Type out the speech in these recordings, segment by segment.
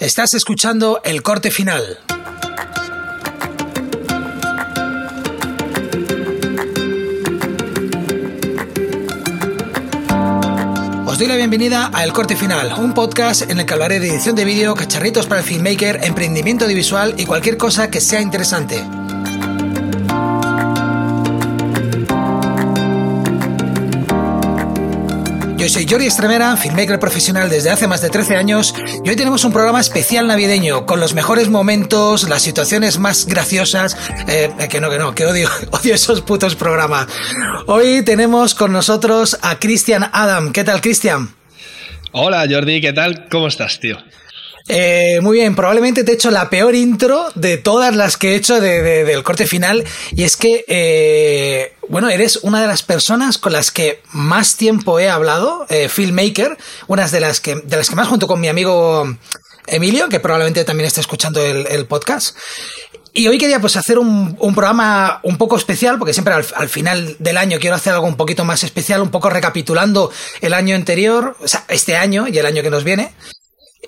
Estás escuchando el corte final. Os doy la bienvenida a El Corte Final, un podcast en el que hablaré de edición de vídeo, cacharritos para el filmmaker, emprendimiento audiovisual y cualquier cosa que sea interesante. Yo soy Jordi Estremera, filmmaker profesional desde hace más de 13 años y hoy tenemos un programa especial navideño con los mejores momentos, las situaciones más graciosas. Eh, que no, que no, que odio, odio esos putos programas. Hoy tenemos con nosotros a Cristian Adam. ¿Qué tal, Cristian? Hola Jordi, ¿qué tal? ¿Cómo estás, tío? Eh, muy bien, probablemente te he hecho la peor intro de todas las que he hecho del corte final. Y es que, eh, bueno, eres una de las personas con las que más tiempo he hablado, eh, filmmaker, unas de las que, de las que más junto con mi amigo Emilio, que probablemente también esté escuchando el, podcast. Y hoy quería pues hacer un, programa un poco especial, porque siempre al, al, final del año quiero hacer algo un poquito más especial, un poco recapitulando el año anterior, o sea, este año y el año que nos viene.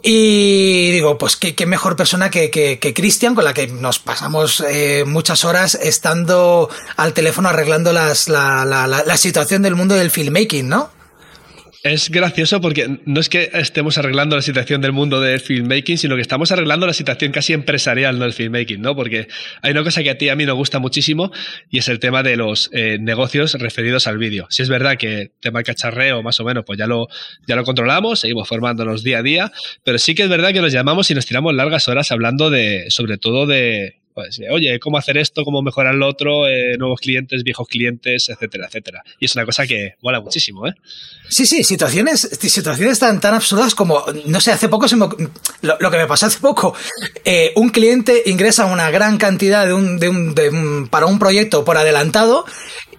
Y digo, pues qué, qué mejor persona que, que, que Cristian, con la que nos pasamos eh, muchas horas estando al teléfono arreglando las, la, la, la, la situación del mundo del filmmaking, ¿no? Es gracioso porque no es que estemos arreglando la situación del mundo del filmmaking, sino que estamos arreglando la situación casi empresarial del filmmaking, ¿no? Porque hay una cosa que a ti y a mí nos gusta muchísimo y es el tema de los eh, negocios referidos al vídeo. Si es verdad que tema cacharreo, más o menos, pues ya lo, ya lo controlamos, seguimos formándonos día a día, pero sí que es verdad que nos llamamos y nos tiramos largas horas hablando de, sobre todo de pues, oye, cómo hacer esto, cómo mejorar lo otro, eh, nuevos clientes, viejos clientes, etcétera, etcétera. Y es una cosa que mola muchísimo, ¿eh? Sí, sí, situaciones, situaciones tan, tan absurdas como, no sé, hace poco, se me, lo, lo, que me pasó hace poco, eh, un cliente ingresa una gran cantidad de un, de un, de un, para un proyecto por adelantado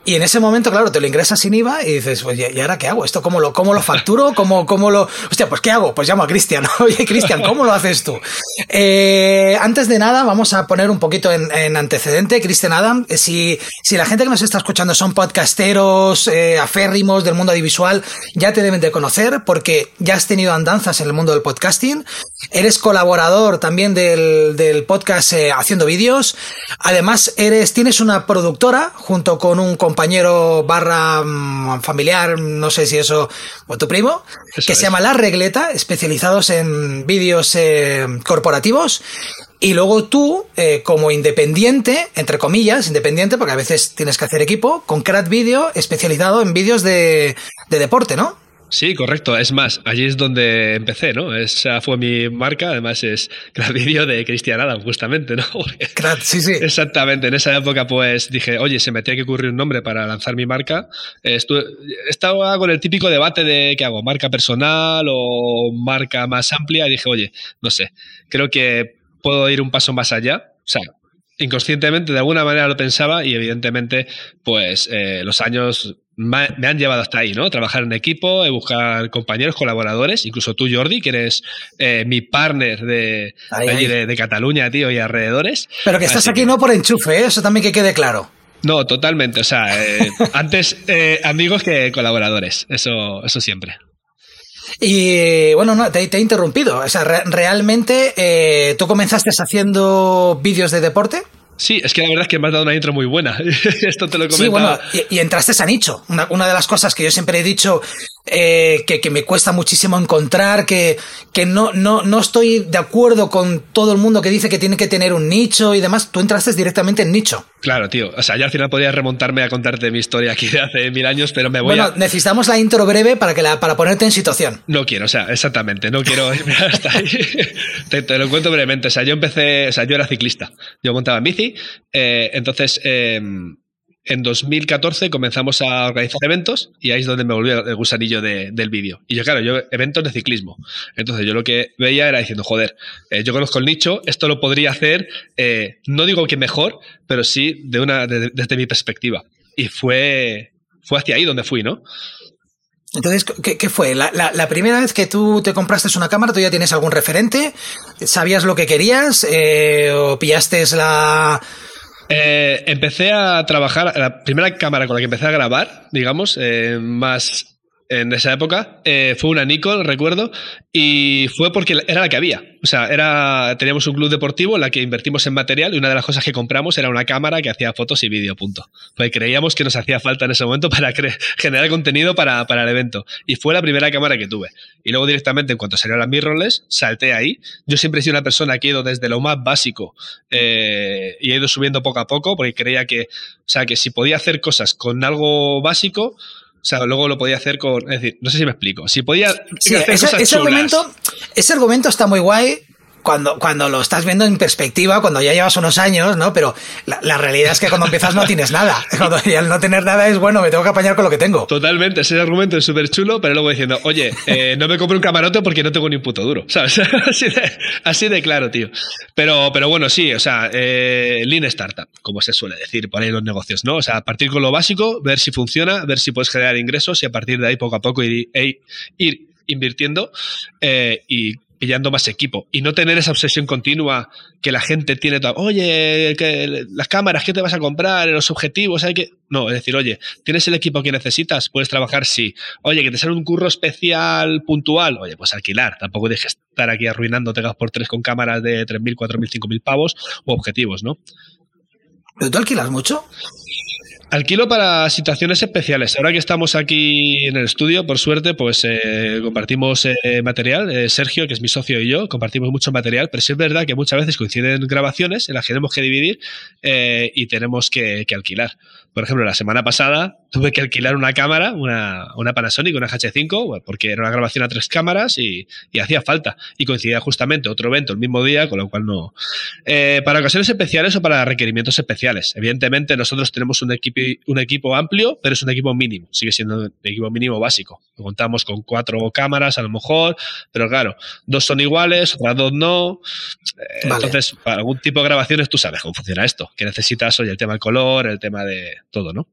y en ese momento, claro, te lo ingresas sin IVA y dices, oye, ¿y ahora qué hago? ¿Esto cómo lo, cómo lo facturo? ¿Cómo, cómo lo...? Hostia, pues ¿qué hago? Pues llamo a Cristian. Oye, Cristian, ¿cómo lo haces tú? Eh, antes de nada, vamos a poner un poquito en, en antecedente. Cristian Adam, si, si la gente que nos está escuchando son podcasteros, eh, aférrimos del mundo audiovisual, ya te deben de conocer porque ya has tenido andanzas en el mundo del podcasting. Eres colaborador también del, del podcast eh, Haciendo Vídeos. Además, eres, tienes una productora junto con un compañero barra mm, familiar, no sé si eso, o tu primo, eso que es. se llama La Regleta, especializados en vídeos eh, corporativos. Y luego tú, eh, como independiente, entre comillas, independiente, porque a veces tienes que hacer equipo, con Crat Video, especializado en vídeos de, de deporte, ¿no? Sí, correcto. Es más, allí es donde empecé, ¿no? Esa fue mi marca. Además, es el vídeo de Cristian Adam, justamente, ¿no? Crat, sí, sí. Exactamente. En esa época, pues dije, oye, se me tiene que ocurrir un nombre para lanzar mi marca. Estuve, estaba con el típico debate de qué hago, marca personal o marca más amplia. Y dije, oye, no sé, creo que puedo ir un paso más allá. O sea, inconscientemente de alguna manera lo pensaba y evidentemente, pues eh, los años me han llevado hasta ahí, ¿no? Trabajar en equipo, buscar compañeros, colaboradores, incluso tú, Jordi, que eres eh, mi partner de, Ay, allí ay. de, de, Cataluña, tío, y alrededores. Pero que estás Así aquí que- no por enchufe, ¿eh? eso también que quede claro. No, totalmente. O sea, eh, antes eh, amigos que colaboradores. Eso, eso siempre. Y bueno, no, te, te he interrumpido. O sea, re realmente eh, tú comenzaste haciendo vídeos de deporte. Sí, es que la verdad es que me has dado una intro muy buena. Esto te lo he comentado. Sí, bueno, y, y entraste a nicho. Una, una, de las cosas que yo siempre he dicho eh, que, que, me cuesta muchísimo encontrar, que, que no, no, no estoy de acuerdo con todo el mundo que dice que tiene que tener un nicho y demás. Tú entraste directamente en nicho. Claro, tío. O sea, yo al final podría remontarme a contarte mi historia aquí de hace mil años, pero me voy bueno, a... necesitamos la intro breve para, que la, para ponerte en situación. No quiero, o sea, exactamente, no quiero irme hasta ahí. te, te, lo cuento brevemente. O sea, yo empecé, o sea, yo era ciclista. Yo montaba en bici. Eh, entonces, eh, en 2014 comenzamos a organizar eventos y ahí es donde me volvió el gusanillo de, del vídeo. Y yo, claro, yo eventos de ciclismo. Entonces yo lo que veía era diciendo, joder, eh, yo conozco el nicho, esto lo podría hacer, eh, no digo que mejor, pero sí de una, de, desde mi perspectiva. Y fue, fue hacia ahí donde fui, ¿no? Entonces, ¿qué, qué fue? La, la, la, primera vez que tú te compraste una cámara, tú ya tienes algún referente, sabías lo que querías, eh, o pillaste la, eh, empecé a trabajar, la primera cámara con la que empecé a grabar, digamos, eh, más en esa época. Eh, fue una Nikon, recuerdo, y fue porque era la que había. O sea, era, teníamos un club deportivo en la que invertimos en material y una de las cosas que compramos era una cámara que hacía fotos y vídeo, punto. Pues creíamos que nos hacía falta en ese momento para generar contenido para, para, el evento. Y fue la primera cámara que tuve. Y luego directamente, en cuanto salieron las mirrorless, salté ahí. Yo siempre he sido una persona que he ido desde lo más básico eh, y he ido subiendo poco a poco porque creía que, o sea, que si podía hacer cosas con algo básico, sea, luego lo podía hacer con. Es decir, no sé si me explico. Si podía. ese, argumento, ese argumento está muy guay cuando, cuando lo estás viendo en perspectiva, cuando ya llevas unos años, ¿no? Pero la, realidad es que cuando empiezas no tienes nada. Cuando ya al no tener nada es, bueno, me tengo que apañar con lo que tengo. Totalmente, ese argumento es súper chulo, pero luego diciendo, oye, eh, no me compro un camarote porque no tengo ni un puto duro, ¿sabes? así, de, claro, tío. Pero, pero bueno, sí, o sea, eh, Lean Startup, como se suele decir por ahí en los negocios, ¿no? O sea, partir con lo básico, ver si funciona, ver si puedes generar ingresos y a partir de ahí poco a poco ir, ir invirtiendo eh, y pillando más equipo y no tener esa obsesión continua que la gente tiene, oye, que las cámaras, ¿qué te vas a comprar? Los objetivos, hay que... No, es decir, oye, ¿tienes el equipo que necesitas? ¿Puedes trabajar? Sí. Oye, que te sale un curro especial, puntual, oye, pues alquilar. Tampoco dejes estar aquí arruinando tegas por tres con cámaras de 3.000, 4.000, 5.000 pavos o objetivos, ¿no? ¿Pero tú alquilas mucho? Alquilo para situaciones especiales. Ahora que estamos aquí en el estudio, por suerte, pues eh, compartimos eh, material. Eh, Sergio, que es mi socio y yo, compartimos mucho material, pero sí es verdad que muchas veces coinciden grabaciones en las que tenemos que dividir y tenemos que, alquilar. Por ejemplo, la semana pasada tuve que alquilar una cámara, una, una Panasonic, una H5, porque era una grabación a tres cámaras y, hacía falta. Y coincidía justamente otro evento el mismo día, con lo cual no. para ocasiones especiales o para requerimientos especiales. Evidentemente, nosotros tenemos un equipo un equipo amplio, pero es un equipo mínimo, sigue siendo un equipo mínimo básico. Contamos con cuatro cámaras a lo mejor, pero claro, dos son iguales, otras dos no. Eh, entonces, para algún tipo de grabaciones tú sabes cómo funciona esto, que necesitas, oye, el tema del color, el tema de todo, ¿no?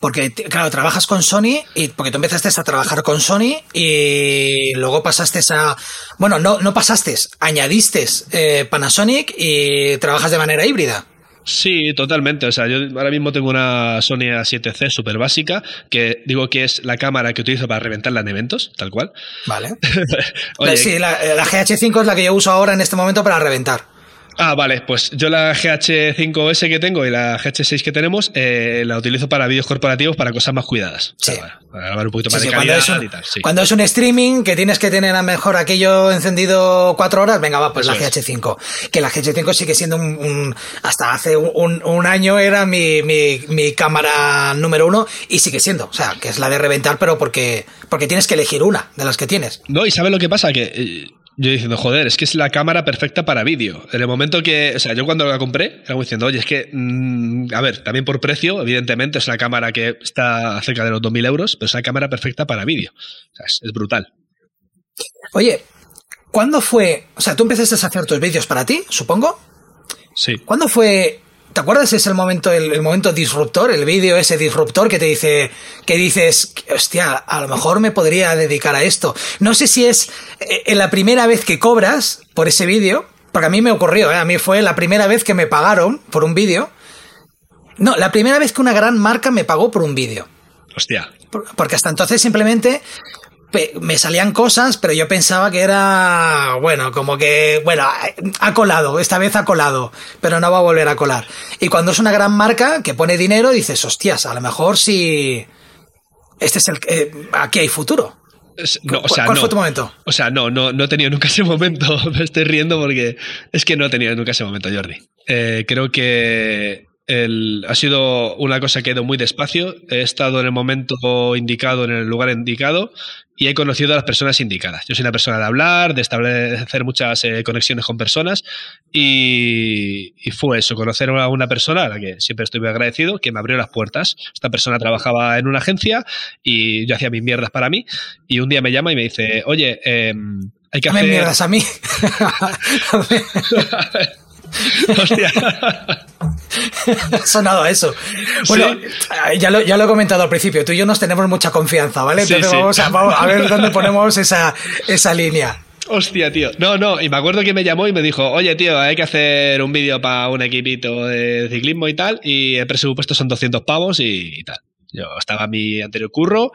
Porque, claro, trabajas con Sony y porque tú empezaste a trabajar con Sony y luego pasaste a. Bueno, no, no pasaste, añadiste eh, Panasonic y trabajas de manera híbrida. Sí, totalmente. O sea, yo ahora mismo tengo una Sony A7C súper básica, que digo que es la cámara que utilizo para reventarla en eventos, tal cual. Vale. sí, la, la GH5 es la que yo uso ahora en este momento para reventar. Ah, vale, pues yo la GH5S que tengo y la GH6 que tenemos eh, la utilizo para vídeos corporativos para cosas más cuidadas. Sí. para, grabar un poquito más de calidad cuando y tal. Cuando es un streaming que tienes que tener a mejor aquello encendido cuatro horas, venga, va, pues la GH5. Que la GH5 sigue siendo un. hasta hace un, año era mi, mi, cámara número uno y sigue siendo. O sea, que es la de reventar, pero porque, porque tienes que elegir una de las que tienes. No, y ¿sabes lo que pasa? Que eh, yo diciendo, joder, es que es la cámara perfecta para vídeo. En el momento que, o sea, yo cuando la compré, era diciendo, oye, es que, mm, a ver, también por precio, evidentemente, es una cámara que está cerca de los 2.000 euros, pero es una cámara perfecta para vídeo. O sea, es, es, brutal. Oye, ¿cuándo fue, o sea, tú empezaste a hacer tus vídeos para ti, supongo? Sí. ¿Cuándo fue ¿Te acuerdas? Es el momento, el, momento disruptor, el vídeo ese disruptor que te dice, que dices, hostia, a lo mejor me podría dedicar a esto. No sé si es en eh, la primera vez que cobras por ese vídeo, porque a mí me ocurrió, ¿eh? a mí fue la primera vez que me pagaron por un vídeo. No, la primera vez que una gran marca me pagó por un vídeo. Hostia. Porque hasta entonces simplemente me salían cosas, pero yo pensaba que era, bueno, como que, bueno, ha colado, esta vez ha colado, pero no va a volver a colar. Y cuando es una gran marca que pone dinero, dices, hostias, a lo mejor si... Este es el... Eh, aquí hay futuro. No, o sea, ¿Cuál no. fue tu momento? O sea, no, no, no he tenido nunca ese momento. Me estoy riendo porque es que no he tenido nunca ese momento, Jordi. Eh, creo que el, ha sido una cosa que ha ido muy despacio. He estado en el momento indicado, en el lugar indicado, y he conocido a las personas indicadas. Yo soy una persona de hablar, de establecer muchas eh, conexiones con personas, y, fue eso, conocer a una persona a la que siempre estoy muy agradecido, que me abrió las puertas. Esta persona trabajaba en una agencia y yo hacía mis mierdas para mí, y un día me llama y me dice, oye, eh, hay que hacer... mierdas a mí. Hostia. ha sonado a eso. Bueno, ya, lo, ya lo he comentado al principio, tú y yo nos tenemos mucha confianza, ¿vale? Entonces vamos, a, ver dónde ponemos esa, esa línea. Hostia, tío. No, no, y me acuerdo que me llamó y me dijo, oye, tío, hay que hacer un vídeo para un equipito de ciclismo y tal, y el presupuesto son 200 pavos y, tal. Yo estaba en mi anterior curro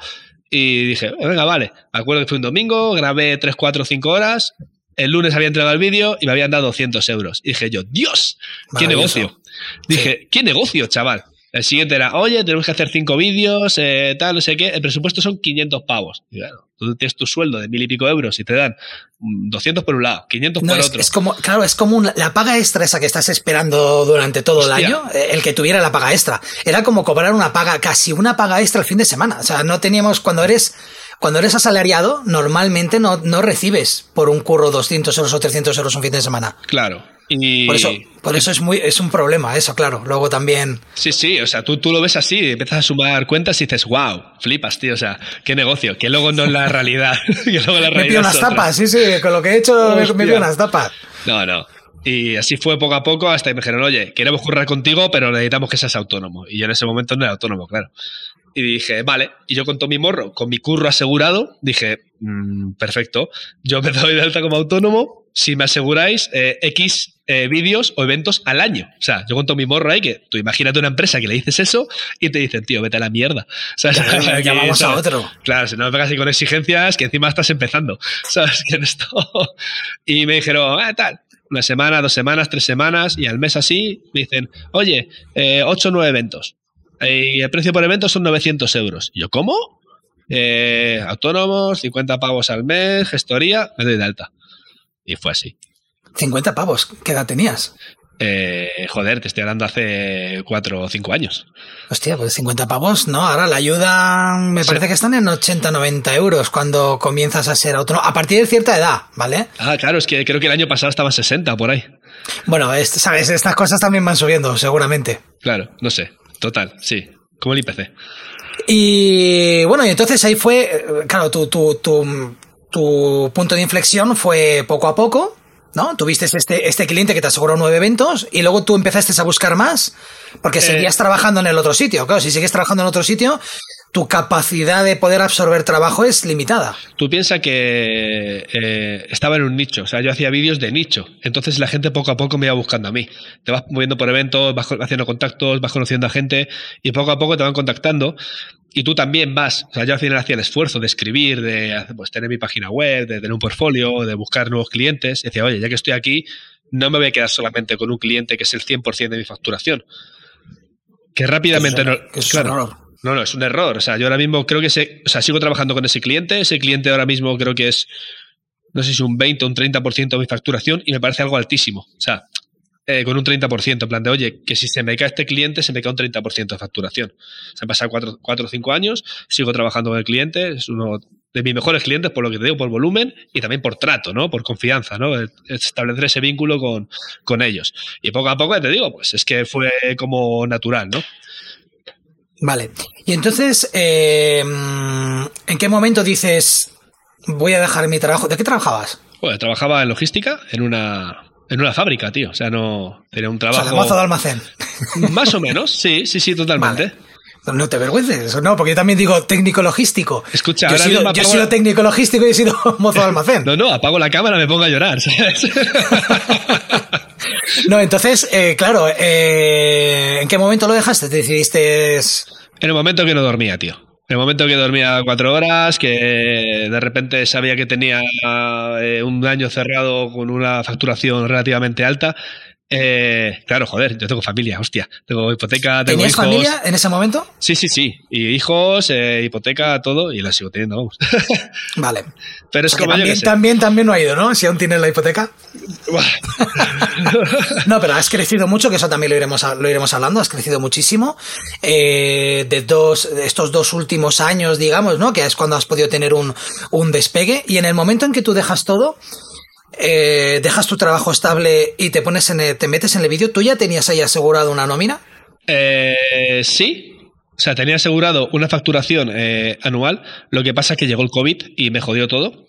Y dije, venga, vale. Me acuerdo que fue un domingo, grabé 3, 4, 5 horas. El lunes había entregado el vídeo y me habían dado 200 euros. Y dije yo, Dios, qué negocio. Dije, qué negocio, chaval. El siguiente era, oye, tenemos que hacer cinco vídeos, eh, tal, no sé qué. El presupuesto son 500 pavos. Y claro, tú tienes tu sueldo de mil y pico euros y te dan 200 por un lado, 500 por otro. Es como, claro, es como la paga extra esa que estás esperando durante todo el año, eh, el que tuviera la paga extra. Era como cobrar una paga, casi una paga extra el fin de semana. O sea, no teníamos, cuando eres, cuando eres asalariado, normalmente no, no recibes por un curro 200 euros o 300 euros un fin de semana. Claro. Por eso, por eso es muy es un problema eso, claro. Luego también. Sí, sí, o sea, tú, tú lo ves así, empiezas a sumar cuentas y dices, wow, flipas, tío, o sea, qué negocio, que luego no es la realidad. que luego la realidad me pido unas tapas, sí, sí, con lo que he hecho me pido unas tapas. No, no. Y así fue poco a poco hasta que me dijeron, oye, queremos currar contigo, pero necesitamos que seas autónomo. Y yo en ese momento no era autónomo, claro. Y dije, vale. Y yo con todo mi morro, con mi curro asegurado, dije, mm, perfecto, yo me doy de alta como autónomo si me aseguráis eh, X eh, vídeos o eventos al año. O sea, yo cuento mi morro ahí que tú imagínate una empresa que le dices eso y te dicen, tío, vete a la mierda. O sea, llamamos a otro. Claro, si no me pegas así con exigencias, que encima estás empezando. ¿Sabes? Que esto. y me dijeron, ah, tal. Una semana, dos semanas, tres semanas, y al mes así me dicen, oye, eh, ocho o nueve eventos. Y el precio por evento son 900 euros. Y yo, ¿cómo? Eh, autónomos, 50 pavos al mes, gestoría, me doy de alta. Y fue así. 50 pavos, ¿qué edad tenías? Eh, joder, te estoy hablando hace 4 o 5 años. Hostia, pues 50 pavos, no, ahora la ayuda me parece que están en 80, 90 euros cuando comienzas a ser autónomo, a partir de cierta edad, ¿vale? Ah, claro, es que creo que el año pasado estaba 60 por ahí. Bueno, sabes, estas cosas también van subiendo, seguramente. Claro, no sé, total, sí, como el IPC. Y bueno, y entonces ahí fue, eh, claro, tu, tu, tu, tu punto de inflexión fue poco a poco, ¿no? Tuviste este, este cliente que te aseguró nueve eventos y luego tú empezaste a buscar más porque eh, seguías trabajando en el otro sitio. Claro, si sigues trabajando en otro sitio, tu capacidad de poder absorber trabajo es limitada. Tú piensas que eh, estaba en un nicho, o sea, yo hacía vídeos de nicho, entonces la gente poco a poco me iba buscando a mí. Te vas moviendo por eventos, vas haciendo contactos, vas conociendo a gente y poco a poco te van contactando y tú también vas, o sea, yo al final hacía el esfuerzo de escribir, de pues, tener mi página web, de tener un portfolio, de buscar nuevos clientes. Y decía, oye, ya que estoy aquí, no me voy a quedar solamente con un cliente que es el 100% de mi facturación. Que rápidamente no. claro, no, no, es un error. O sea, yo ahora mismo creo que se, o sea, sigo trabajando con ese cliente. Ese cliente ahora mismo creo que es, no sé si un 20 o un 30% de mi facturación y me parece algo altísimo. O sea, eh, con un 30%, en plan de, oye, que si se me cae este cliente, se me cae un 30% de facturación. Se han pasado 4 o 5 años, sigo trabajando con el cliente, es uno de mis mejores clientes, por lo que te digo, por volumen y también por trato, ¿no? Por confianza, ¿no? Establecer ese vínculo con, con ellos. Y poco a poco, te digo, pues es que fue como natural, ¿no? Vale. Y entonces, eh, ¿en qué momento dices, voy a dejar mi trabajo? ¿De qué trabajabas? Bueno, trabajaba en logística, en una en una fábrica, tío. O sea, no. Tenía un trabajo. O sea, de mozo de almacén. Más o menos, sí, sí, sí, totalmente. No te avergüences, no, porque yo también digo técnico logístico. Escucha, yo, ahora he sido, mismo yo he sido técnico logístico y he sido mozo de almacén. No, no, apago la cámara, me pongo a llorar. ¿sabes? no, entonces, eh, claro, eh, ¿en qué momento lo dejaste? ¿Te decidiste...? En el momento que no dormía, tío. En el momento que dormía cuatro horas, que de repente sabía que tenía eh, un año cerrado con una facturación relativamente alta, eh, claro, joder, yo tengo familia, hostia. Tengo hipoteca, tengo ¿Tenías familia en ese momento? Sí, sí, sí. Y hijos, eh, hipoteca, todo, y la sigo teniendo, vamos. Vale. Pero es como también, también, también no ha ido, ¿no? Si aún tienes la hipoteca. no, pero has crecido mucho, que eso también lo iremos, lo iremos hablando, has crecido muchísimo. Eh, de dos, de estos dos últimos años, digamos, ¿no? Que es cuando has podido tener un, un despegue. Y en el momento en que tú dejas todo, eh, dejas tu trabajo estable y te pones en te metes en el vídeo, ¿tú ya tenías ahí asegurado una nómina? Eh, sí. O sea, tenía asegurado una facturación eh, anual. Lo que pasa es que llegó el COVID y me jodió todo.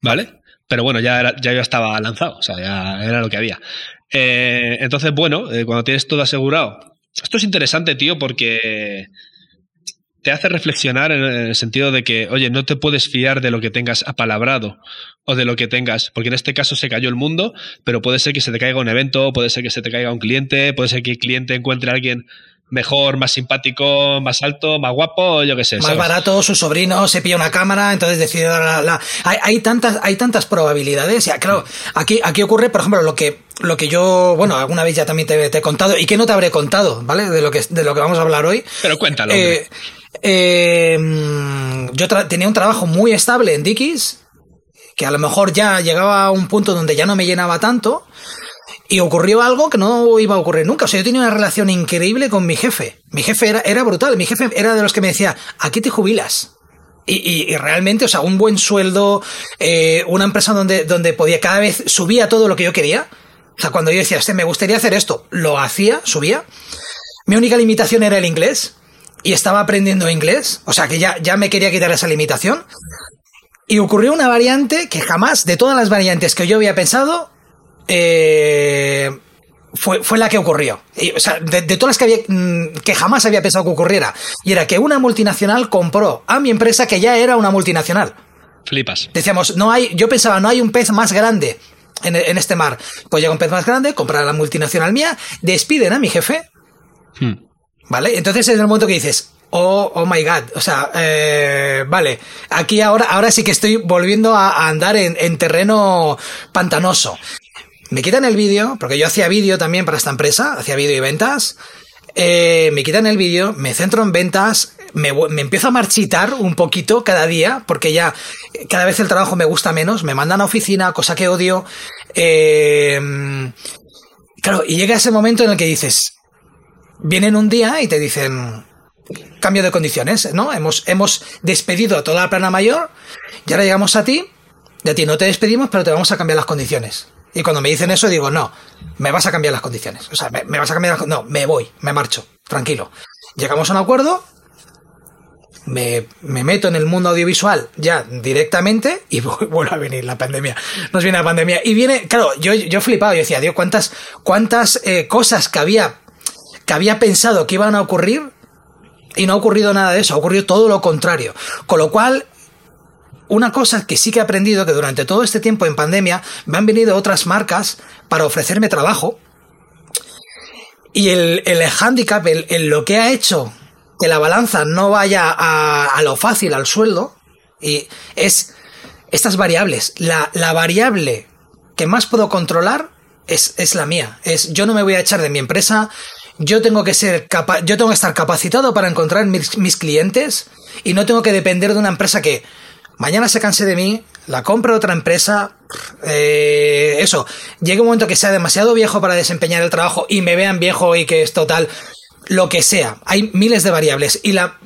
¿Vale? Pero bueno, ya, ya yo estaba lanzado. O sea, ya era lo que había. Eh, entonces, bueno, cuando tienes todo asegurado. Esto es interesante, tío, porque te hace reflexionar en el sentido de que, oye, no te puedes fiar de lo que tengas apalabrado o de lo que tengas, porque en este caso se cayó el mundo, pero puede ser que se te caiga un evento, puede ser que se te caiga un cliente, puede ser que el cliente encuentre a alguien mejor, más simpático, más alto, más guapo, yo qué sé. Más barato, su sobrino se pilla una cámara, entonces decide la, Hay, tantas, hay tantas probabilidades. Ya, claro, aquí, aquí ocurre, por ejemplo, lo que, lo que yo, bueno, alguna vez ya también te, he contado, y que no te habré contado, ¿vale? De lo que, de lo que vamos a hablar hoy. Pero cuéntalo. Eh, eh, yo tenía un trabajo muy estable en Dickies, que a lo mejor ya llegaba a un punto donde ya no me llenaba tanto. Y ocurrió algo que no iba a ocurrir nunca. O sea, yo tenía una relación increíble con mi jefe. Mi jefe era, brutal. Mi jefe era de los que me decía, aquí te jubilas. Y, realmente, o sea, un buen sueldo, eh, una empresa donde, donde podía cada vez subía todo lo que yo quería. O sea, cuando yo decía, este, me gustaría hacer esto, lo hacía, subía. Mi única limitación era el inglés. Y estaba aprendiendo inglés. O sea, que ya, ya me quería quitar esa limitación. Y ocurrió una variante que jamás, de todas las variantes que yo había pensado, eh, fue, fue la que ocurrió. o sea, de, todas las que, había, mm, que jamás había pensado que ocurriera. Y era que una multinacional compró a mi empresa que ya era una multinacional. Flipas. Decíamos, no hay, yo pensaba, no hay un pez más grande en, en este mar. Pues llega un pez más grande, compra a la multinacional mía, despiden a mi jefe. Hmm. ¿Vale? Entonces es el momento que dices, oh, oh my god, o sea, eh, vale, aquí ahora, ahora sí que estoy volviendo a, andar en, terreno pantanoso. Me quitan el vídeo, porque yo hacía vídeo también para esta empresa, hacía vídeo y ventas. Eh, me quitan el vídeo, me centro en ventas, me, empiezo a marchitar un poquito cada día, porque ya cada vez el trabajo me gusta menos, me mandan a oficina, cosa que odio. Eh, claro, y llega ese momento en el que dices, vienen un día y te dicen, cambio de condiciones, ¿no? Hemos, hemos despedido a toda la plana mayor y ahora llegamos a ti, de ti no te despedimos, pero te vamos a cambiar las condiciones. Y cuando me dicen eso, digo, no, me vas a cambiar las condiciones. O sea, me, vas a cambiar las No, me voy, me marcho, tranquilo. Llegamos a un acuerdo, me, me, meto en el mundo audiovisual ya directamente y vuelve a venir la pandemia. Nos viene la pandemia. Y viene, claro, yo, yo flipado, yo decía, Dios, cuántas, cuántas eh, cosas que había, había pensado que iban a ocurrir y no ha ocurrido nada de eso, ha ocurrido todo lo contrario. Con lo cual, una cosa que sí que he aprendido, que durante todo este tiempo en pandemia me han venido otras marcas para ofrecerme trabajo. Y el, el handicap, el, lo que ha hecho que la balanza no vaya a, lo fácil, al sueldo, y es estas variables. La, la variable que más puedo controlar es, es la mía. Es yo no me voy a echar de mi empresa, yo tengo que ser capaz, yo tengo que estar capacitado para encontrar mis, clientes y no tengo que depender de una empresa que mañana se canse de mí, la compre otra empresa, eh, eso, llegue un momento que sea demasiado viejo para desempeñar el trabajo y me vean viejo y que es total, lo que sea. Hay miles de variables y la,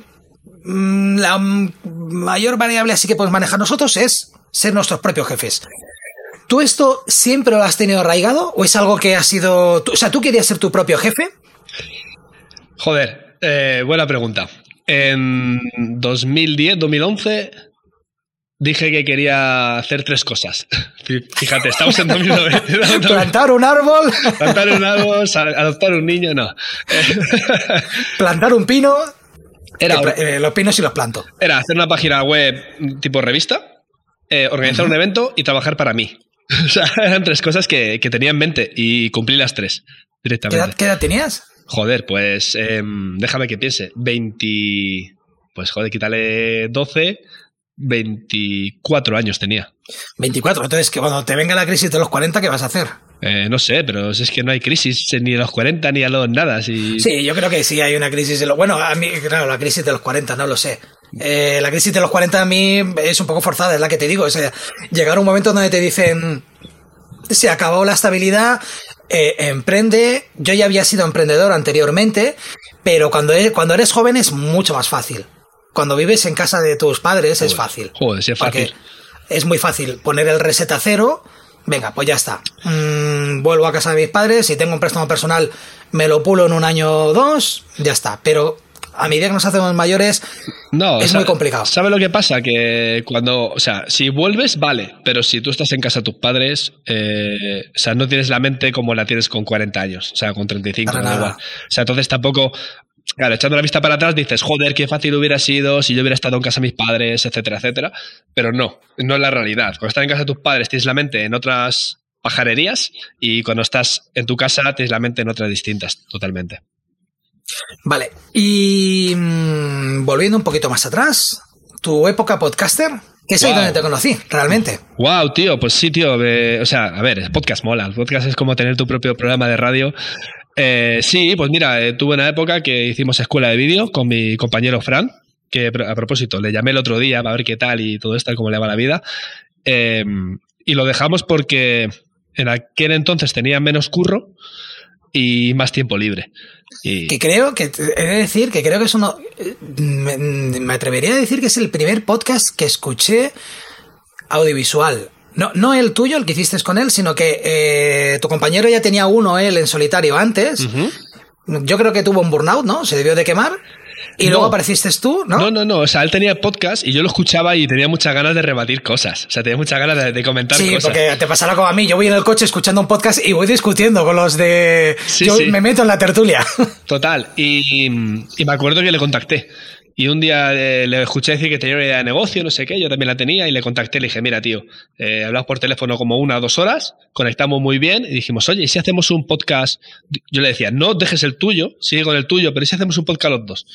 mm, la mayor variable así que podemos manejar nosotros es ser nuestros propios jefes. ¿Tú esto siempre lo has tenido arraigado o es algo que ha sido... O sea, ¿tú querías ser tu propio jefe? Joder, eh, buena pregunta. En 2010, 2011 dije que quería hacer tres cosas. Fíjate, estamos en 2009. Plantar un árbol. Plantar un árbol, adoptar un niño, no. Plantar un pino. Era, eh, los pinos y los planto. Era hacer una página web tipo revista, eh, organizar un evento y trabajar para mí. O sea, eran tres cosas que, tenía en mente y cumplí las tres directamente. ¿Qué edad tenías? Joder, pues em, déjame que piense. 20. Pues joder, quítale 12. 24 años tenía. 24, entonces que cuando te venga la crisis de los 40, ¿qué vas a hacer? Eh, no sé, pero es que no hay crisis ni a los 40 ni a los nada. Sí, yo creo que sí hay una crisis. De Bueno, a mí, claro, la crisis de los 40, no lo sé. Eh, la crisis de los 40 a mí es un poco forzada, es la que te digo. O sea, llegar a un momento donde te dicen, se acabó la estabilidad, eh, emprende. Yo ya había sido emprendedor anteriormente, pero cuando, e, cuando eres joven es mucho más fácil. Cuando vives en casa de tus padres es fácil. Joder, es fácil. Es muy fácil poner el reset a cero. Venga, pues ya está. Mm, vuelvo a casa de mis padres. Si tengo un préstamo personal, me lo pulo en un año o dos. Ya está. Pero a medida que nos hacemos mayores, no, es muy complicado. ¿Sabe lo que pasa? Que cuando, o sea, si vuelves, vale, pero si tú estás en casa de tus padres, eh, o sea, no tienes la mente como la tienes con 40 años, o sea, con 35, no igual. O sea, entonces tampoco, claro, echando la vista para atrás dices, joder, qué fácil hubiera sido si yo hubiera estado en casa de mis padres, etcétera, etcétera. Pero no, no es la realidad. Cuando estás en casa de tus padres tienes la mente en otras pajarerías y cuando estás en tu casa tienes la mente en otras distintas, totalmente. Vale, y mm, volviendo un poquito más atrás, tu época podcaster, que es ahí donde te conocí, realmente. Wow, tío, pues sí, tío. eh, o sea, a ver, el podcast mola. El podcast es como tener tu propio programa de radio. Eh, sí, pues mira, eh, tuve una época que hicimos escuela de vídeo con mi compañero Fran, que a propósito, le llamé el otro día para ver qué tal y todo esto, cómo le va la vida. Eh, y lo dejamos porque en aquel entonces tenía menos curro y más tiempo libre. Y, Que creo que, he de decir que creo que es uno, me, me atrevería a decir que es el primer podcast que escuché audiovisual. No, no el tuyo, el que hiciste con él, sino que eh, tu compañero ya tenía uno, él, en solitario antes. Yo creo que tuvo un burnout, ¿no? Se debió de quemar. Y No. luego apareciste tú, ¿no? No, no, no. O sea, él tenía podcast y yo lo escuchaba y tenía muchas ganas de rebatir cosas. O sea, tenía muchas ganas de, de comentar Sí, cosas. porque te pasará como a mí. Yo voy en el coche escuchando un podcast y voy discutiendo con los de. Sí, Yo sí. me meto en la tertulia. Total. Y, y me acuerdo que le contacté. Y un día eh, le escuché decir que tenía una idea de negocio, no sé qué, yo también la tenía y le contacté. Le dije, mira, tío, eh, hablamos por teléfono como una o dos horas, conectamos muy bien y dijimos, oye, ¿y si hacemos un podcast? Yo le decía, no dejes el tuyo, sigue con el tuyo, pero ¿y si hacemos un podcast los dos?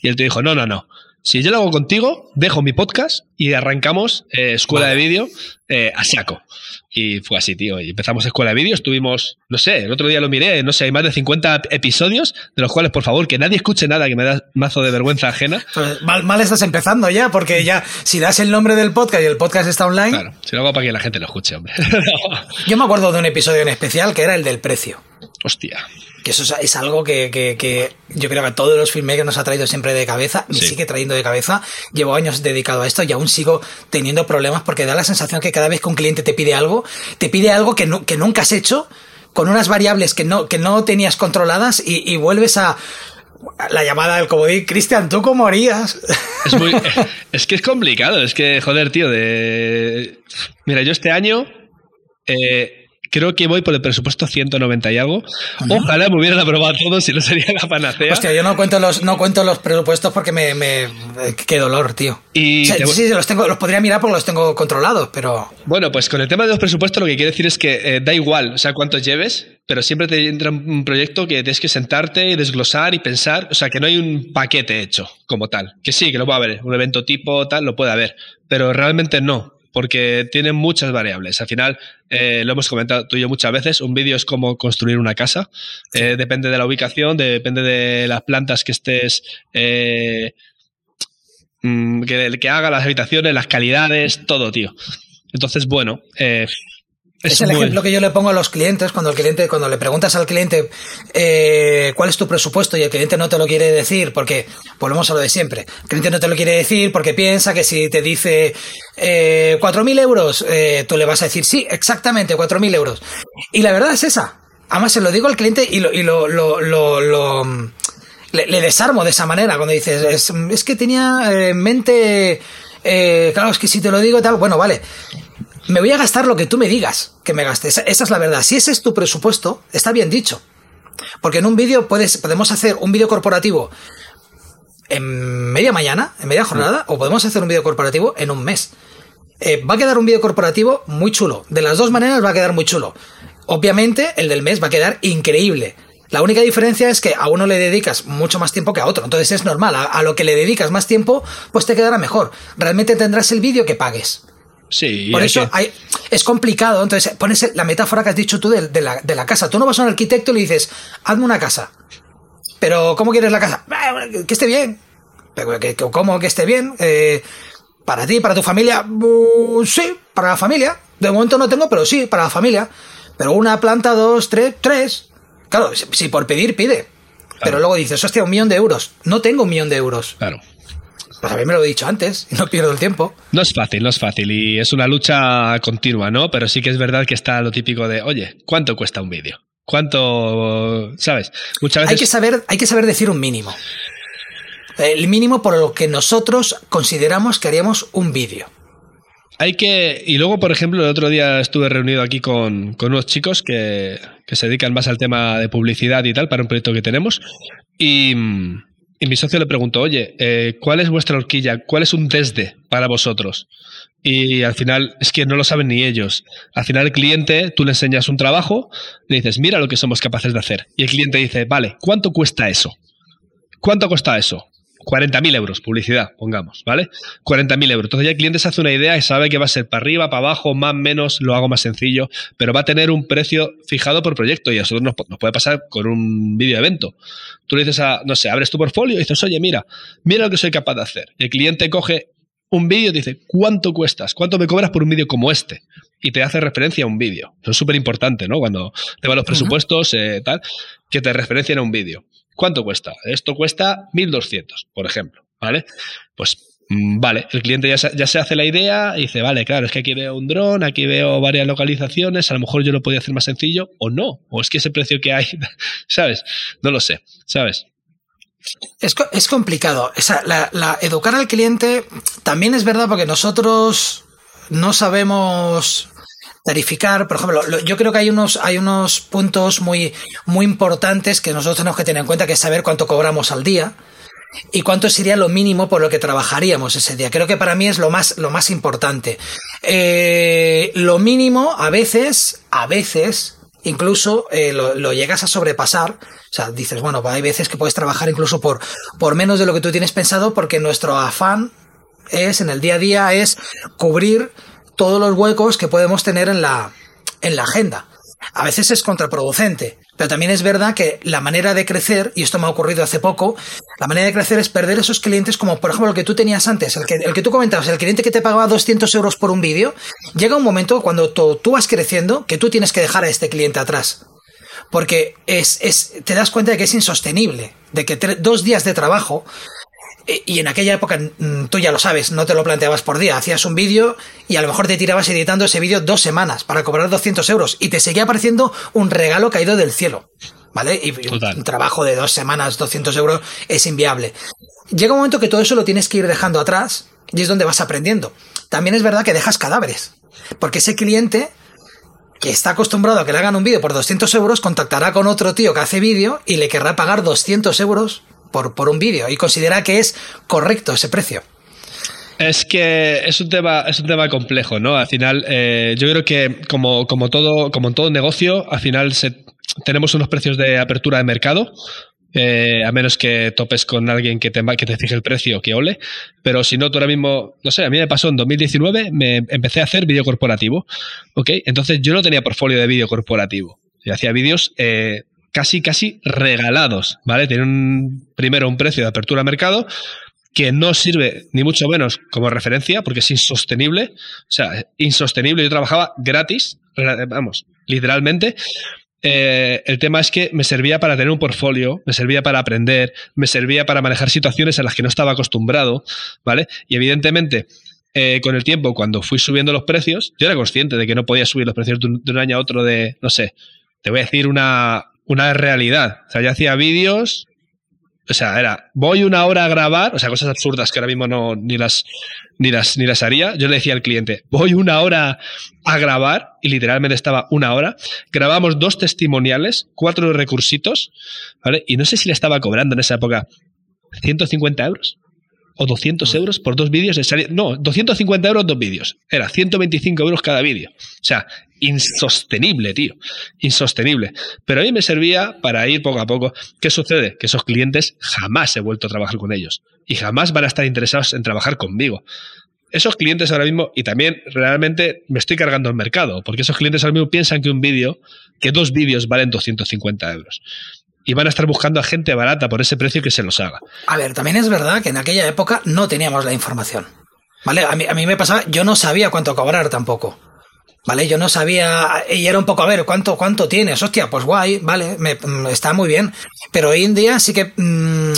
Y él te dijo, no, no, no. Si yo lo hago contigo, dejo mi podcast y arrancamos eh, escuela de vídeo eh, a saco. Y fue así, tío. Y empezamos escuela de vídeo, estuvimos, no sé, el otro día lo miré, no sé, hay más de 50 episodios, de los cuales, por favor, que nadie escuche nada, que me da mazo de vergüenza ajena. Pues mal, mal estás empezando ya, porque ya, si das el nombre del podcast y el podcast está online. Claro, si lo hago para que la gente lo escuche, hombre. Yo me acuerdo de un episodio en especial que era el del precio. Hostia. Que eso es, es algo que, que- que yo creo que a todos los filmmakers nos ha traído siempre de cabeza, me Sí. sigue trayendo de cabeza. Llevo años dedicado a esto y aún sigo teniendo problemas porque da la sensación que cada vez que un cliente te pide algo, te pide algo que, no- que nunca has hecho, con unas variables que no, que no tenías controladas y, y vuelves a la llamada del comodín. Cristian, ¿tú cómo harías? Es muy. es que es complicado. Es que, joder, tío, de. Mira, yo este año. eh, creo que voy por el presupuesto 190 y algo. Ojalá me hubieran aprobado todos y no sería la panacea. Hostia, yo no cuento los, no cuento los presupuestos porque me, me- qué dolor, tío. Y O sea, te- sí, sí, los tengo, los podría mirar porque los tengo controlados, pero Bueno, pues con el tema de los presupuestos lo que quiere decir es que eh, da igual, o sea, cuántos lleves, pero siempre te entra un proyecto que tienes que sentarte y desglosar y pensar, o sea, que no hay un paquete hecho como tal. Que sí, que lo puede haber, un evento tipo tal, lo puede haber, pero realmente no, porque tiene muchas variables. Al final, eh, lo hemos comentado tú y yo muchas veces, un vídeo es como construir una casa, Eh, depende de la ubicación, depende de las plantas que estés... eh, mm, que, que haga las habitaciones, las calidades, todo, tío. Entonces, bueno, eh, es, el ejemplo que yo le pongo a los clientes cuando el cliente, cuando le preguntas al cliente eh, cuál es tu presupuesto y el cliente no te lo quiere decir porque volvemos a lo de siempre. El cliente no te lo quiere decir porque piensa que si te dice eh, 4.000 euros, eh, tú le vas a decir sí, exactamente 4.000 euros. Y la verdad es esa. Además se lo digo al cliente y lo, y lo, lo, lo- lo- le, le desarmo de esa manera cuando dices es, es que tenía en mente eh, claro es que si te lo digo tal bueno vale me voy a gastar lo que tú me digas que me gastes. Esa, es la verdad. Si ese es tu presupuesto, está bien dicho. Porque en un vídeo podemos hacer un vídeo corporativo en media mañana, en media jornada, o podemos hacer un vídeo corporativo en un mes. Eh, va a quedar un vídeo corporativo muy chulo. De las dos maneras va a quedar muy chulo. Obviamente, el del mes va a quedar increíble. La única diferencia es que a uno le dedicas mucho más tiempo que a otro. Entonces es normal. A, a lo que le dedicas más tiempo, pues te quedará mejor. Realmente tendrás el vídeo que pagues. Sí, Por eso que- hay- es complicado. Entonces, pones la metáfora que has dicho tú de, de la, de la casa. Tú no vas a un arquitecto y le dices, hazme una casa. Pero, ¿cómo quieres la casa? "Ah, bueno, Que esté bien. Pero, que- que- ¿Cómo que esté bien? Eh, para ti, para tu familia. "Uh, sí, para la familia. De momento no tengo, pero sí, para la familia. Pero una planta, dos, tres, tres. Claro, si, si por pedir, pide. Pero luego dices, hostia, un millón de euros. No tengo un millón de euros. Claro. Pues a mí me lo he dicho antes y no pierdo el tiempo. No es fácil, no es fácil y es una lucha continua, ¿no? Pero sí que es verdad que está lo típico de, oye, ¿cuánto cuesta un vídeo? ¿Cuánto, sabes? Muchas Hay que veces... saber, hay que saber decir un mínimo. El mínimo por lo que nosotros consideramos que haríamos un vídeo. Hay que. Y luego, por ejemplo, el otro día estuve reunido aquí con, con unos chicos que, que se dedican más al tema de publicidad y tal para un proyecto que tenemos. Y, mm, y mi socio le preguntó, oye, eh, ¿cuál es vuestra horquilla? ¿Cuál es un desde para vosotros? Y al final es que no lo saben ni ellos. Al final el cliente, tú le enseñas un trabajo, le dices, mira lo que somos capaces de hacer. Y el cliente dice, vale, ¿cuánto cuesta eso? ¿Cuánto cuesta eso? 40.000 euros, publicidad, pongamos, ¿vale? 40.000 euros. Entonces ya el cliente se hace una idea y sabe que va a ser para arriba, para abajo, más, menos, lo hago más sencillo, pero va a tener un precio fijado por proyecto y a nosotros nos, puede pasar con un vídeo evento. Tú le dices a, no sé, abres tu portfolio y dices, oye, mira, mira lo que soy capaz de hacer. el cliente coge un vídeo y dice, ¿cuánto cuestas? ¿Cuánto me cobras por un vídeo como este? Y te hace referencia a un vídeo. Eso es súper importante, ¿no? Cuando te van los presupuestos, eh, tal, que te referencien a un vídeo. ¿Cuánto cuesta? Esto cuesta 1.200, por ejemplo, ¿vale? Pues mm, Vale, el cliente ya se, hace la idea y dice, vale, claro, es que aquí veo un dron, aquí veo varias localizaciones, a lo mejor yo lo podía hacer más sencillo o no, o es que ese precio que hay, ¿sabes? No lo sé, ¿sabes? Es, es complicado. la, educar al cliente también es verdad porque nosotros no sabemos tarificar. Por ejemplo, yo creo que hay unos, hay unos puntos muy, muy importantes que nosotros tenemos que tener en cuenta, que es saber cuánto cobramos al día y cuánto sería lo mínimo por lo que trabajaríamos ese día. Creo que para mí es lo más, lo más importante. Eh, lo mínimo, a veces, a veces, incluso eh, lo, llegas a sobrepasar. O sea, dices, bueno, hay veces que puedes trabajar incluso por, por menos de lo que tú tienes pensado, porque nuestro afán es, en el día a día, es cubrir todos los huecos que podemos tener en la, en la agenda. A veces es contraproducente, pero también es verdad que la manera de crecer, y esto me ha ocurrido hace poco, la manera de crecer es perder esos clientes como por ejemplo el que tú tenías antes, el que, el que tú comentabas, el cliente que te pagaba 200 euros por un vídeo, llega un momento cuando tú, vas creciendo que tú tienes que dejar a este cliente atrás. Porque es, es, te das cuenta de que es insostenible, de que dos días de trabajo y en aquella época, mm, tú ya lo sabes, no te lo planteabas por día. Hacías un vídeo y a lo mejor te tirabas editando ese vídeo dos semanas para cobrar 200 euros y te seguía apareciendo un regalo caído del cielo. ¿Vale? Y un trabajo de dos semanas, 200 euros, es inviable. Llega un momento que todo eso lo tienes que ir dejando atrás y es donde vas aprendiendo. También es verdad que dejas cadáveres. Porque ese cliente que está acostumbrado a que le hagan un vídeo por 200 euros, contactará con otro tío que hace vídeo y le querrá pagar 200 euros por, por un vídeo y considera que es correcto ese precio. Es que es un tema, es un tema complejo, ¿no? Al final, eh, yo creo que como, como, todo, como en todo negocio, al final se, tenemos unos precios de apertura de mercado. Eh, a menos que topes con alguien que te, que te fije el precio, que ole. Pero si no, tú ahora mismo, no sé, a mí me pasó en 2019, me empecé a hacer vídeo corporativo. ¿Ok? Entonces yo no tenía portfolio de vídeo corporativo. Yo hacía vídeos eh, casi, casi regalados, ¿vale? Tiene un, primero un precio de apertura a mercado que no sirve ni mucho menos como referencia porque es insostenible, o sea, insostenible. Yo trabajaba gratis, vamos, literalmente. Eh, el tema es que me servía para tener un portfolio, me servía para aprender, me servía para manejar situaciones a las que no estaba acostumbrado, ¿vale? Y evidentemente, eh, con el tiempo, cuando fui subiendo los precios, yo era consciente de que no podía subir los precios de un año a otro de, no sé, te voy a decir una, una realidad. O sea, yo hacía vídeos, o sea, era, voy una hora a grabar, o sea, cosas absurdas que ahora mismo no ni las, ni las, ni las haría. Yo le decía al cliente, voy una hora a grabar, y literalmente estaba una hora. Grabamos dos testimoniales, cuatro recursitos, ¿vale? Y no sé si le estaba cobrando en esa época 150 euros o 200 euros por dos vídeos de No, 250 euros dos vídeos. Era 125 euros cada vídeo. O sea, insostenible, tío. Insostenible. Pero a mí me servía para ir poco a poco. ¿Qué sucede? Que esos clientes jamás he vuelto a trabajar con ellos. Y jamás van a estar interesados en trabajar conmigo. Esos clientes ahora mismo, y también realmente me estoy cargando el mercado, porque esos clientes ahora mismo piensan que un vídeo, que dos vídeos valen 250 euros y van a estar buscando a gente barata por ese precio que se los haga. A ver, también es verdad que en aquella época no teníamos la información. ¿Vale? A mí, a mí me pasaba, yo no sabía cuánto cobrar tampoco. ¿Vale? Yo no sabía, y era un poco, a ver, ¿cuánto, cuánto tienes? Hostia, pues guay, vale, me, mm, está muy bien. Pero hoy en día sí que, mmm,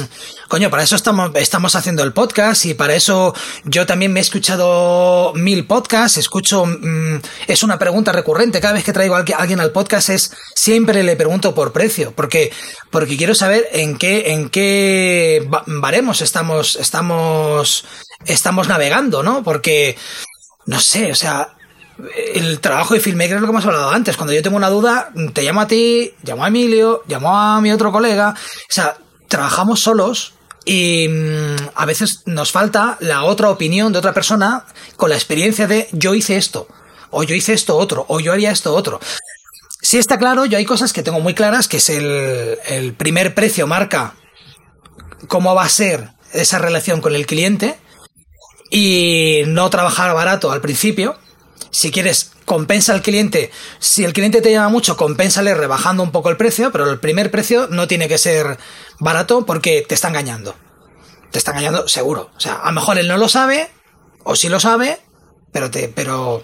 coño, para eso estamos, estamos haciendo el podcast y para eso yo también me he escuchado mil podcasts, escucho, mmm, es una pregunta recurrente, cada vez que traigo a alguien al podcast es, siempre le pregunto por precio, porque, porque quiero saber en qué, en qué baremos estamos, estamos, estamos navegando, ¿no? Porque, no sé, o sea, el trabajo de filmmaker es lo que hemos hablado antes. Cuando yo tengo una duda, te llamo a ti, llamo a Emilio, llamo a mi otro colega. O sea, trabajamos solos y mm, a veces nos falta la otra opinión de otra persona con la experiencia de yo hice esto, o yo hice esto otro, o yo haría esto otro. Si está claro, yo hay cosas que tengo muy claras, que es el, el primer precio marca cómo va a ser esa relación con el cliente y no trabajar barato al principio. Si quieres, compensa al cliente. Si el cliente te llama mucho, compénsale rebajando un poco el precio, pero el primer precio no tiene que ser barato porque te está engañando. Te está engañando seguro. O sea, a lo mejor él no lo sabe, o sí lo sabe, pero te, pero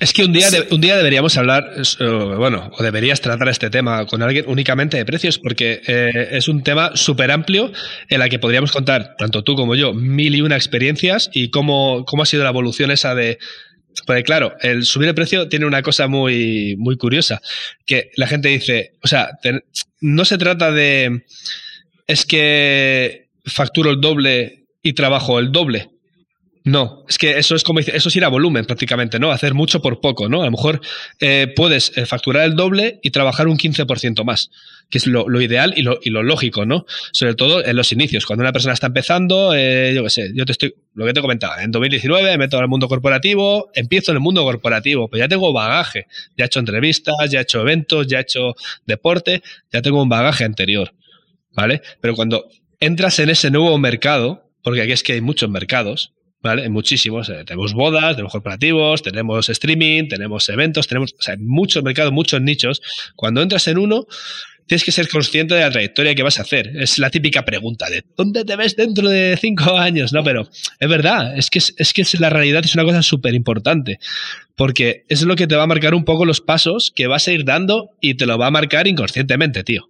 es que un día, un día deberíamos hablar, bueno, o deberías tratar este tema con alguien únicamente de precios, porque eh, es un tema súper amplio en la que podríamos contar, tanto tú como yo, mil y una experiencias y cómo, cómo ha sido la evolución esa de, porque claro, el subir el precio tiene una cosa muy, muy curiosa, que la gente dice, o sea, no se trata de, es que facturo el doble y trabajo el doble. No, es que eso es como eso es ir a volumen prácticamente, ¿no? Hacer mucho por poco, ¿no? A lo mejor eh, puedes eh, facturar el doble y trabajar un 15% más, que es lo, ideal y lo, lógico, ¿no? Sobre todo en los inicios, cuando una persona está empezando, eh, yo qué sé, yo te estoy, lo que te comentaba, en 2019 me meto al mundo corporativo, empiezo en el mundo corporativo, pues ya tengo bagaje, ya he hecho entrevistas, ya he hecho eventos, ya he hecho deporte, ya tengo un bagaje anterior, ¿vale? Pero cuando entras en ese nuevo mercado, porque aquí es que hay muchos mercados, muchísimos. Eh, tenemos bodas, tenemos corporativos, tenemos streaming, tenemos eventos, tenemos muchos mercados, muchos nichos. Cuando entras en uno, tienes que ser consciente de la trayectoria que vas a hacer. Es la típica pregunta de ¿dónde te ves dentro de cinco años? No, pero es verdad, es que, es, que la realidad es una cosa súper importante, porque es lo que te va a marcar un poco los pasos que vas a ir dando y te lo va a marcar inconscientemente, tío.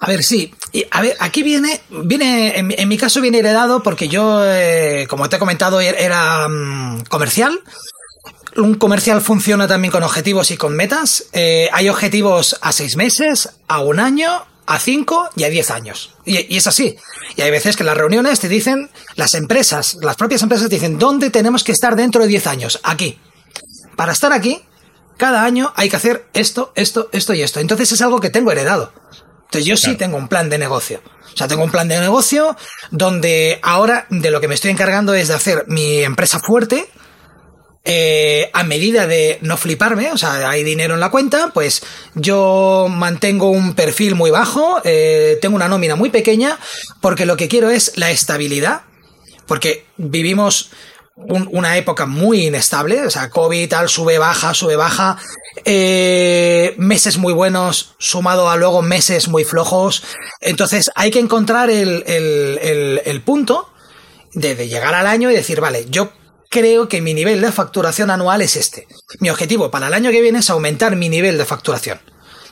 A ver, sí. A ver, aquí viene, viene, en, mi caso viene heredado porque yo, eh, como te he comentado, er, era mm, comercial. Un comercial funciona también con objetivos y con metas. Eh, hay objetivos a seis meses, a un año, a cinco y a diez años. Y, y, es así. Y hay veces que las reuniones te dicen, las empresas, las propias empresas te dicen, ¿dónde tenemos que estar dentro de diez años? Aquí. Para estar aquí, cada año hay que hacer esto, esto, esto y esto. Entonces es algo que tengo heredado. Entonces yo sí tengo un plan de negocio. O sea, tengo un plan de negocio donde ahora de lo que me estoy encargando es de hacer mi empresa fuerte, eh, a medida de no fliparme, o sea, hay dinero en la cuenta, pues yo mantengo un perfil muy bajo, eh, tengo una nómina muy pequeña, porque lo que quiero es la estabilidad, porque vivimos una época muy inestable, o sea, COVID tal, sube, baja, sube, baja, eh, meses muy buenos sumado a luego meses muy flojos, entonces hay que encontrar el, el, el, punto de, de llegar al año y decir, vale, yo creo que mi nivel de facturación anual es este. Mi objetivo para el año que viene es aumentar mi nivel de facturación.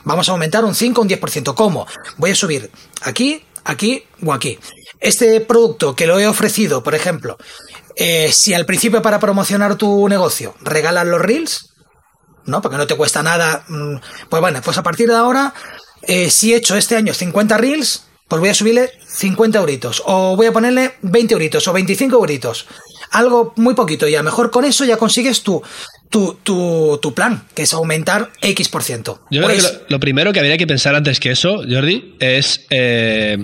Vamos a aumentar un 5 o un 10%. ¿Cómo? Voy a subir aquí, aquí o aquí. Este producto que lo he ofrecido, por ejemplo, eh, si al principio para promocionar tu negocio regalas los reels, ¿no? Porque no te cuesta nada. Mm, pues bueno, pues a partir de ahora, eh, si he hecho este año 50 reels, pues voy a subirle 50 euritos. O voy a ponerle 20 euritos o 25 euritos. Algo muy poquito y a lo mejor con eso ya consigues tu, tu, tu, plan, que es aumentar X%. por ciento. Yo creo que pues lo, primero que habría que pensar antes que eso, Jordi, es eh,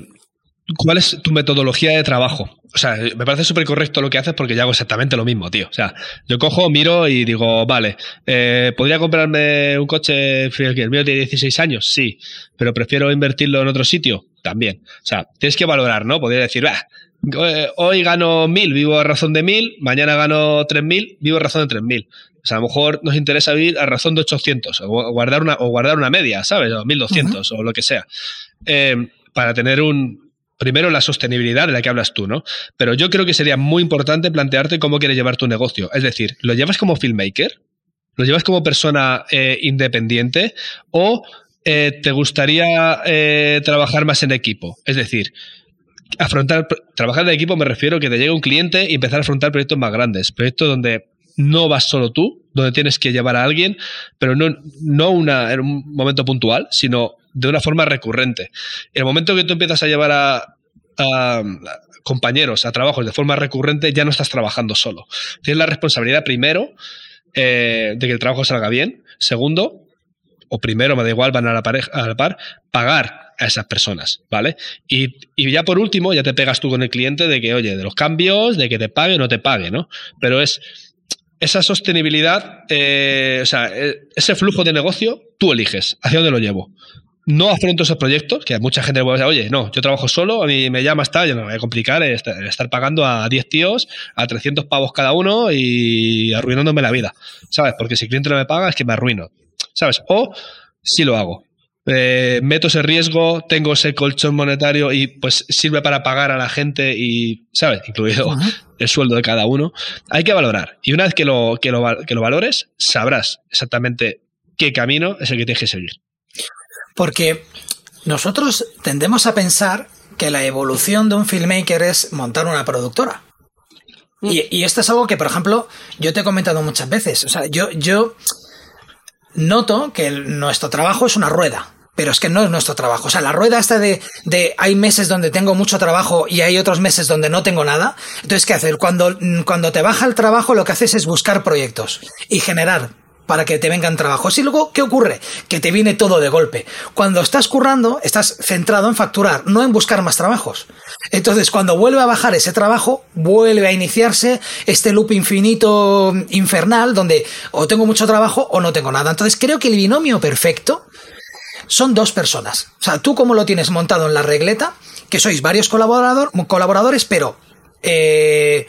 cuál es tu metodología de trabajo. O sea, me parece súper correcto lo que haces porque yo hago exactamente lo mismo, tío. O sea, yo cojo, miro y digo, vale, eh, ¿podría comprarme un coche el mío tiene 16 años? Sí, pero prefiero invertirlo en otro sitio también. O sea, tienes que valorar, ¿no? Podría decir, eh, hoy gano 1000, vivo a razón de 1000, mañana gano 3000, vivo a razón de 3000. O sea, a lo mejor nos interesa vivir a razón de 800 o guardar una, o guardar una media, ¿sabes? O 1200 o lo que sea. Eh, para tener un, primero la sostenibilidad de la que hablas tú, ¿no? Pero yo creo que sería muy importante plantearte cómo quieres llevar tu negocio. Es decir, ¿lo llevas como filmmaker? ¿Lo llevas como persona eh, independiente? ¿O eh, te gustaría eh, trabajar más en equipo? Es decir, afrontar, trabajar en equipo me refiero a que te llegue un cliente y empezar a afrontar proyectos más grandes, proyectos donde no vas solo tú, donde tienes que llevar a alguien, pero no, no una, en un momento puntual, sino de una forma recurrente. En el momento que tú empiezas a llevar a, compañeros a trabajos de forma recurrente, ya no estás trabajando solo. Tienes la responsabilidad, primero, eh, de que el trabajo salga bien. Segundo, o primero, me da igual, van a la, pareja, par, pagar a esas personas, ¿vale? Y, y, ya por último, ya te pegas tú con el cliente de que, oye, de los cambios, de que te pague o no te pague, ¿no? Pero es esa sostenibilidad, eh, o sea, e, ese flujo de negocio, tú eliges hacia dónde lo llevo. no afronto esos proyectos, que mucha gente puede decir, oye, no, yo trabajo solo, a mí me llamas, tal, yo no me voy a complicar estar, pagando a 10 tíos a 300 pavos cada uno y arruinándome la vida, ¿sabes? Porque si el cliente no me paga es que me arruino, ¿sabes? O si lo hago. Eh, meto ese riesgo, tengo ese colchón monetario y pues sirve para pagar a la gente y, ¿sabes? Incluido el sueldo de cada uno. Hay que valorar. Y una vez que lo, que lo, que lo valores, sabrás exactamente qué camino es el que tienes que seguir. Porque nosotros tendemos a pensar que la evolución de un filmmaker es montar una productora. Mm. Y, esto es algo que, por ejemplo, yo te he comentado muchas veces. O sea, yo, yo noto que nuestro trabajo es una rueda. Pero es que no es nuestro trabajo. O sea, la rueda esta de, de hay meses donde tengo mucho trabajo y hay otros meses donde no tengo nada. Entonces, ¿qué hacer? Cuando, cuando te baja el trabajo, lo que haces es buscar proyectos y generar para que te vengan trabajos. Y luego, ¿qué ocurre? Que te viene todo de golpe. Cuando estás currando, estás centrado en facturar, no en buscar más trabajos. Entonces, cuando vuelve a bajar ese trabajo, vuelve a iniciarse este loop infinito infernal donde o tengo mucho trabajo o no tengo nada. Entonces, creo que el binomio perfecto son dos personas. O sea, tú como lo tienes montado en la regleta, que sois varios colaborador, colaboradores, pero... Eh,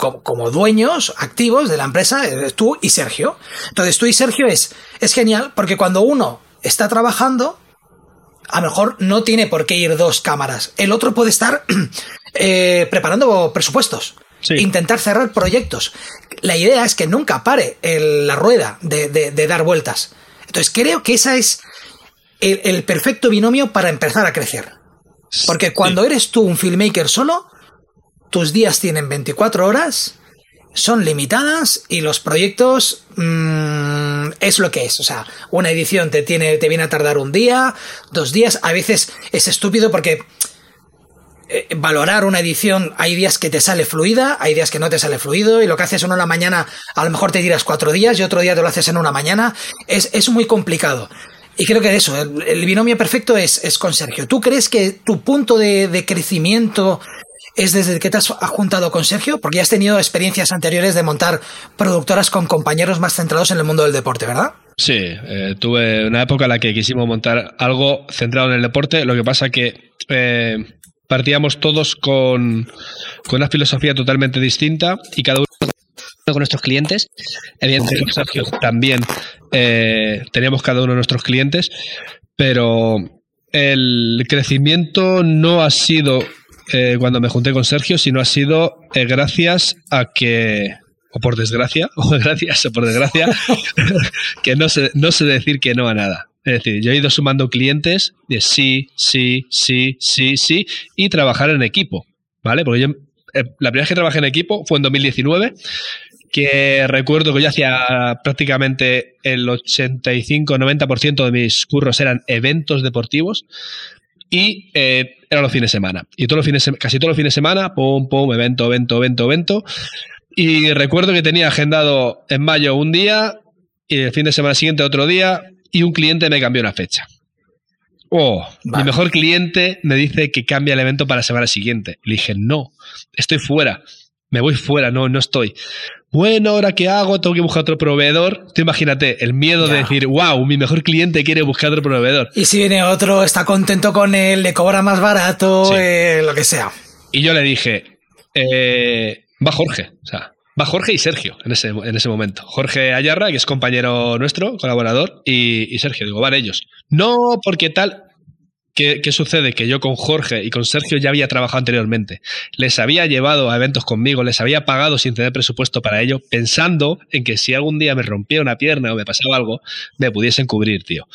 como, dueños activos de la empresa, tú y Sergio. Entonces tú y Sergio es, es genial porque cuando uno está trabajando, a lo mejor no tiene por qué ir dos cámaras. El otro puede estar eh, preparando presupuestos. Intentar cerrar proyectos. La idea es que nunca pare la rueda de, dar vueltas. Entonces creo que esa es el, perfecto binomio para empezar a crecer. Porque cuando eres tú un filmmaker solo, tus días tienen 24 horas, son limitadas y los proyectos mm, es lo que es. O sea, una edición te, tiene, te viene a tardar un día, dos días. A veces es estúpido porque eh, valorar una edición, hay días que te sale fluida, hay días que no te sale fluido y lo que haces en una mañana a lo mejor te tiras cuatro días y otro día te lo haces en una mañana. Es, es muy complicado. Y creo que eso, el, binomio perfecto es, es, con Sergio. ¿Tú crees que tu punto de, de crecimiento es desde que te has juntado con Sergio, porque ya has tenido experiencias anteriores de montar productoras con compañeros más centrados en el mundo del deporte, ¿verdad? Sí, eh, tuve una época en la que quisimos montar algo centrado en el deporte, lo que pasa que eh, partíamos todos con, una filosofía totalmente distinta y cada uno con nuestros clientes. Evidentemente, Sergio también eh, teníamos cada uno de nuestros clientes, pero el crecimiento no ha sido eh, cuando me junté con Sergio, sino ha sido eh, gracias a que, o por desgracia, o gracias o por desgracia, que no sé, no sé decir que no a nada. Es decir, yo he ido sumando clientes de sí, sí, sí, sí, sí, y trabajar en equipo, ¿vale? Porque yo, eh, la primera vez que trabajé en equipo fue en 2019, que recuerdo que yo hacía prácticamente el 85-90% de mis curros eran eventos deportivos, y eh, eran los fines de semana. Y todos los fines, casi todos los fines de semana, pum, pum, evento, evento, evento, evento. Y recuerdo que tenía agendado en mayo un día y el fin de semana siguiente otro día y un cliente me cambió una fecha. Oh, mi mejor cliente me dice que cambia el evento para la semana siguiente. Le dije, no, estoy fuera, me voy fuera, no, no estoy bueno, ¿ahora qué hago? Tengo que buscar otro proveedor. Tú imagínate el miedo de decir, wow, mi mejor cliente quiere buscar otro proveedor. Y si viene otro, está contento con él, le cobra más barato, eh, lo que sea. Y yo le dije, eh, va Jorge, o sea, va Jorge y Sergio en ese, en ese momento. Jorge Ayarra, que es compañero nuestro, colaborador, y, y Sergio, digo, van ellos. No, porque tal, ¿Qué, sucede? Que yo con Jorge y con Sergio ya había trabajado anteriormente. Les había llevado a eventos conmigo, les había pagado sin tener presupuesto para ello, pensando en que si algún día me rompía una pierna o me pasaba algo, me pudiesen cubrir, tío.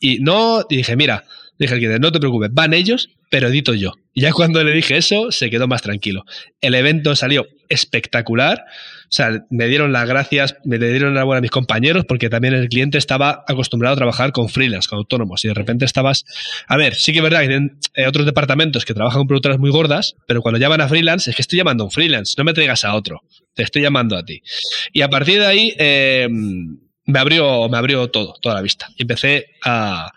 Y no, dije, mira, dije al no te preocupes, van ellos, pero edito yo. Y ya cuando le dije eso, se quedó más tranquilo. El evento salió espectacular. O sea, me dieron las gracias, me dieron la buena a mis compañeros porque también el cliente estaba acostumbrado a trabajar con freelance, con autónomos y de repente estabas... A ver, sí que es verdad que hay eh, otros departamentos que trabajan con productoras muy gordas, pero cuando llaman a freelance es que estoy llamando a un freelance, no me traigas a otro, te estoy llamando a ti. Y a partir de ahí... Eh, me abrió, me abrió todo, toda la vista. Empecé a,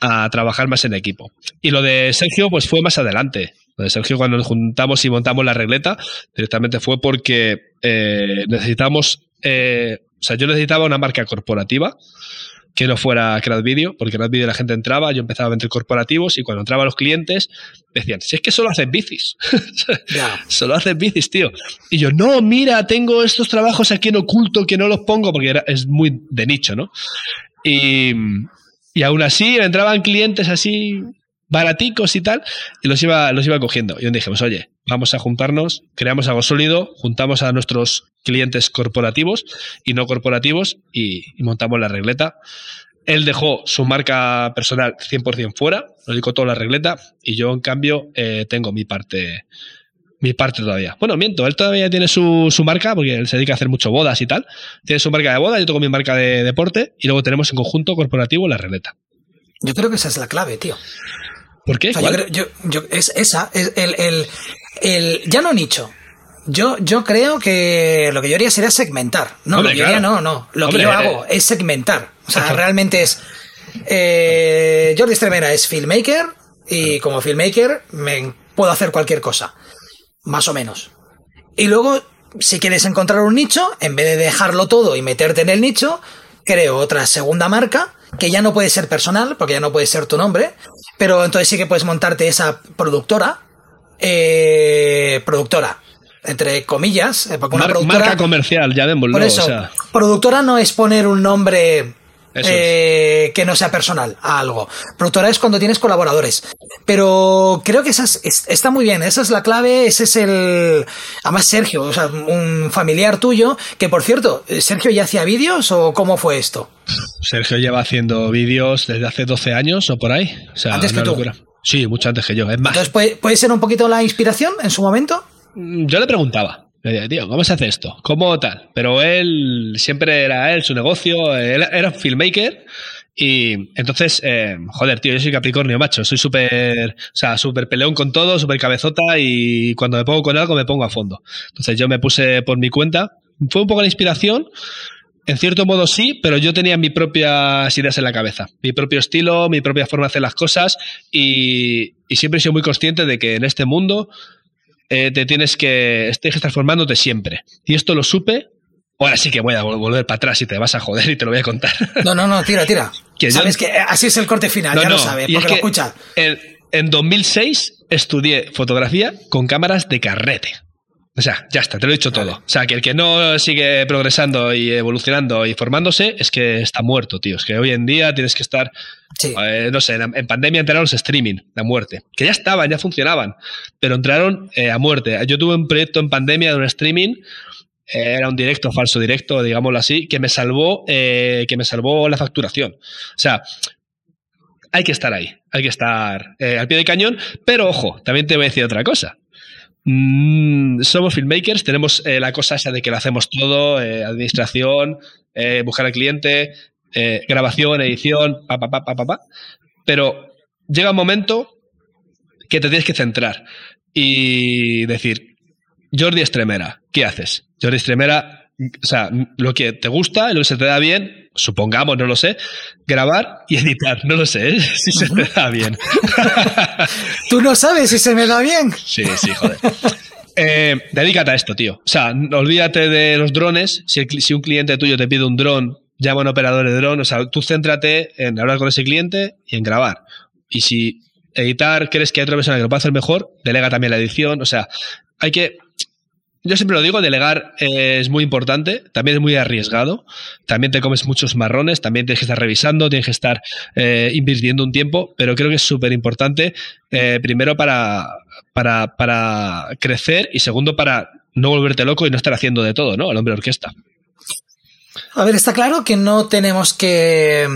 a, trabajar más en equipo. Y lo de Sergio, pues fue más adelante. Sergio, cuando nos juntamos y montamos la regleta, directamente fue porque eh, necesitamos, eh, o sea, yo necesitaba una marca corporativa que no fuera CrowdVideo, porque CrowdVideo la gente entraba, yo empezaba a vender corporativos y cuando entraban los clientes decían, si es que solo haces bicis, solo haces bicis, tío. Y yo, no, mira, tengo estos trabajos aquí en oculto que no los pongo porque era, es muy de nicho, ¿no? Y, y aún así entraban clientes así baraticos y tal, y los iba, los iba cogiendo. Y dijimos, oye, vamos a juntarnos, creamos algo sólido, juntamos a nuestros clientes corporativos y no corporativos y, montamos la regleta. Él dejó su marca personal 100% fuera, lo dedicó toda la regleta y yo en cambio eh, tengo mi parte mi parte todavía. Bueno, miento, él todavía tiene su, marca, porque él se dedica a hacer mucho bodas y tal. Tiene su marca de boda, yo tengo mi marca de deporte, y luego tenemos en conjunto corporativo la regleta. Yo creo que esa es la clave, tío. ¿Por qué? yo, es esa, el, el, ya no nicho. Yo, yo creo que lo que yo haría sería segmentar. No, lo que yo haría no, no. Lo que yo hago es segmentar. O sea, realmente es. Eh, Jordi Stremera es filmmaker y como filmmaker me puedo hacer cualquier cosa. Más o menos. Y luego, si quieres encontrar un nicho, en vez de dejarlo todo y meterte en el nicho, creo otra segunda marca que ya no puede ser personal, porque ya no puede ser tu nombre, pero entonces sí que puedes montarte esa productora, eh, productora, entre comillas, eh, porque una productora, marca comercial, ya vemos Por eso, productora no es poner un nombre eh, que no sea personal a algo. Productora es cuando tienes colaboradores. Pero creo que esa está muy bien, esa es la clave, ese es el... Además Sergio, o sea, un familiar tuyo, que por cierto, ¿Sergio ya hacía vídeos o cómo fue esto? Sergio lleva haciendo vídeos desde hace 12 años o por ahí. antes que tú. Sí, mucho antes que yo, es más. Entonces, ¿puede ser un poquito la inspiración en su momento? Mm, yo le preguntaba. Le tío, ¿cómo se hace esto? ¿Cómo tal? Pero él siempre era él, su negocio, él era filmmaker. Y entonces, eh, joder, tío, yo soy Capricornio, macho. Soy súper, o sea, súper peleón con todo, súper cabezota y cuando me pongo con algo me pongo a fondo. Entonces yo me puse por mi cuenta. Fue un poco la inspiración. En cierto modo sí, pero yo tenía mis propias ideas en la cabeza, mi propio estilo, mi propia forma de hacer las cosas y, y siempre he sido muy consciente de que en este mundo eh, te tienes que, estés transformándote siempre. Y esto lo supe. Ahora sí que voy a volver para atrás y te vas a joder y te lo voy a contar. No, no, no, tira, tira. Sabes que así es el corte final, ya lo sabes, porque lo escuchas. En, en 2006 estudié fotografía con cámaras de carrete. O sea, ya está, te lo he dicho todo. O sea, que el que no sigue progresando y evolucionando y formándose es que está muerto, tío. Es que hoy en día tienes que estar, eh, no sé, en, pandemia entraron los streaming, la muerte, que ya estaban, ya funcionaban, pero entraron eh, a muerte. Yo tuve un proyecto en pandemia de un streaming, eh, era un directo, falso directo, digámoslo así, que me salvó, que me salvó la facturación. O sea, hay que estar ahí, hay que estar al pie del cañón, pero ojo, también te voy a decir otra cosa. Mm, somos filmmakers, tenemos eh, la cosa esa de que lo hacemos todo, eh, administración, eh, buscar al cliente, grabación, edición, pa, pa, pa, pa, pa, pero llega un momento que te tienes que centrar y decir, Jordi Estremera, ¿qué haces? Jordi Estremera, o sea, lo que te gusta, lo que se te da bien, supongamos, no lo sé, grabar y editar, no lo sé, ¿eh? si se me da bien. ¿Tú no sabes si se me da bien? Sí, sí, joder. Eh, dedícate a esto, tío. O sea, olvídate de los drones. Si, si un cliente tuyo te pide un dron, llama a un operador de dron. O sea, tú céntrate en hablar con ese cliente y en grabar. Y si editar crees que hay otra persona que lo puede hacer mejor, delega también la edición. O sea, hay que yo siempre lo digo, delegar eh, es muy importante, también es muy arriesgado, también te comes muchos marrones, también tienes que estar revisando, tienes que estar eh, invirtiendo un tiempo, pero creo que es súper importante, eh, primero para, para, para crecer y segundo para no volverte loco y no estar haciendo de todo, ¿no? El hombre orquesta. A ver, está claro que no tenemos que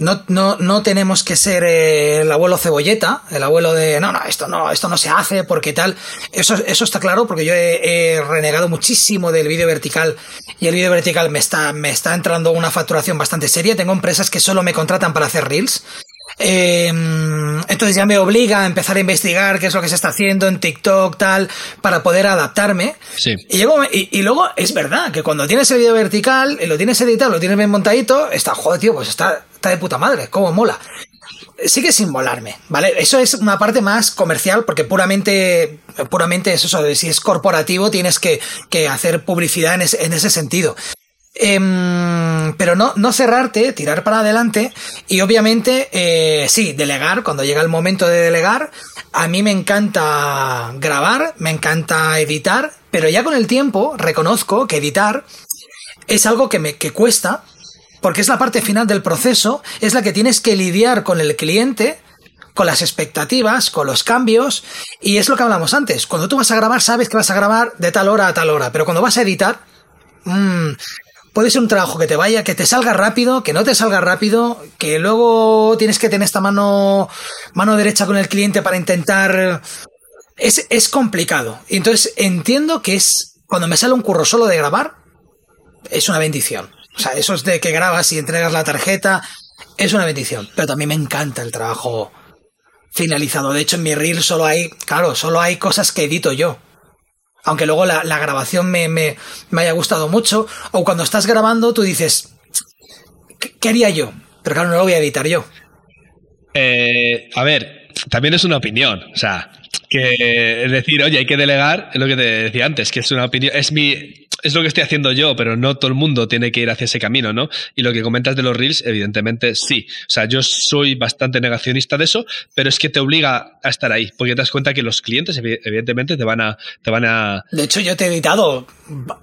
no, no, no tenemos que ser eh, el abuelo cebolleta, el abuelo de no, no, esto no, esto no se hace porque tal. Eso, eso está claro porque yo he, renegado muchísimo del vídeo vertical y el vídeo vertical me está, me está entrando una facturación bastante seria. Tengo empresas que solo me contratan para hacer reels. Em, entonces ya me obliga a empezar a investigar qué es lo que se está haciendo en TikTok, tal, para poder adaptarme. Sí. Y, y, luego es verdad que cuando tienes el vídeo vertical lo tienes editado, lo tienes bien montadito, está, joder, tío, pues está, está de puta madre, cómo mola. Sigue sin molarme, ¿vale? Eso es una parte más comercial porque puramente, puramente es eso, si es corporativo tienes que, que hacer publicidad en, en ese sentido. Em, pero no, no cerrarte, tirar para adelante y obviamente, eh, sí, delegar, cuando llega el momento de delegar, a mí me encanta grabar, me encanta editar, pero ya con el tiempo reconozco que editar es algo que me que cuesta, porque es la parte final del proceso, es la que tienes que lidiar con el cliente, con las expectativas, con los cambios, y es lo que hablamos antes. Cuando tú vas a grabar, sabes que vas a grabar de tal hora a tal hora, pero cuando vas a editar, mmm, puede ser un trabajo que te vaya, que te salga rápido, que no te salga rápido, que luego tienes que tener esta mano, mano derecha con el cliente para intentar. Es, es complicado. Entonces entiendo que es, cuando me sale un curro solo de grabar, es una bendición. O sea, eso es de que grabas y entregas la tarjeta, es una bendición. Pero también me encanta el trabajo finalizado. De hecho, en mi reel solo hay, claro, solo hay cosas que edito yo aunque luego la, grabación me, me, haya gustado mucho, o cuando estás grabando tú dices, ¿qué, haría yo? Pero claro, no lo voy a editar yo. Eh, a ver, también es una opinión, o sea, que es decir, oye, hay que delegar, es lo que te decía antes, que es una opinión, es mi, es lo que estoy haciendo yo, pero no todo el mundo tiene que ir hacia ese camino, ¿no? Y lo que comentas de los reels, evidentemente sí. O sea, yo soy bastante negacionista de eso, pero es que te obliga a estar ahí, porque te das cuenta que los clientes, evidentemente, te van a, te van a. De hecho, yo te he editado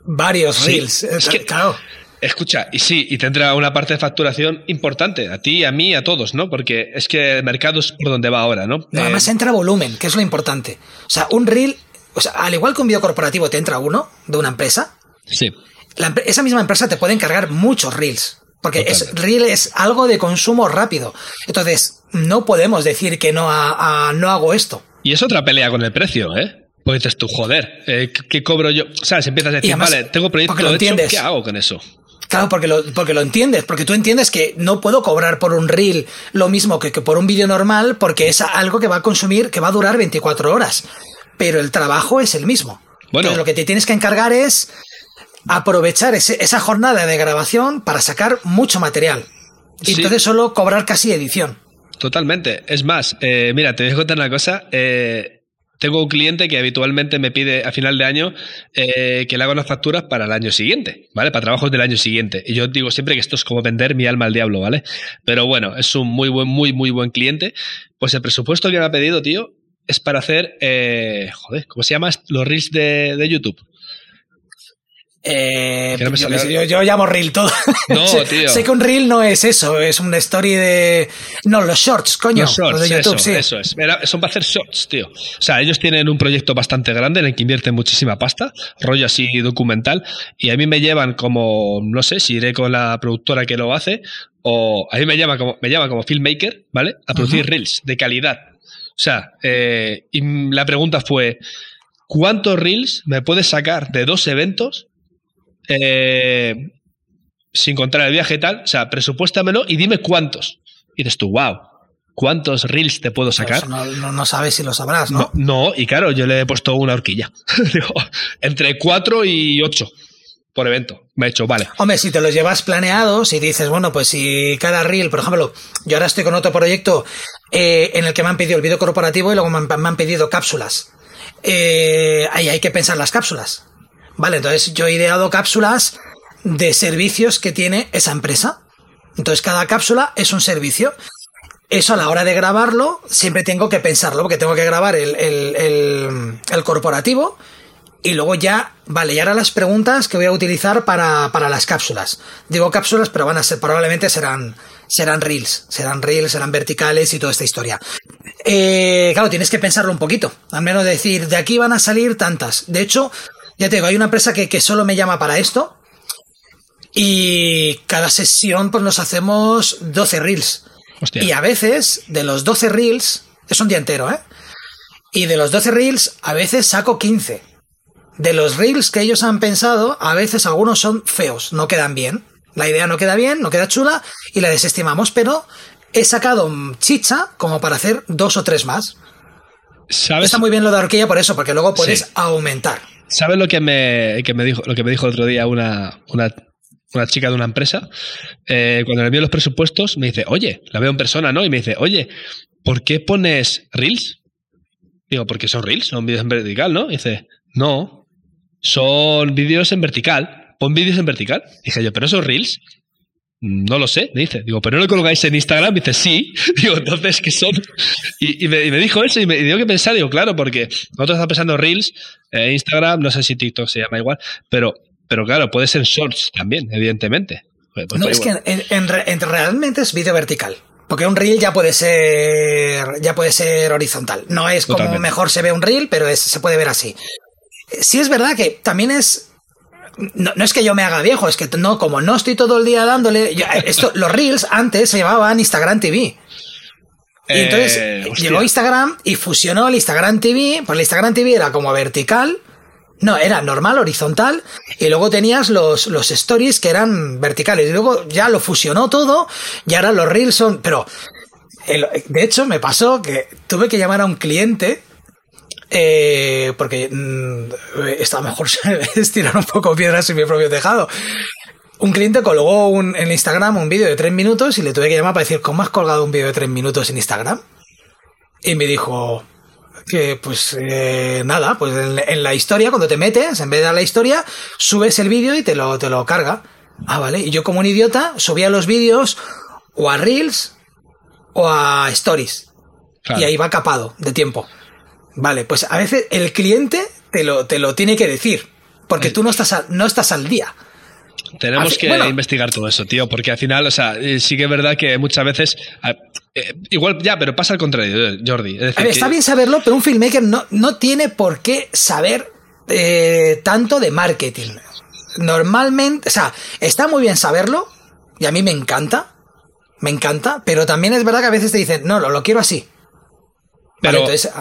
varios reels. Es que, claro. Escucha, y sí, y tendrá una parte de facturación importante, a ti, a mí, a todos, ¿no? Porque es que el mercado es por donde va ahora, ¿no? además eh, entra volumen, que es lo importante. O sea, un reel, o sea, al igual que un video corporativo te entra uno de una empresa, Sí. esa misma empresa te puede encargar muchos reels. Porque es, reel es algo de consumo rápido. Entonces, no podemos decir que no, no hago esto. Y es otra pelea con el precio, ¿eh? Porque dices tú, joder, eh, ¿qué, cobro yo? O sea, si empiezas a decir, vale, tengo proyecto hecho, ¿qué hago con eso? Claro, porque lo, porque lo entiendes, porque tú entiendes que no puedo cobrar por un reel lo mismo que, que por un vídeo normal, porque es algo que va a consumir, que va a durar 24 horas. Pero el trabajo es el mismo. Bueno, lo que te tienes que encargar es aprovechar esa jornada de grabación para sacar mucho material. Y entonces solo cobrar casi edición. Totalmente. Es más, eh, mira, te voy a contar una cosa. Eh, tengo un cliente que habitualmente me pide a final de año eh, que le haga unas facturas para el año siguiente, ¿vale? Para trabajos del año siguiente. Y yo digo siempre que esto es como vender mi alma al diablo, ¿vale? Pero bueno, es un muy buen, muy, muy buen cliente. Pues el presupuesto que me ha pedido, tío, es para hacer, joder, ¿cómo se llama? Los reels de, de YouTube. Eh, yo, llamo reel todo. No, tío. sé que un reel no es eso, es una story de. No, los shorts, coño. Los shorts, de YouTube, eso, sí. eso es. son para hacer shorts, tío. O sea, ellos tienen un proyecto bastante grande en el que invierten muchísima pasta, rollo así documental, y a mí me llevan como, no sé si iré con la productora que lo hace, o a mí me llama como, me llama como filmmaker, ¿vale? A producir reels de calidad. O sea, eh, y la pregunta fue. ¿Cuántos reels me puedes sacar de dos eventos eh, sin contar el viaje y tal, o sea, presupuéstamelo y dime cuántos. Y dices tú, wow, ¿cuántos reels te puedo sacar? No, no, sabes si lo sabrás, ¿no? ¿no? y claro, yo le he puesto una horquilla. entre cuatro y ocho por evento. Me he hecho, vale. Hombre, si te los llevas planeados y dices, bueno, pues si cada reel, por ejemplo, yo ahora estoy con otro proyecto eh, en el que me han pedido el vídeo corporativo y luego me han, pedido cápsulas. Eh, ahí hay que pensar las cápsulas. Vale, entonces yo he ideado cápsulas de servicios que tiene esa empresa. Entonces cada cápsula es un servicio. Eso a la hora de grabarlo siempre tengo que pensarlo, porque tengo que grabar el, el, corporativo y luego ya, vale, y ahora las preguntas que voy a utilizar para, para, las cápsulas. Digo cápsulas, pero van a ser, probablemente serán, serán reels, serán reels, serán verticales y toda esta historia. Eh, claro, tienes que pensarlo un poquito, al menos decir, de aquí van a salir tantas. De hecho, ya te digo, hay una empresa que, que solo me llama para esto. Y cada sesión, pues nos hacemos 12 reels. Y a veces, de los 12 reels, es un día entero, ¿eh? Y de los 12 reels, a veces saco 15. De los reels que ellos han pensado, a veces algunos son feos, no quedan bien. La idea no queda bien, no queda chula y la desestimamos, pero he sacado chicha como para hacer dos o tres más. ¿Sabes? Está muy bien lo de horquilla por eso, porque luego puedes aumentar. ¿Sabes lo que me, me dijo, lo que me dijo el otro día una, una, chica de una empresa? Eh, cuando le envió los presupuestos, me dice, oye, la veo en persona, ¿no? Y me dice, oye, ¿por qué pones Reels? Digo, porque son Reels, son vídeos en vertical, ¿no? Y dice, no, son vídeos en vertical. Pon vídeos en vertical. Dije yo, pero esos Reels. No lo sé, me dice. Digo, ¿pero no lo colgáis en Instagram? Me dice, sí. Digo, entonces, ¿qué son? Y, me, dijo eso y me dio que pensar. Digo, claro, porque nosotros estamos pensando Reels, eh, Instagram, no sé si TikTok se llama igual, pero, pero claro, puede ser Shorts también, evidentemente. Pues no, es que en, realmente es vídeo vertical. Porque un reel ya puede ser ya puede ser horizontal. No es como mejor se ve un reel, pero se puede ver así. Sí es verdad que también es no, es que yo me haga viejo, es que no, como no estoy todo el día dándole. esto, los Reels antes se llamaban Instagram TV. Y entonces eh, llegó Instagram y fusionó el Instagram TV, pues el Instagram TV era como vertical, no, era normal, horizontal, y luego tenías los, los stories que eran verticales, y luego ya lo fusionó todo, y ahora los reels son, pero, de hecho me pasó que tuve que llamar a un cliente eh, porque mm, está mejor estirar un poco piedras en mi propio tejado. Un cliente colgó un, en Instagram un vídeo de tres minutos y le tuve que llamar para decir, ¿cómo has colgado un vídeo de tres minutos en Instagram? Y me dijo que, pues eh, nada, pues en, la historia, cuando te metes, en vez de dar la historia, subes el vídeo y te lo, te lo carga. Ah, vale. Y yo como un idiota subía los vídeos o a Reels o a Stories. Y ahí va capado de tiempo. Vale, pues a veces el cliente te lo, te lo tiene que decir, porque tú no estás, no estás al día. Tenemos que investigar todo eso, tío, porque al final, o sea, eh, sí que es verdad que muchas veces. Eh, igual ya, pero pasa al contrario, eh, Jordi. está bien saberlo, pero un filmmaker no, no tiene por qué saber tanto de marketing. Normalmente, o sea, está muy bien saberlo, y a mí me encanta, me encanta, pero también es verdad que a veces te dicen, no, lo, lo quiero así. Pero, entonces,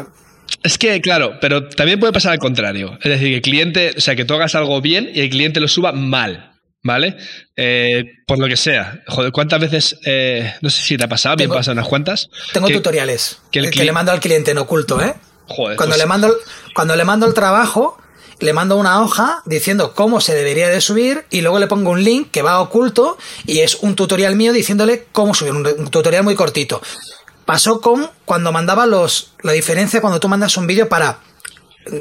es que, claro, pero también puede pasar al contrario. Es decir, que el cliente, o sea, que tú hagas algo bien y el cliente lo suba mal. ¿Vale? Eh, por lo que sea. Joder, ¿cuántas veces, eh, no sé si te ha pasado, bien pasan unas cuantas? Tengo tutoriales que, le mando al cliente en oculto, ¿eh? Joder, cuando, pues le mando, cuando le mando el trabajo, le mando una hoja diciendo cómo se debería de subir y luego le pongo un link que va oculto y es un tutorial mío diciéndole cómo subir, un tutorial muy cortito. Pasó con cuando mandaba los. La diferencia cuando tú mandas un vídeo para.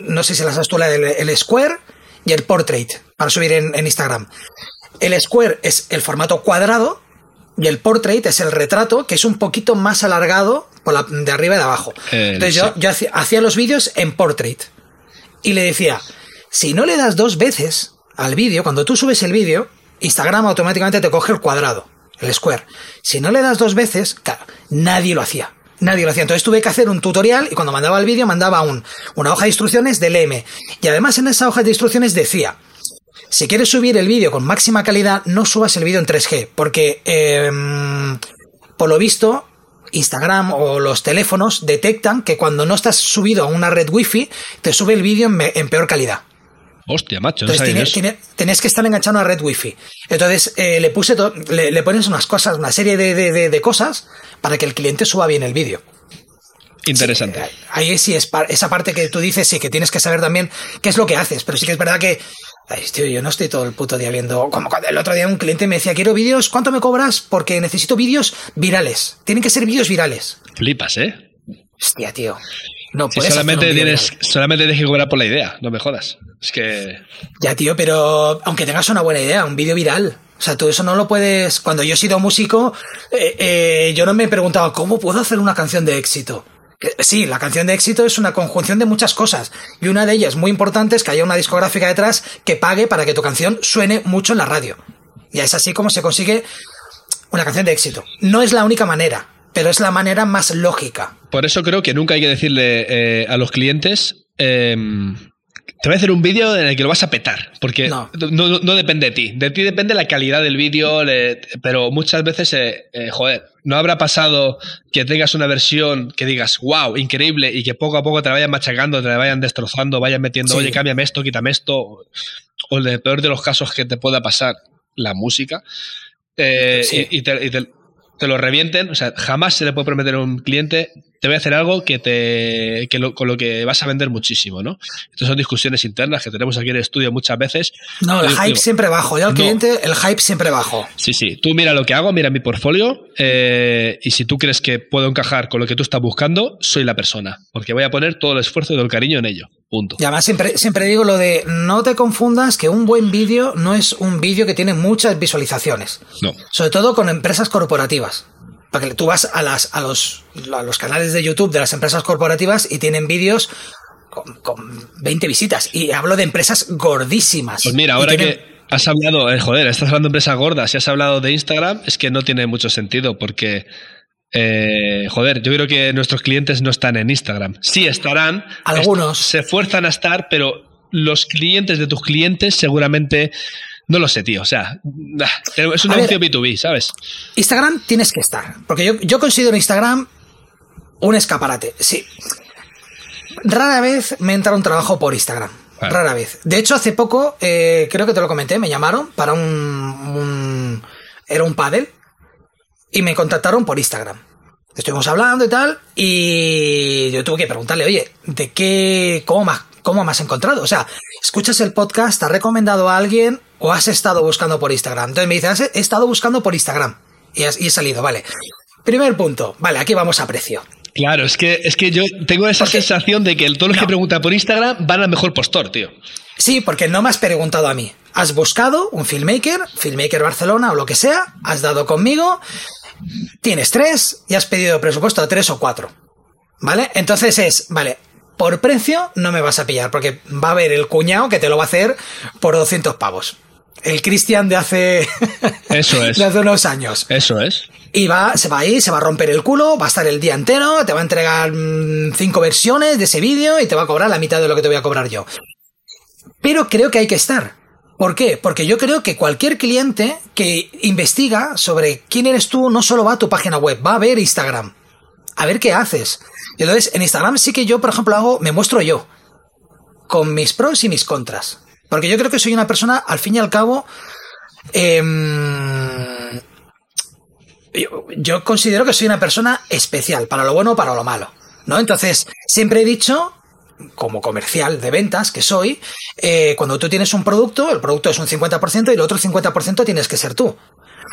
No sé si las has tú, la el Square y el Portrait, para subir en, Instagram. El Square es el formato cuadrado y el Portrait es el retrato, que es un poquito más alargado por la, de arriba y de abajo. Entonces yo, yo hacía los vídeos en Portrait y le decía: si no le das dos veces al vídeo, cuando tú subes el vídeo, Instagram automáticamente te coge el cuadrado el Square. Si no le das dos veces, claro, nadie lo hacía. Nadie lo hacía. Entonces tuve que hacer un tutorial y cuando mandaba el vídeo mandaba un, una hoja de instrucciones del M. Y además en esa hoja de instrucciones decía, si quieres subir el vídeo con máxima calidad, no subas el vídeo en 3G, porque em, por lo visto Instagram o los teléfonos detectan que cuando no estás subido a una red wifi, te sube el vídeo en peor calidad. Hostia, macho. Entonces que estar enganchado a una red wifi. Entonces eh, le puse le, pones unas cosas, una serie de, cosas para que el cliente suba bien el vídeo. Interesante. ahí sí es esa parte que tú dices, sí, que tienes que saber también qué es lo que haces. Pero sí que es verdad que tío, yo no estoy todo el puto día viendo. Como cuando el otro día un cliente me decía, quiero vídeos, ¿cuánto me cobras? Porque necesito vídeos virales. Tienen que ser vídeos virales. Flipas, ¿eh? Hostia, tío. No, solamente tienes, solamente tienes que cobrar por la idea, no me jodas. Es que. Ya, tío, pero aunque tengas una buena idea, un vídeo viral. O sea, tú eso no lo puedes. Cuando yo he sido músico, eh, eh, yo no me he preguntado cómo puedo hacer una canción de éxito. Sí, la canción de éxito es una conjunción de muchas cosas. Y una de ellas muy importante es que haya una discográfica detrás que pague para que tu canción suene mucho en la radio. Y es así como se consigue una canción de éxito. No es la única manera pero es la manera más lógica. Por eso creo que nunca hay que decirle eh, a los clientes, em, te voy a hacer un vídeo en el que lo vas a petar, porque no. No, depende de ti. De ti depende la calidad del vídeo, pero muchas veces, eh, eh, joder, no habrá pasado que tengas una versión que digas, wow, increíble, y que poco a poco te la vayan machacando, te la vayan destrozando, vayan metiendo, oye, cámbiame esto, quítame esto, o el peor de los casos que te pueda pasar, la música. y, te, te lo revienten, o sea, jamás se le puede prometer a un cliente, te voy a hacer algo que te que con lo que vas a vender muchísimo, ¿no? Estas son discusiones internas que tenemos aquí en el estudio muchas veces. No, el hype siempre bajo. Yo al cliente, el hype siempre bajo. Sí, sí. Tú mira lo que hago, mira mi portfolio eh, y si tú crees que puedo encajar con lo que tú estás buscando, soy la persona. Porque voy a poner todo el esfuerzo y todo el cariño en ello. Punto. Y además siempre, siempre digo lo de no te confundas que un buen vídeo no es un vídeo que tiene muchas visualizaciones. No. Sobre todo con empresas corporativas. Porque tú vas a, las, a, los, a los canales de YouTube de las empresas corporativas y tienen vídeos con, 20 visitas. Y hablo de empresas gordísimas. Pues mira, ahora que has hablado, eh, joder, estás hablando de empresas gordas y has hablado de Instagram, es que no tiene mucho sentido porque eh, joder, yo creo que nuestros clientes no están en Instagram. Sí estarán. Algunos. se esfuerzan a estar, pero los clientes de tus clientes seguramente. No lo sé, tío. O sea, es un negocio B2B, ¿sabes? Instagram tienes que estar. Porque yo, yo considero Instagram un escaparate. Sí. Rara vez me entra un trabajo por Instagram. Rara vez. De hecho, hace poco, eh, creo que te lo comenté, me llamaron para un, un era un paddle y me contactaron por Instagram. Estuvimos hablando y tal, y yo tuve que preguntarle, oye, ¿de qué, cómo más, cómo me has encontrado? O sea, ¿escuchas el podcast, te has recomendado a alguien o has estado buscando por Instagram? Entonces me dice, he estado buscando por Instagram y, he salido, vale. Primer punto, vale, aquí vamos a precio. Claro, es que, es que yo tengo esa sensación de que todos los que preguntan por Instagram van al mejor postor, tío. Sí, porque no me has preguntado a mí. Has buscado un filmmaker, filmmaker Barcelona o lo que sea, has dado conmigo, tienes tres y has pedido presupuesto a tres o cuatro. ¿Vale? Entonces es, vale, por precio no me vas a pillar, porque va a haber el cuñado que te lo va a hacer por 200 pavos. El Cristian de hace. Eso es. de hace unos años. Eso es. Y va, se va a ir, se va a romper el culo, va a estar el día entero, te va a entregar mm, cinco versiones de ese vídeo y te va a cobrar la mitad de lo que te voy a cobrar yo. Pero creo que hay que estar. ¿Por qué? Porque yo creo que cualquier cliente que investiga sobre quién eres tú no solo va a tu página web, va a ver Instagram, a ver qué haces. Entonces en Instagram sí que yo, por ejemplo, hago, me muestro yo, con mis pros y mis contras. Porque yo creo que soy una persona, al fin y al cabo, em, yo, yo, considero que soy una persona especial, para lo bueno o para lo malo. ¿No? Entonces, siempre he dicho como comercial de ventas que soy, eh, cuando tú tienes un producto, el producto es un 50% y el otro 50% tienes que ser tú.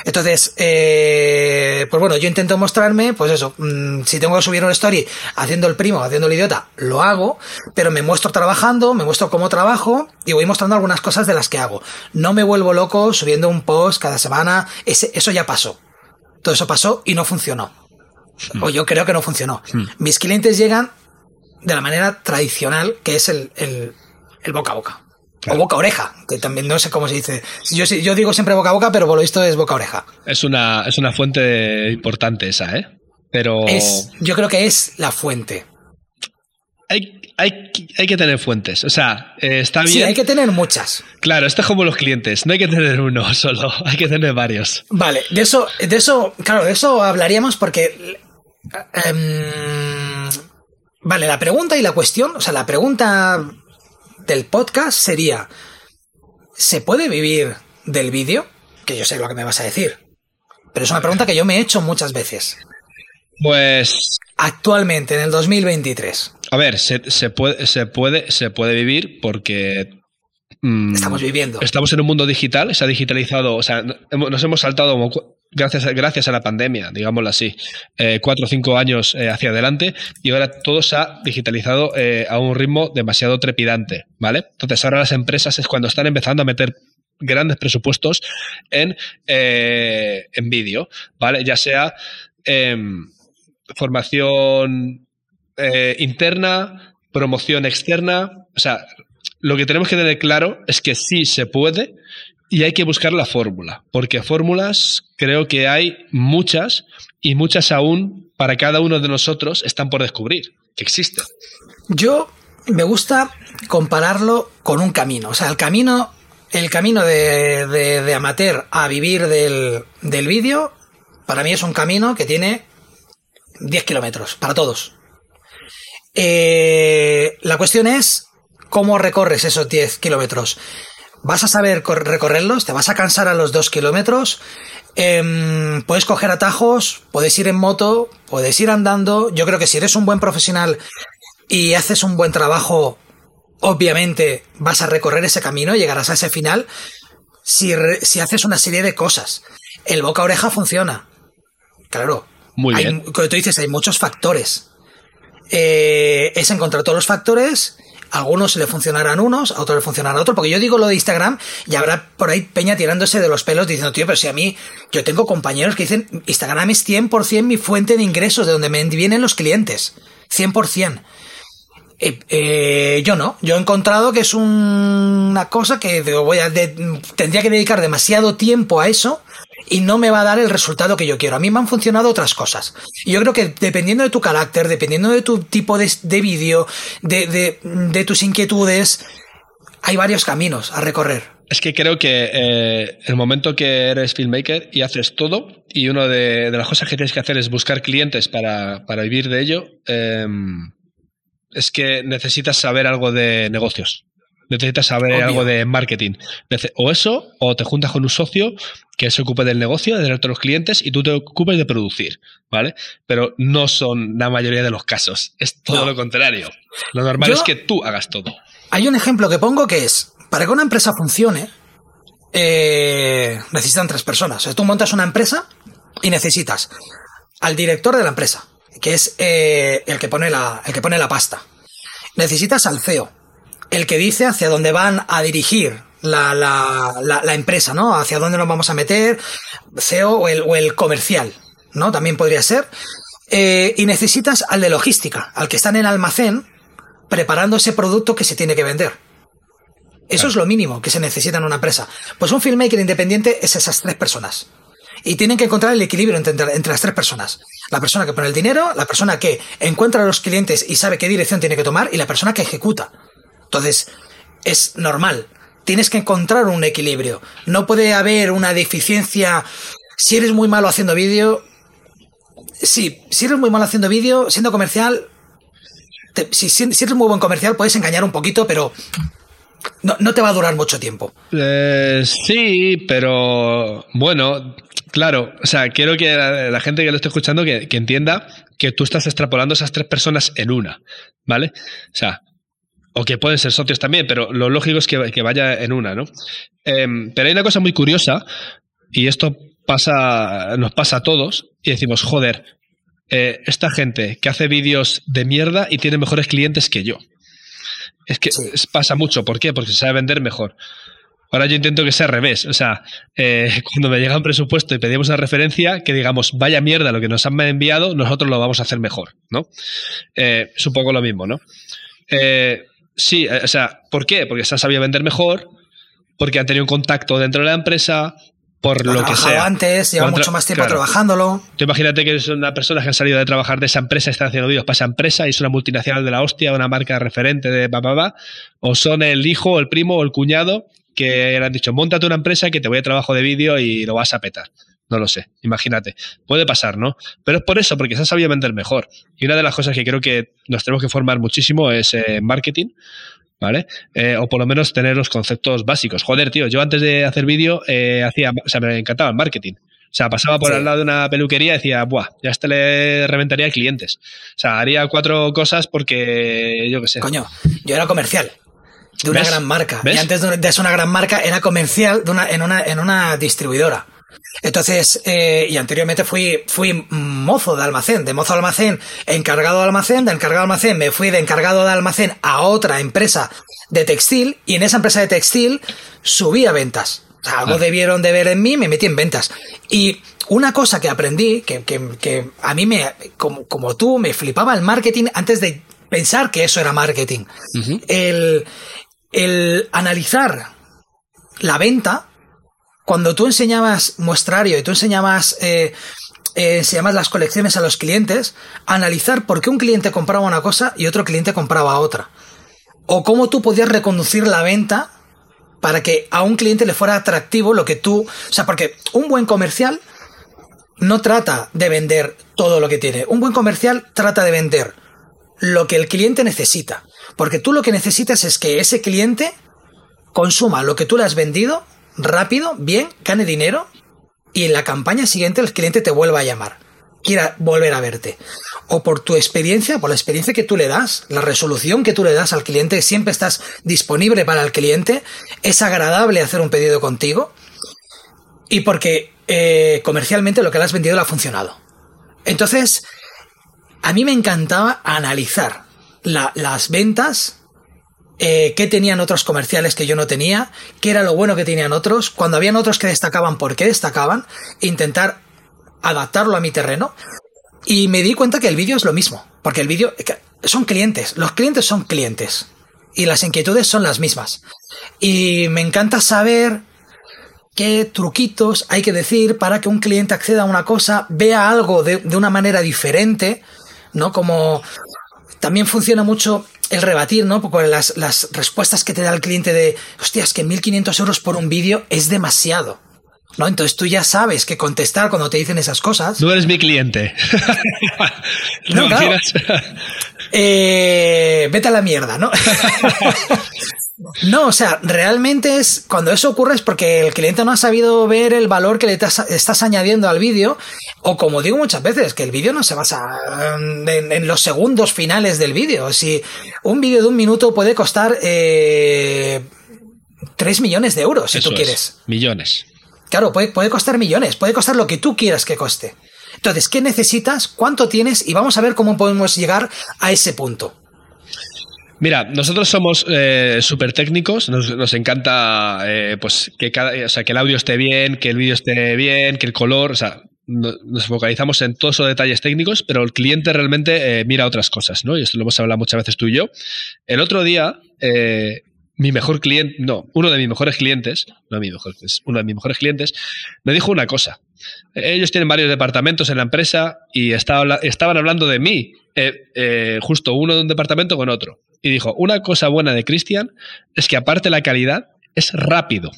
Entonces, eh, pues bueno, yo intento mostrarme, pues eso, mm, si tengo que subir una story haciendo el primo, haciendo el idiota, lo hago, pero me muestro trabajando, me muestro cómo trabajo y voy mostrando algunas cosas de las que hago. No me vuelvo loco subiendo un post cada semana, ese, eso ya pasó. Todo eso pasó y no funcionó. O yo creo que no funcionó. Hmm. Mis clientes llegan de la manera tradicional, que es el, el, boca a boca. O boca a oreja, que también no sé cómo se dice. Yo, yo digo siempre boca a boca, pero por lo visto es boca a oreja. Es una, es una fuente importante esa, ¿eh? Pero. Es, yo creo que es la fuente. Hay, hay, hay que tener fuentes. O sea, eh, está bien. Sí, hay que tener muchas. Claro, esto es como los clientes. No hay que tener uno solo, hay que tener varios. Vale, de eso, de eso, claro, de eso hablaríamos porque. Em, Vale, la pregunta y la cuestión, o sea, la pregunta del podcast sería, ¿se puede vivir del vídeo? Que yo sé lo que me vas a decir. Pero es una pregunta que yo me he hecho muchas veces. Pues... Actualmente, en el 2023. A ver, se, puede, se, puede, se puede vivir porque mm, Estamos viviendo. Estamos en un mundo digital, se ha digitalizado, o sea, nos hemos saltado gracias a, gracias a la pandemia, digámoslo así, eh, cuatro o cinco años eh, hacia adelante y ahora todo se ha digitalizado eh, a un ritmo demasiado trepidante, ¿vale? Entonces ahora las empresas es cuando están empezando a meter grandes presupuestos en, en vídeo, ¿vale? Ya sea em, formación interna, promoción externa, o sea, lo que tenemos que tener claro es que sí se puede y hay que buscar la fórmula, porque fórmulas creo que hay muchas y muchas aún para cada uno de nosotros están por descubrir, que existen. Yo me gusta compararlo con un camino, o sea, el camino, el camino de, de, amateur a vivir del, del vídeo, para mí es un camino que tiene 10 kilómetros, para todos. Eh, la cuestión es cómo recorres esos 10 kilómetros vas a saber recorrerlos, te vas a cansar a los dos kilómetros, Em, puedes coger atajos, puedes ir en moto, puedes ir andando. Yo creo que si eres un buen profesional y haces un buen trabajo, obviamente vas a recorrer ese camino, llegarás a ese final. Si, si haces una serie de cosas, el boca oreja funciona. Claro. Muy bien. como tú dices, hay muchos factores. Eh, es encontrar todos los factores algunos le funcionarán unos, a otros le funcionarán otros, porque yo digo lo de Instagram y habrá por ahí Peña tirándose de los pelos diciendo, tío, pero si a mí, yo tengo compañeros que dicen, Instagram es 100% mi fuente de ingresos, de donde me vienen los clientes. 100%. Eh, eh, yo no, yo he encontrado que es una cosa que voy a tendría que dedicar demasiado tiempo a eso y no me va a dar el resultado que yo quiero. A mí me han funcionado otras cosas. Y yo creo que dependiendo de tu carácter, dependiendo de tu tipo de, vídeo, de, de, tus inquietudes, hay varios caminos a recorrer. Es que creo que eh, el momento que eres filmmaker y haces todo, y una de, las cosas que tienes que hacer es buscar clientes para, para vivir de ello, em, es que necesitas saber algo de negocios necesitas saber algo de marketing. O eso, o te juntas con un socio que se ocupe del negocio, de tener los clientes y tú te ocupes de producir, ¿vale? Pero no son la mayoría de los casos. Es todo lo contrario. Lo normal es que tú hagas todo. Hay un ejemplo que pongo que es, para que una empresa funcione, eh, necesitan tres personas. tú montas una empresa y necesitas al director de la empresa, que es eh, el, que pone la, el que pone la pasta. Necesitas al CEO, el que dice hacia dónde van a dirigir la, empresa, ¿no? Hacia dónde nos vamos a meter, CEO o el, o el comercial, ¿no? También podría ser. Eh, y necesitas al de logística, al que está en el almacén preparando ese producto que se tiene que vender. Eso es lo mínimo que se necesita en una empresa. Pues un filmmaker independiente es esas tres personas. Y tienen que encontrar el equilibrio entre, entre, las tres personas. La persona que pone el dinero, la persona que encuentra a los clientes y sabe qué dirección tiene que tomar, y la persona que ejecuta. Entonces, es normal. Tienes que encontrar un equilibrio. No puede haber una deficiencia. Si eres muy malo haciendo vídeo. Sí, si eres muy malo haciendo vídeo, siendo comercial. si, eres muy buen comercial, puedes engañar un poquito, pero no, te va a durar mucho tiempo. Eh, sí, pero bueno, claro. O sea, quiero que la, gente que lo esté escuchando que, que, entienda que tú estás extrapolando esas tres personas en una, ¿vale? O sea, o que pueden ser socios también, pero lo lógico es que, vaya en una, ¿no? Em, pero hay una cosa muy curiosa, y esto pasa, nos pasa a todos, y decimos, joder, eh, esta gente que hace vídeos de mierda y tiene mejores clientes que yo. Es que pasa mucho, ¿por qué? Porque se sabe vender mejor. Ahora yo intento que sea al revés. O sea, eh, cuando me llega un presupuesto y pedimos una referencia, que digamos, vaya mierda lo que nos han enviado, nosotros lo vamos a hacer mejor, ¿no? Eh, es un poco lo mismo, ¿no? Eh, Sí, eh, o sea, ¿por qué? Porque se han sabido vender mejor, porque han tenido un contacto dentro de la empresa, por lo, que sea. antes, lleva mucho más tiempo trabajándolo. Tú imagínate que es una persona que ha salido de trabajar de esa empresa, está haciendo vídeos para esa empresa y es una multinacional de la hostia, una marca referente de papá, o son el hijo, el primo o el cuñado que le han dicho, montate una empresa que te voy a trabajo de vídeo y lo vas a petar. No lo sé, imagínate. Puede pasar, ¿no? Pero es por eso, porque se ha sabido vender mejor. Y una de las cosas que creo que nos tenemos que formar muchísimo es eh, marketing. ¿Vale? Eh, o por lo menos tener los conceptos básicos. Joder, tío, yo antes de hacer vídeo eh, hacía, o sea, me encantaba el marketing. O sea, pasaba por al lado de una peluquería y decía, buah, ya este le reventaría clientes. O sea, haría cuatro cosas porque, yo qué sé. Coño, yo era comercial de una gran marca. Y antes de ser una gran marca era comercial de una, en, una, en una distribuidora. Entonces, eh, y anteriormente fui, fui mozo de almacén, de mozo de almacén, encargado de almacén, de encargado de almacén, me fui de encargado de almacén a otra empresa de textil, y en esa empresa de textil subí a ventas. O sea, algo debieron de ver en mí, me metí en ventas. Y una cosa que aprendí, que, que, a mí me, como, como, tú, me flipaba el marketing antes de pensar que eso era marketing. el, el analizar la venta cuando tú enseñabas muestrario y tú enseñabas, eh, eh, enseñabas las colecciones a los clientes, analizar por qué un cliente compraba una cosa y otro cliente compraba otra. O cómo tú podías reconducir la venta para que a un cliente le fuera atractivo lo que tú... O sea, porque un buen comercial no trata de vender todo lo que tiene. Un buen comercial trata de vender lo que el cliente necesita. Porque tú lo que necesitas es que ese cliente consuma lo que tú le has vendido rápido, bien, gane dinero y en la campaña siguiente el cliente te vuelva a llamar, quiera volver a verte. O por tu experiencia, por la experiencia que tú le das, la resolución que tú le das al cliente, siempre estás disponible para el cliente, es agradable hacer un pedido contigo y porque eh, comercialmente lo que le has vendido le ha funcionado. Entonces, a mí me encantaba analizar las ventas, eh, qué tenían otros comerciales que yo no tenía, qué era lo bueno que tenían otros, cuando habían otros que destacaban, por qué destacaban, intentar adaptarlo a mi terreno. Y me di cuenta que el vídeo es lo mismo, porque el vídeo son clientes, los clientes son clientes y las inquietudes son las mismas. Y me encanta saber qué truquitos hay que decir para que un cliente acceda a una cosa, vea algo de una manera diferente, ¿no? Como también funciona mucho el rebatir, ¿no? Porque las, las respuestas que te da el cliente de, hostias, que 1500 euros por un vídeo es demasiado. ¿No? Entonces tú ya sabes que contestar cuando te dicen esas cosas. No eres mi cliente. no, claro. eh, vete a la mierda, ¿no? No, o sea, realmente es cuando eso ocurre es porque el cliente no ha sabido ver el valor que le estás añadiendo al vídeo, o como digo muchas veces, que el vídeo no se basa en, los segundos finales del vídeo. Si un vídeo de un minuto puede costar eh, 3 millones de euros, si tú quieres. millones. Claro, puede, puede costar millones, puede costar lo que tú quieras que coste. Entonces, ¿qué necesitas? ¿Cuánto tienes? Y vamos a ver cómo podemos llegar a ese punto. Mira, nosotros somos eh, súper técnicos, nos, encanta eh, pues que, cada, o sea, que el audio esté bien, que el vídeo esté bien, que el color, o sea, nos focalizamos en todos esos detalles técnicos, pero el cliente realmente eh, mira otras cosas, ¿no? Y esto lo hemos hablado muchas veces tú y yo. El otro día, mi mejor cliente, no, uno de mis mejores clientes, no mi mejor, es uno de mis mejores clientes, me dijo una cosa. Ellos tienen varios departamentos en la empresa y estaba, estaban hablando de mí, justo uno de un departamento con otro y dijo, una cosa buena de Christian es que aparte la calidad es rápido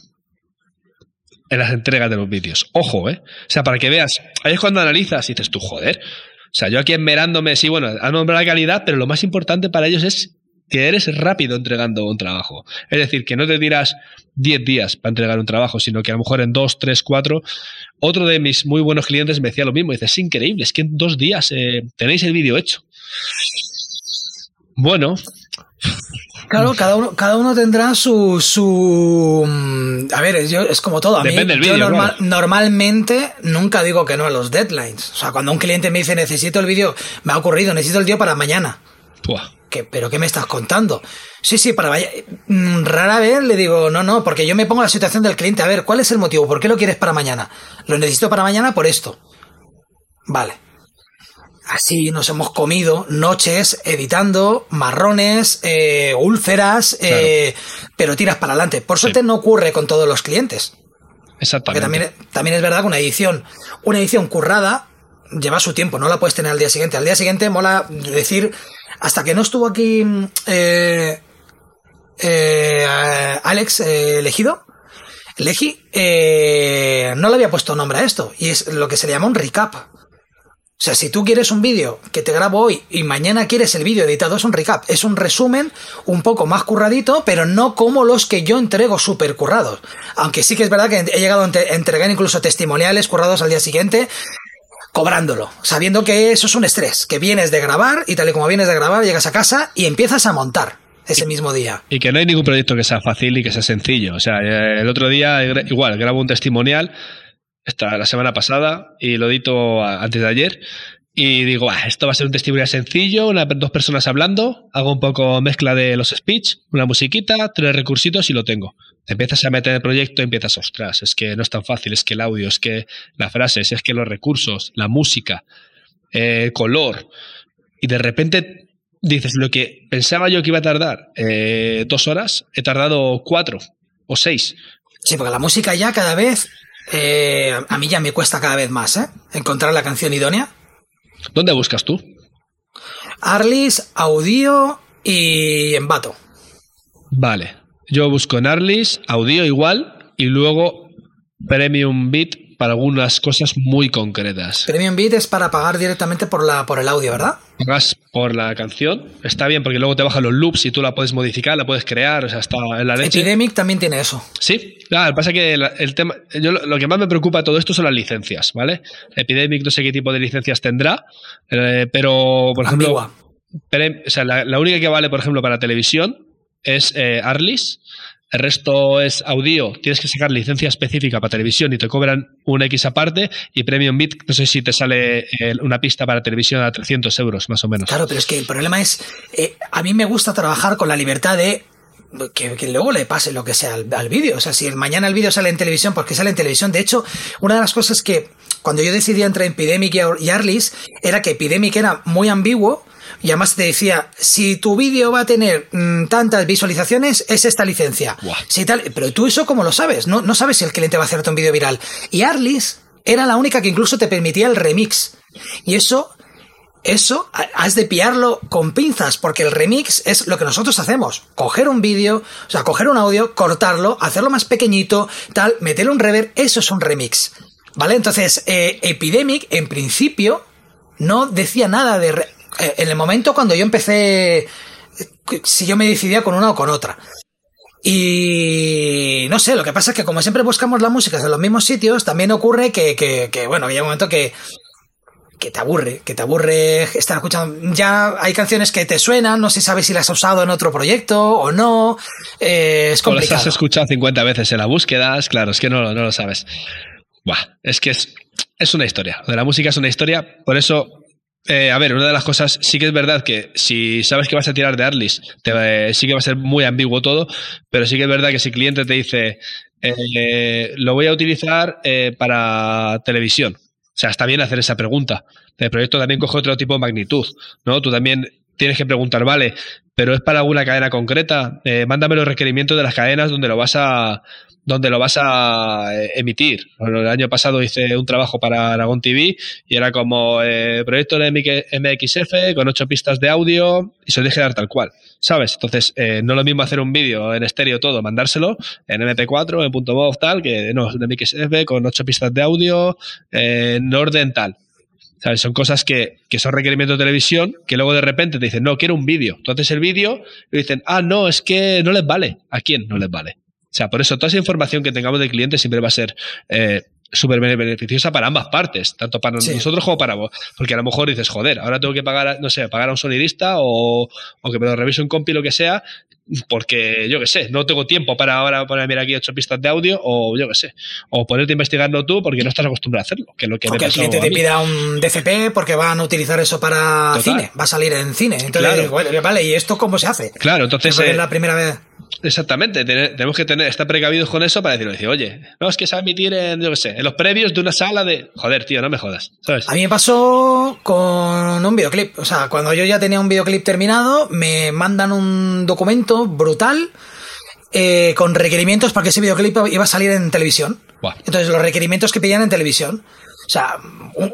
en las entregas de los vídeos. Ojo, ¿eh? O sea, para que veas, ahí es cuando analizas y dices tú, joder. O sea, yo aquí enmerándome, sí, bueno, a nombrar la calidad, pero lo más importante para ellos es que eres rápido entregando un trabajo. Es decir, que no te dirás 10 días para entregar un trabajo, sino que a lo mejor en 2, 3, 4. Otro de mis muy buenos clientes me decía lo mismo. Dice, es increíble, es que en dos días eh, tenéis el vídeo hecho. Bueno, Claro, cada uno, cada uno tendrá su, su mm, a ver, yo, es como todo. A mí, yo normalmente nunca digo que no a los deadlines. O sea, cuando un cliente me dice necesito el vídeo, me ha ocurrido, necesito el vídeo para mañana. ¿Pero qué me estás contando? Sí, sí, para. Mm, rara vez le digo, no, no, porque yo me pongo la situación del cliente. A ver, ¿cuál es el motivo? ¿Por qué lo quieres para mañana? Lo necesito para mañana por esto. Vale. Así nos hemos comido noches editando marrones, eh, úlceras, eh, pero tiras para adelante. Por suerte no ocurre con todos los clientes. Exactamente. Porque también, también es verdad que una edición, una edición currada lleva su tiempo, no la puedes tener al día siguiente. Al día siguiente mola decir, hasta que no estuvo aquí eh, Alex elegido, Legi, no le había puesto nombre a esto, y es lo que se le llama un recap. O sea, si tú quieres un vídeo que te grabo hoy y mañana quieres el vídeo editado, es un recap, es un resumen un poco más curradito, pero no como los que yo entrego súper currados. Aunque sí que es verdad que he llegado a entregar incluso testimoniales currados al día siguiente, cobrándolo, sabiendo que eso es un estrés, que vienes de grabar y tal y como vienes de grabar, llegas a casa y empiezas a montar ese mismo día. Y que no hay ningún proyecto que sea fácil y que sea sencillo. O sea, eh, el otro día igual grabo un testimonial esta, la semana pasada y lo edito antes de ayer. Y digo, ah, esto va a ser un testimonial sencillo, una, dos personas hablando, hago un poco mezcla de los speech, una musiquita, tres recursitos y lo tengo. Te empiezas a meter el proyecto y empiezas, ostras, es que no es tan fácil, es que el audio, es que las frases, es que los recursos, la música, el color. Y de repente dices, lo que pensaba yo que iba a tardar eh, dos horas, he tardado cuatro o seis. Sí, porque la música ya cada vez eh, a mí ya me cuesta cada vez más, ¿eh? Encontrar la canción idónea. ¿Dónde buscas tú? Arlis, Audio y Envato. Vale. Yo busco en Arlis, Audio igual, y luego Premium Beat para algunas cosas muy concretas. Premium Beat es para pagar directamente por, la, por el audio, ¿verdad? Pagas por la canción, está bien porque luego te bajan los loops y tú la puedes modificar, la puedes crear, o sea, está en la leche. Epidemic también tiene eso. Sí, claro, lo que pasa es que el, tema, yo lo, que más me preocupa de todo esto son las licencias, ¿vale? Epidemic no sé qué tipo de licencias tendrá, eh, pero, por ejemplo, o sea, la, única que vale, por ejemplo, para televisión es eh, Arlis el resto es audio, tienes que sacar licencia específica para televisión y te cobran un X aparte y Premium Beat, no sé si te sale eh, una pista para televisión a 300 euros más o menos. Claro, pero es que el problema es, eh, a mí me gusta trabajar con la libertad de que, luego le pase lo que sea al, vídeo. O sea, si mañana el vídeo sale en televisión, porque sale en televisión. De hecho, una de las cosas que cuando yo decidí entrar en Epidemic y Arlis era que Epidemic era muy ambiguo y además te decía, si tu vídeo va a tener mm, tantas visualizaciones, es esta licencia. tal, pero tú eso cómo lo sabes, no, no sabes si el cliente va a hacerte un vídeo viral. Y Arlis era la única que incluso te permitía el remix. Y eso eso has de pillarlo con pinzas, porque el remix es lo que nosotros hacemos. Coger un vídeo, o sea, coger un audio, cortarlo, hacerlo más pequeñito, tal, meterle un reverb, eso es un remix. ¿Vale? Entonces, eh, Epidemic, en principio, no decía nada de... en el momento cuando yo empecé, si yo me decidía con una o con otra. Y no sé, lo que pasa es que como siempre buscamos la música en los mismos sitios, también ocurre que, que, que bueno, hay un momento que, que te aburre, que te aburre estar escuchando. Ya hay canciones que te suenan, no se sabe si las has usado en otro proyecto o no. Eh, es complicado. O las has escuchado 50 veces en la búsqueda, claro, es que no, no lo sabes. Buah, es que es, es una historia. De la música es una historia, por eso eh, a ver, una de las cosas, sí que es verdad que si sabes que vas a tirar de Arlis, te, sí que va a ser muy ambiguo todo, pero sí que es verdad que si el cliente te dice, eh, lo voy a utilizar eh, para televisión, o sea, está bien hacer esa pregunta. El proyecto también coge otro tipo de magnitud, ¿no? Tú también tienes que preguntar, vale, pero es para alguna cadena concreta, mándame los requerimientos de las cadenas donde lo vas a donde lo vas a eh, emitir. el año pasado hice un trabajo para Aragón TV y era como eh, proyecto de MXF con ocho pistas de audio y se lo dar tal cual, ¿sabes? Entonces, eh, no es lo mismo hacer un vídeo en estéreo todo, mandárselo en MP4, en punto .mov tal, que no, de MXF con ocho pistas de audio en orden tal. ¿Sabes? Son cosas que, que, son requerimientos de televisión que luego de repente te dicen, no, quiero un vídeo. Tú haces el vídeo y dicen, ah, no, es que no les vale. ¿A quién no les vale? O sea, por eso toda esa información que tengamos del cliente siempre va a ser eh, súper beneficiosa para ambas partes, tanto para nosotros como para vos. Porque a lo mejor dices, joder, ahora tengo que pagar, no sé, pagar a un sonidista o, o que me lo revise un compi, lo que sea, porque yo qué sé, no tengo tiempo para ahora ponerme aquí ocho pistas de audio o yo qué sé, o ponerte a investigarlo tú porque no estás acostumbrado a haderlo. Que lo que o que el cliente te pida un DCP porque van a utilizar eso para cine, va a salir en cine. Entonces, vale, ¿y esto cómo se hace? Claro, entonces. es la primera vez. Exactamente, tenemos que tener, estar precavidos con eso para decirlo, oye, no, es que se va a emitir en, yo qué sé, en los previos de una sala de, joder, tío, no me jodas, ¿sabes? A mí me pasó con un videoclip, o sea, cuando yo ya tenía un videoclip terminado, me mandan un documento brutal eh, con requerimientos para que ese videoclip iba a salir en televisión. Entonces, los requerimientos que pedían en televisión. O sea,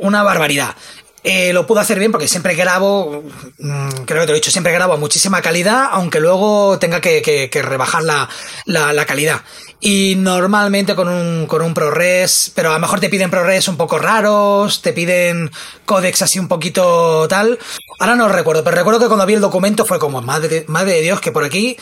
una barbaridad. Eh, lo puedo hacer bien porque siempre grabo, mm, creo que te lo he dicho, siempre grabo a muchísima calidad, aunque luego tenga que, rebajar la, la, calidad. Y normalmente con un, con un ProRes, pero a lo mejor te piden ProRes un poco raros, te piden códex así un poquito tal. Ahora no recuerdo, pero recuerdo que cuando vi el documento fue como, madre, madre de Dios, que por aquí,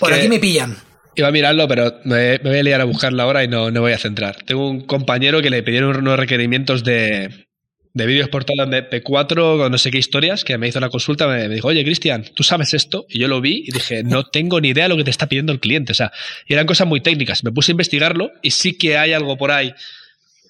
por aquí me pillan. Iba a mirarlo, pero me, voy a liar a buscarlo ahora y no, no voy a centrar. Tengo un compañero que le pidieron unos requerimientos de, de vídeos exportados en MP4 con no sé qué historias, que me hizo la consulta, me, dijo, oye, Cristian, ¿tú sabes esto? Y yo lo vi y dije, no tengo ni idea de lo que te está pidiendo el cliente. O sea, y eran cosas muy técnicas. Me puse a investigarlo y sí que hay algo por ahí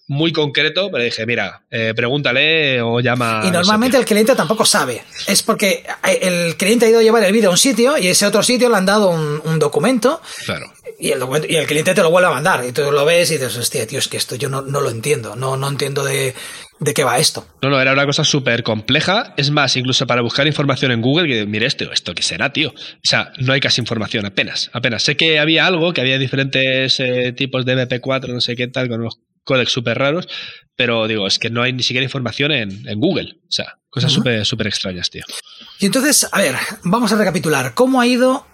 muy concreto, pero dije, mira, eh, pregúntale o llama. Y normalmente el cliente tampoco sabe. Es porque eh, el cliente ha ido a llevar el vídeo a un sitio y ese otro sitio le han dado un, documento. Claro. Y el, y el cliente te lo vuelve a mandar. Y tú lo ves y dices, hostia, tío, es que esto yo no, no lo entiendo. No, no entiendo de, de qué va esto. No, no, era una cosa súper compleja. Es más, incluso para buscar información en Google, que mire esto, esto qué será, tío. O sea, no hay casi información, apenas, apenas. Sé que había algo, que había diferentes eh, tipos de MP4, no sé qué tal, con unos códex súper raros, pero digo, es que no hay ni siquiera información en, Google. O sea, cosas súper súper extrañas, tío. Y entonces, a ver, vamos a recapitular. ¿Cómo ha ido,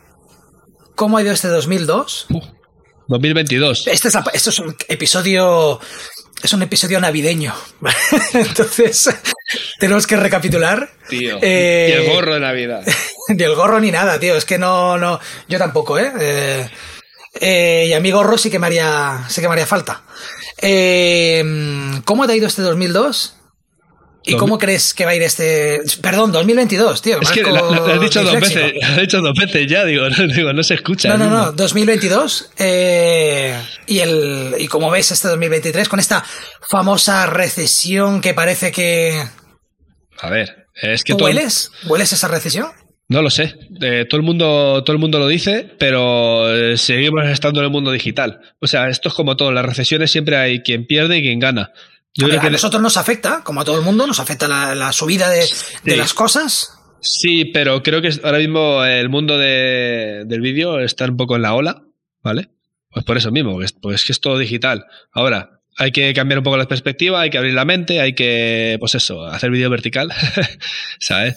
cómo ha ido este 2002? 2022. Este es, este es un episodio es un episodio navideño. Entonces, tenemos que recapitular. Tío, eh, y el gorro de Navidad. Ni el gorro ni nada, tío. Es que no, no. Yo tampoco, ¿eh? eh, eh y a mi gorro sí que me haría, sí que me haría falta. ¿Cómo te ha ido este 2002? ¿Y cómo crees que va a ir este. Perdón, 2022, tío. Es que lo, has dicho dos veces, has dicho dos veces ya, digo, no, digo, no se escucha. No, no, no, 2022. Eh, y, el, y como ves este 2023, con esta famosa recesión que parece que. A ver, es que. ¿Tú hueles? ¿Hueles esa recesión? No lo sé. Eh, todo, el mundo, todo el mundo lo dice, pero eh, seguimos estando en el mundo digital. O sea, esto es como todo. Las recesiones siempre hay quien pierde y quien gana. Yo creo que a nosotros nos afecta, como a todo el mundo, nos afecta la, subida de, las cosas. Sí, pero creo que ahora mismo el mundo del vídeo está un poco en la ola, ¿vale? Pues por eso mismo, pues que es todo digital. Ahora, hay que cambiar un poco la perspectiva, hay que abrir la mente, hay que, pues eso, hacer vídeo vertical, ¿sabes?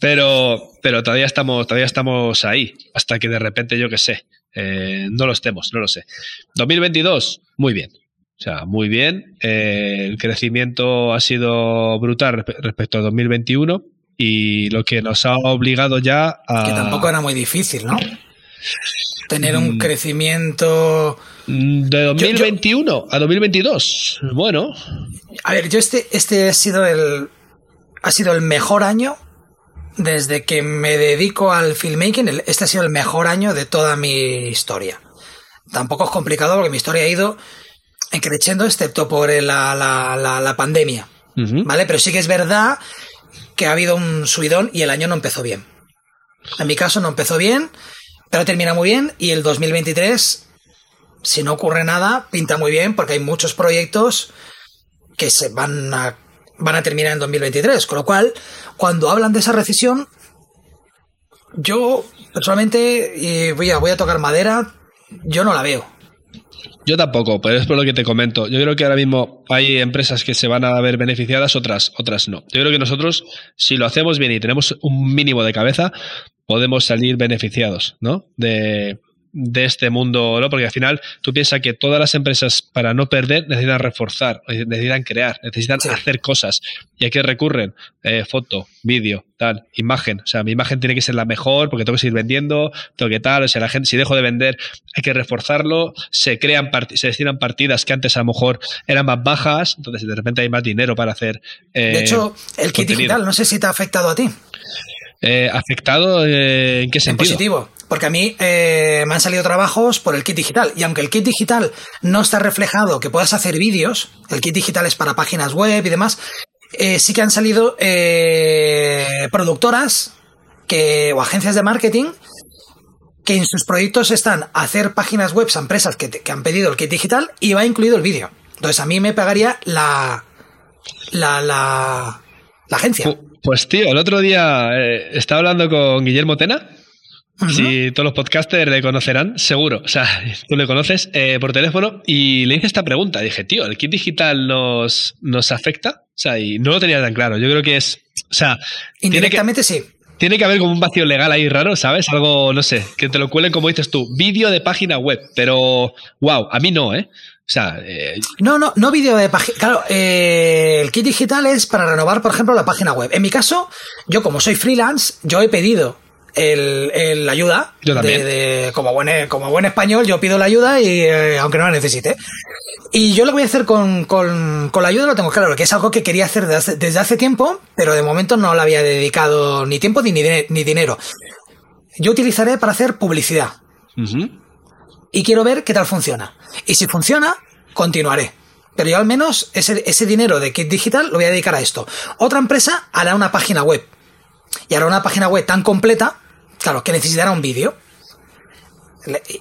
Pero, pero todavía estamos, todavía estamos ahí, hasta que de repente, yo qué sé, eh, no lo estemos, no lo sé. 2022, muy bien. O sea, muy bien. Eh, el crecimiento ha sido brutal respecto a 2021 y lo que nos ha obligado ya a... Que tampoco era muy difícil, ¿no? Tener un mm. crecimiento... Mm, de 2021 a 2022. Bueno. A ver, yo este, este ha sido el... Ha sido el mejor año desde que me dedico al filmmaking. Este ha sido el mejor año de toda mi historia. Tampoco es complicado porque mi historia ha ido creciendo excepto por la, la, pandemia. ¿Vale? Pero sí que es verdad que ha habido un subidón y el año no empezó bien. En mi caso no empezó bien, pero termina muy bien y el 2023, si no ocurre nada, pinta muy bien porque hay muchos proyectos que se van a, van a terminar en 2023. Con lo cual, cuando hablan de esa recesión, yo personalmente, y voy a, voy a tocar madera, yo no la veo. Yo tampoco, pero es por lo que te comento. Yo creo que ahora mismo hay empresas que se van a ver beneficiadas, otras, otras no. Yo creo que nosotros, si lo hacemos bien y tenemos un mínimo de cabeza, podemos salir beneficiados, ¿no? De, de este mundo, ¿no? Porque al final tú piensas que todas las empresas para no perder necesitan reforzar, necesitan crear, necesitan hacer cosas. ¿Y a qué recurren? Eh, foto, vídeo, tal, imagen. O sea, mi imagen tiene que ser la mejor porque tengo que seguir vendiendo, tengo que tal, o sea, la gente, si dejo de vender, hay que reforzarlo, se crean, se destinan partidas que antes a lo mejor eran más bajas, entonces de repente hay más dinero para hacer. Eh, de hecho, el kit digital, no sé si te ha afectado a ti. Eh, ¿Afectado en qué sentido? En positivo. Porque a mí eh, me han salido trabajos por el kit digital. Y aunque el kit digital no está reflejado que puedas hacer vídeos, el kit digital es para páginas web y demás, eh, sí que han salido productoras que, o agencias de marketing que en sus proyectos están hacer páginas web a empresas que, han pedido el kit digital y va incluido el vídeo. Entonces a mí me pagaría la, la, la, la agencia. Pues tío, el otro día eh, estaba hablando con Guillermo Tena. Si todos los podcasters le conocerán, seguro. O sea, tú le conoces eh, por teléfono y le hice esta pregunta. Dije, tío, ¿el kit digital nos, nos afecta? O sea, y no lo tenía tan claro. Yo creo que es. O sea. Indirectamente sí. Tiene que haber como un vacío legal ahí raro, ¿sabes? Algo, no sé, que te lo cuelen como dices tú. Vídeo de página web. Pero, wow, a mí no, ¿eh? O sea, eh, no, no, no vídeo de página. Claro, eh, el kit digital es para renovar, por ejemplo, la página web. En mi caso, yo como soy freelance, yo he pedido el, la ayuda. Yo también. De, como, buen, como buen español, yo pido la ayuda y eh, aunque no la necesite. Y yo lo voy a hacer con, con, con la ayuda, lo tengo claro, que es algo que quería hacer desde hace, tiempo, pero de momento no le había dedicado ni tiempo ni, ni dinero. Yo utilizaré para hacer publicidad y quiero ver qué tal funciona. Y si funciona, continuaré. Pero yo al menos ese, ese dinero de kit digital lo voy a dedicar a esto. Otra empresa hará una página web. Y hará una página web tan completa, claro, que necesitará un vídeo.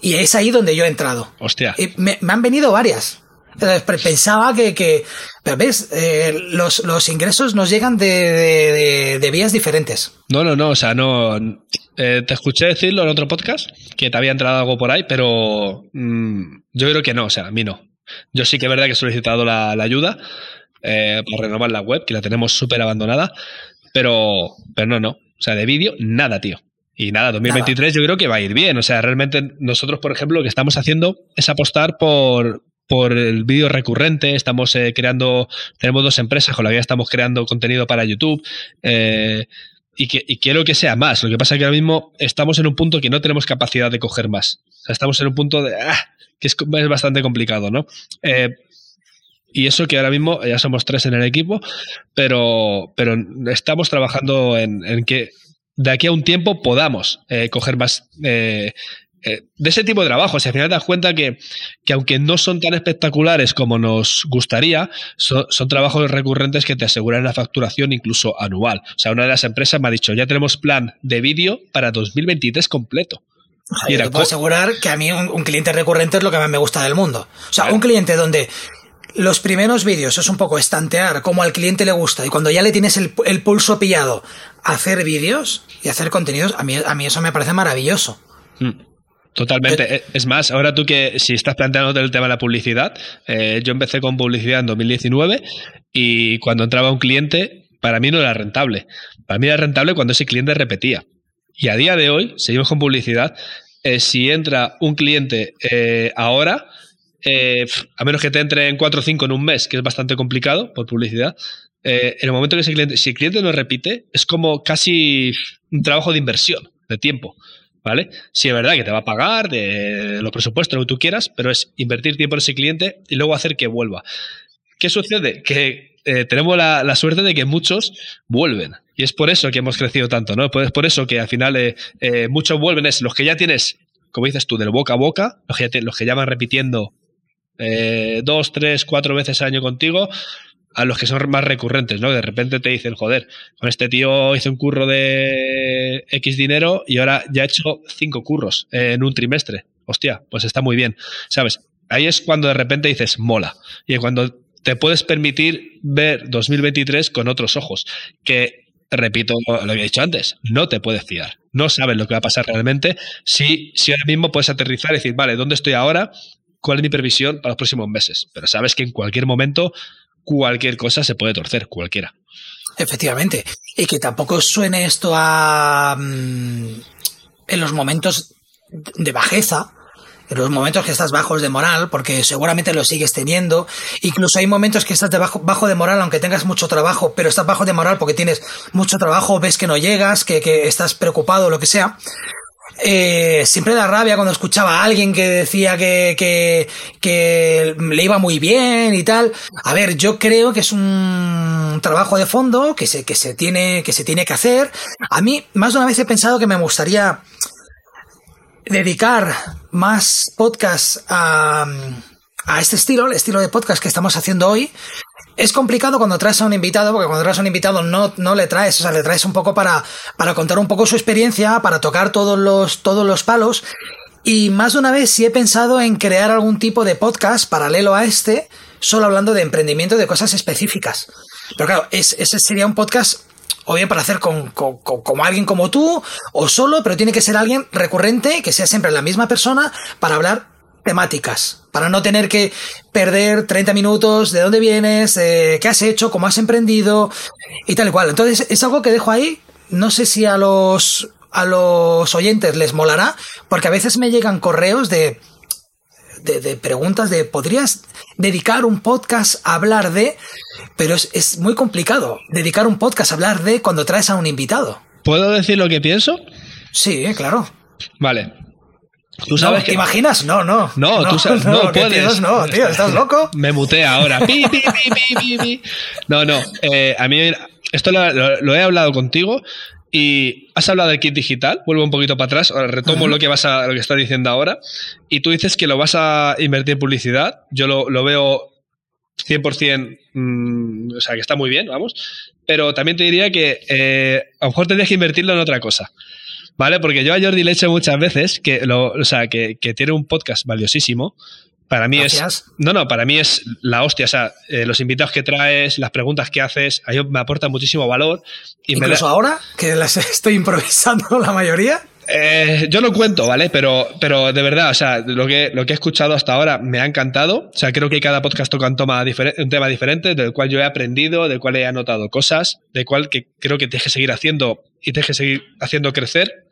Y es ahí donde yo he entrado. Hostia. Y me, han venido varias. Pensaba que, que pero ves, eh, los, los, ingresos nos llegan de, de, de, vías diferentes. No, no, no, o sea, no. Eh, te escuché decirlo en otro podcast, que te había entrado algo por ahí, pero mm, yo creo que no, o sea, a mí no. Yo sí que es verdad que he solicitado la, ayuda eh, para renovar la web, que la tenemos súper abandonada, pero, pero no, no. O sea, de vídeo, nada, tío. Y nada, 2023 yo creo que va a ir bien. O sea, realmente nosotros, por ejemplo, lo que estamos haciendo es apostar por, por el vídeo recurrente, estamos eh, creando, tenemos dos empresas con las que ya estamos creando contenido para YouTube. Eh, y, que, quiero que sea más. Lo que pasa es que ahora mismo estamos en un punto que no tenemos capacidad de coger más. estamos en un punto de ah, que es, bastante complicado, ¿no? Eh, y eso que ahora mismo ya somos tres en el equipo, pero, pero estamos trabajando en, que de aquí a un tiempo podamos coger más eh, de ese tipo de trabajos. Y al final te das cuenta que, aunque no son tan espectaculares como nos gustaría, son, trabajos recurrentes que te aseguran la facturación incluso anual. O sea, una de las empresas me ha dicho, ya tenemos plan de vídeo para 2023 completo. y te puedo asegurar que a mí un, cliente recurrente es lo que más me gusta del mundo. O sea, un cliente donde los primeros vídeos es un poco estantear como al cliente le gusta y cuando ya le tienes el, pulso pillado, hacer vídeos y hacer contenidos, a mí, a mí eso me parece maravilloso. Mm. Totalmente. Eh, es más, ahora tú que si estás planteando el tema de la publicidad, eh, yo empecé con publicidad en 2019 y cuando entraba un cliente, para mí no era rentable. Para mí era rentable cuando ese cliente repetía. Y a día de hoy, seguimos con publicidad, eh, si entra un cliente ahora, a menos que te entre en 4 o 5 en un mes, que es bastante complicado por publicidad, en el momento que ese cliente, si el cliente no repite, es como casi un trabajo de inversión, de tiempo. ¿Vale? Sí, es verdad que te va a pagar de los presupuestos, lo que tú quieras, pero es invertir tiempo en ese cliente y luego hacer que vuelva. ¿Qué sucede? Que eh, tenemos la, suerte de que muchos vuelven. Y es por eso que hemos crecido tanto, ¿no? Pues es por eso que al final eh, eh, muchos vuelven, es los que ya tienes, como dices tú, del boca a boca, los que ya, los que ya van repitiendo dos, tres, cuatro veces al año contigo, a los que son más recurrentes, ¿no? De repente te dicen, joder, con este tío hice un curro de X dinero y ahora ya he hecho cinco curros en un trimestre. Hostia, pues está muy bien, ¿sabes? Ahí es cuando de repente dices, mola. Y cuando te puedes permitir ver 2023 con otros ojos, que, repito lo he dicho antes, no te puedes fiar. No sabes lo que va a pasar realmente. Si, si ahora mismo puedes aterrizar y decir, vale, ¿dónde estoy ahora? ¿Cuál es mi previsión para los próximos meses? Pero sabes que en cualquier momento cualquier cosa se puede torcer, cualquiera. Efectivamente. Y que tampoco suene esto a... Mm, en los momentos de bajeza, en los momentos que estás bajos de moral, porque seguramente lo sigues teniendo. Incluso hay momentos que estás de bajo, bajo, de moral, aunque tengas mucho trabajo, pero estás bajo de moral porque tienes mucho trabajo, ves que no llegas, que, que estás preocupado, lo que sea. Eh, siempre da rabia cuando escuchaba a alguien que decía que, que, le iba muy bien y tal. A ver, yo creo que es un trabajo de fondo que se, que se tiene, que se tiene que hacer. A mí, más de una vez he pensado que me gustaría dedicar más podcasts a, a este estilo, el estilo de podcast que estamos haciendo hoy, es complicado cuando traes a un invitado, porque cuando traes a un invitado no, no le traes, o sea, le traes un poco para, para contar un poco su experiencia, para tocar todos los, todos los palos. Y más de una vez sí he pensado en crear algún tipo de podcast paralelo a este, solo hablando de emprendimiento de cosas específicas. Pero claro, ese sería un podcast o bien para hacer con, con, como alguien como tú, o solo, pero tiene que ser alguien recurrente, que sea siempre la misma persona, para hablar temáticas, para no tener que perder 30 minutos de dónde vienes, qué has hecho, cómo has emprendido y tal y cual. Entonces es algo que dejo ahí. No sé si a los, a los oyentes les molará, porque a veces me llegan correos de, de, de, preguntas de ¿podrías dedicar un podcast a hablar de? Pero es, es, muy complicado dedicar un podcast a hablar de cuando traes a un invitado. ¿Puedo decir lo que pienso? Sí, claro. Vale. Tú sabes ¿Te imaginas? No, no. No, tú sabes, no, puedes. no, tío, ¿estás loco? Me mutea ahora. no, no. Eh, a mí esto lo, he hablado contigo y has hablado del kit digital. Vuelvo un poquito para atrás. Ahora retomo lo que vas a, lo que estás diciendo ahora. Y tú dices que lo vas a invertir en publicidad. Yo lo, lo veo 100%, mmm, o sea, que está muy bien, vamos. Pero también te diría que eh, a lo mejor tendrías que invertirlo en otra cosa. ¿Vale? Porque yo a Jordi le he hecho muchas veces que, lo, o sea, que, tiene un podcast valiosísimo. Para mí es. No, no, para mí es la hostia. O sea, eh, los invitados que traes, las preguntas que haces, a mí me aporta muchísimo valor. Y Incluso ahora, que las estoy improvisando la mayoría. Eh, yo lo cuento, ¿vale? Pero, pero de verdad, o sea, lo que, lo que he escuchado hasta ahora me ha encantado. O sea, creo que cada podcast toca un, toma un tema diferente, del cual yo he aprendido, del cual he anotado cosas, del cual que creo que tienes que seguir haciendo y tienes que seguir haciendo crecer.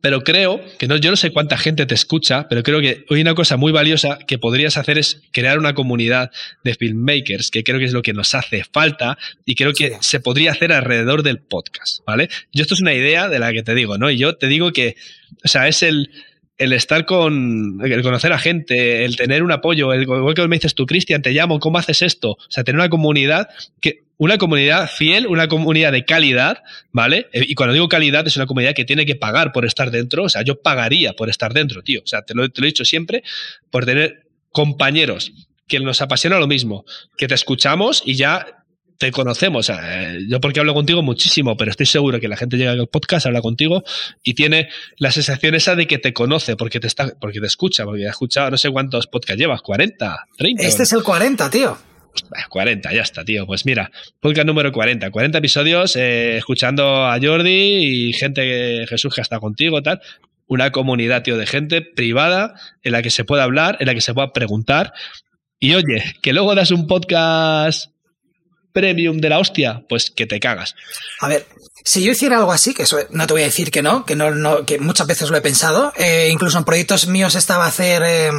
Pero creo que no, yo no sé cuánta gente te escucha, pero creo que hoy una cosa muy valiosa que podrías hacer es crear una comunidad de filmmakers, que creo que es lo que nos hace falta y creo que se podría hacer alrededor del podcast, ¿vale? Yo esto es una idea de la que te digo, ¿no? Y yo te digo que, o sea, es el, el estar con, el conocer a gente, el tener un apoyo, el, igual que me dices tú, Cristian, te llamo, ¿cómo haces esto? O sea, tener una comunidad que, una comunidad fiel, una comunidad de calidad, ¿vale? Eh, y cuando digo calidad es una comunidad que tiene que pagar por estar dentro, o sea, yo pagaría por estar dentro, tío, o sea, te lo, te lo he dicho siempre, por tener compañeros que nos apasiona lo mismo, que te escuchamos y ya te conocemos. yo porque hablo contigo muchísimo, pero estoy seguro que la gente llega al podcast, habla contigo y tiene la sensación esa de que te conoce, porque te está, porque te escucha, porque ha escuchado no sé cuántos podcasts llevas, 40, 30. Este es el 40, tío. 40, ya está, tío. Pues mira, podcast número 40. 40 episodios eh, escuchando a Jordi y gente, que Jesús, que está contigo, tal. Una comunidad, tío, de gente privada en la que se pueda hablar, en la que se pueda preguntar. Y oye, que luego das un podcast premium de la hostia, pues que te cagas. A ver, si yo hiciera algo así, que eso, no te voy a decir que no, que no, no que muchas veces lo he pensado, eh, incluso en proyectos míos estaba hacer eh,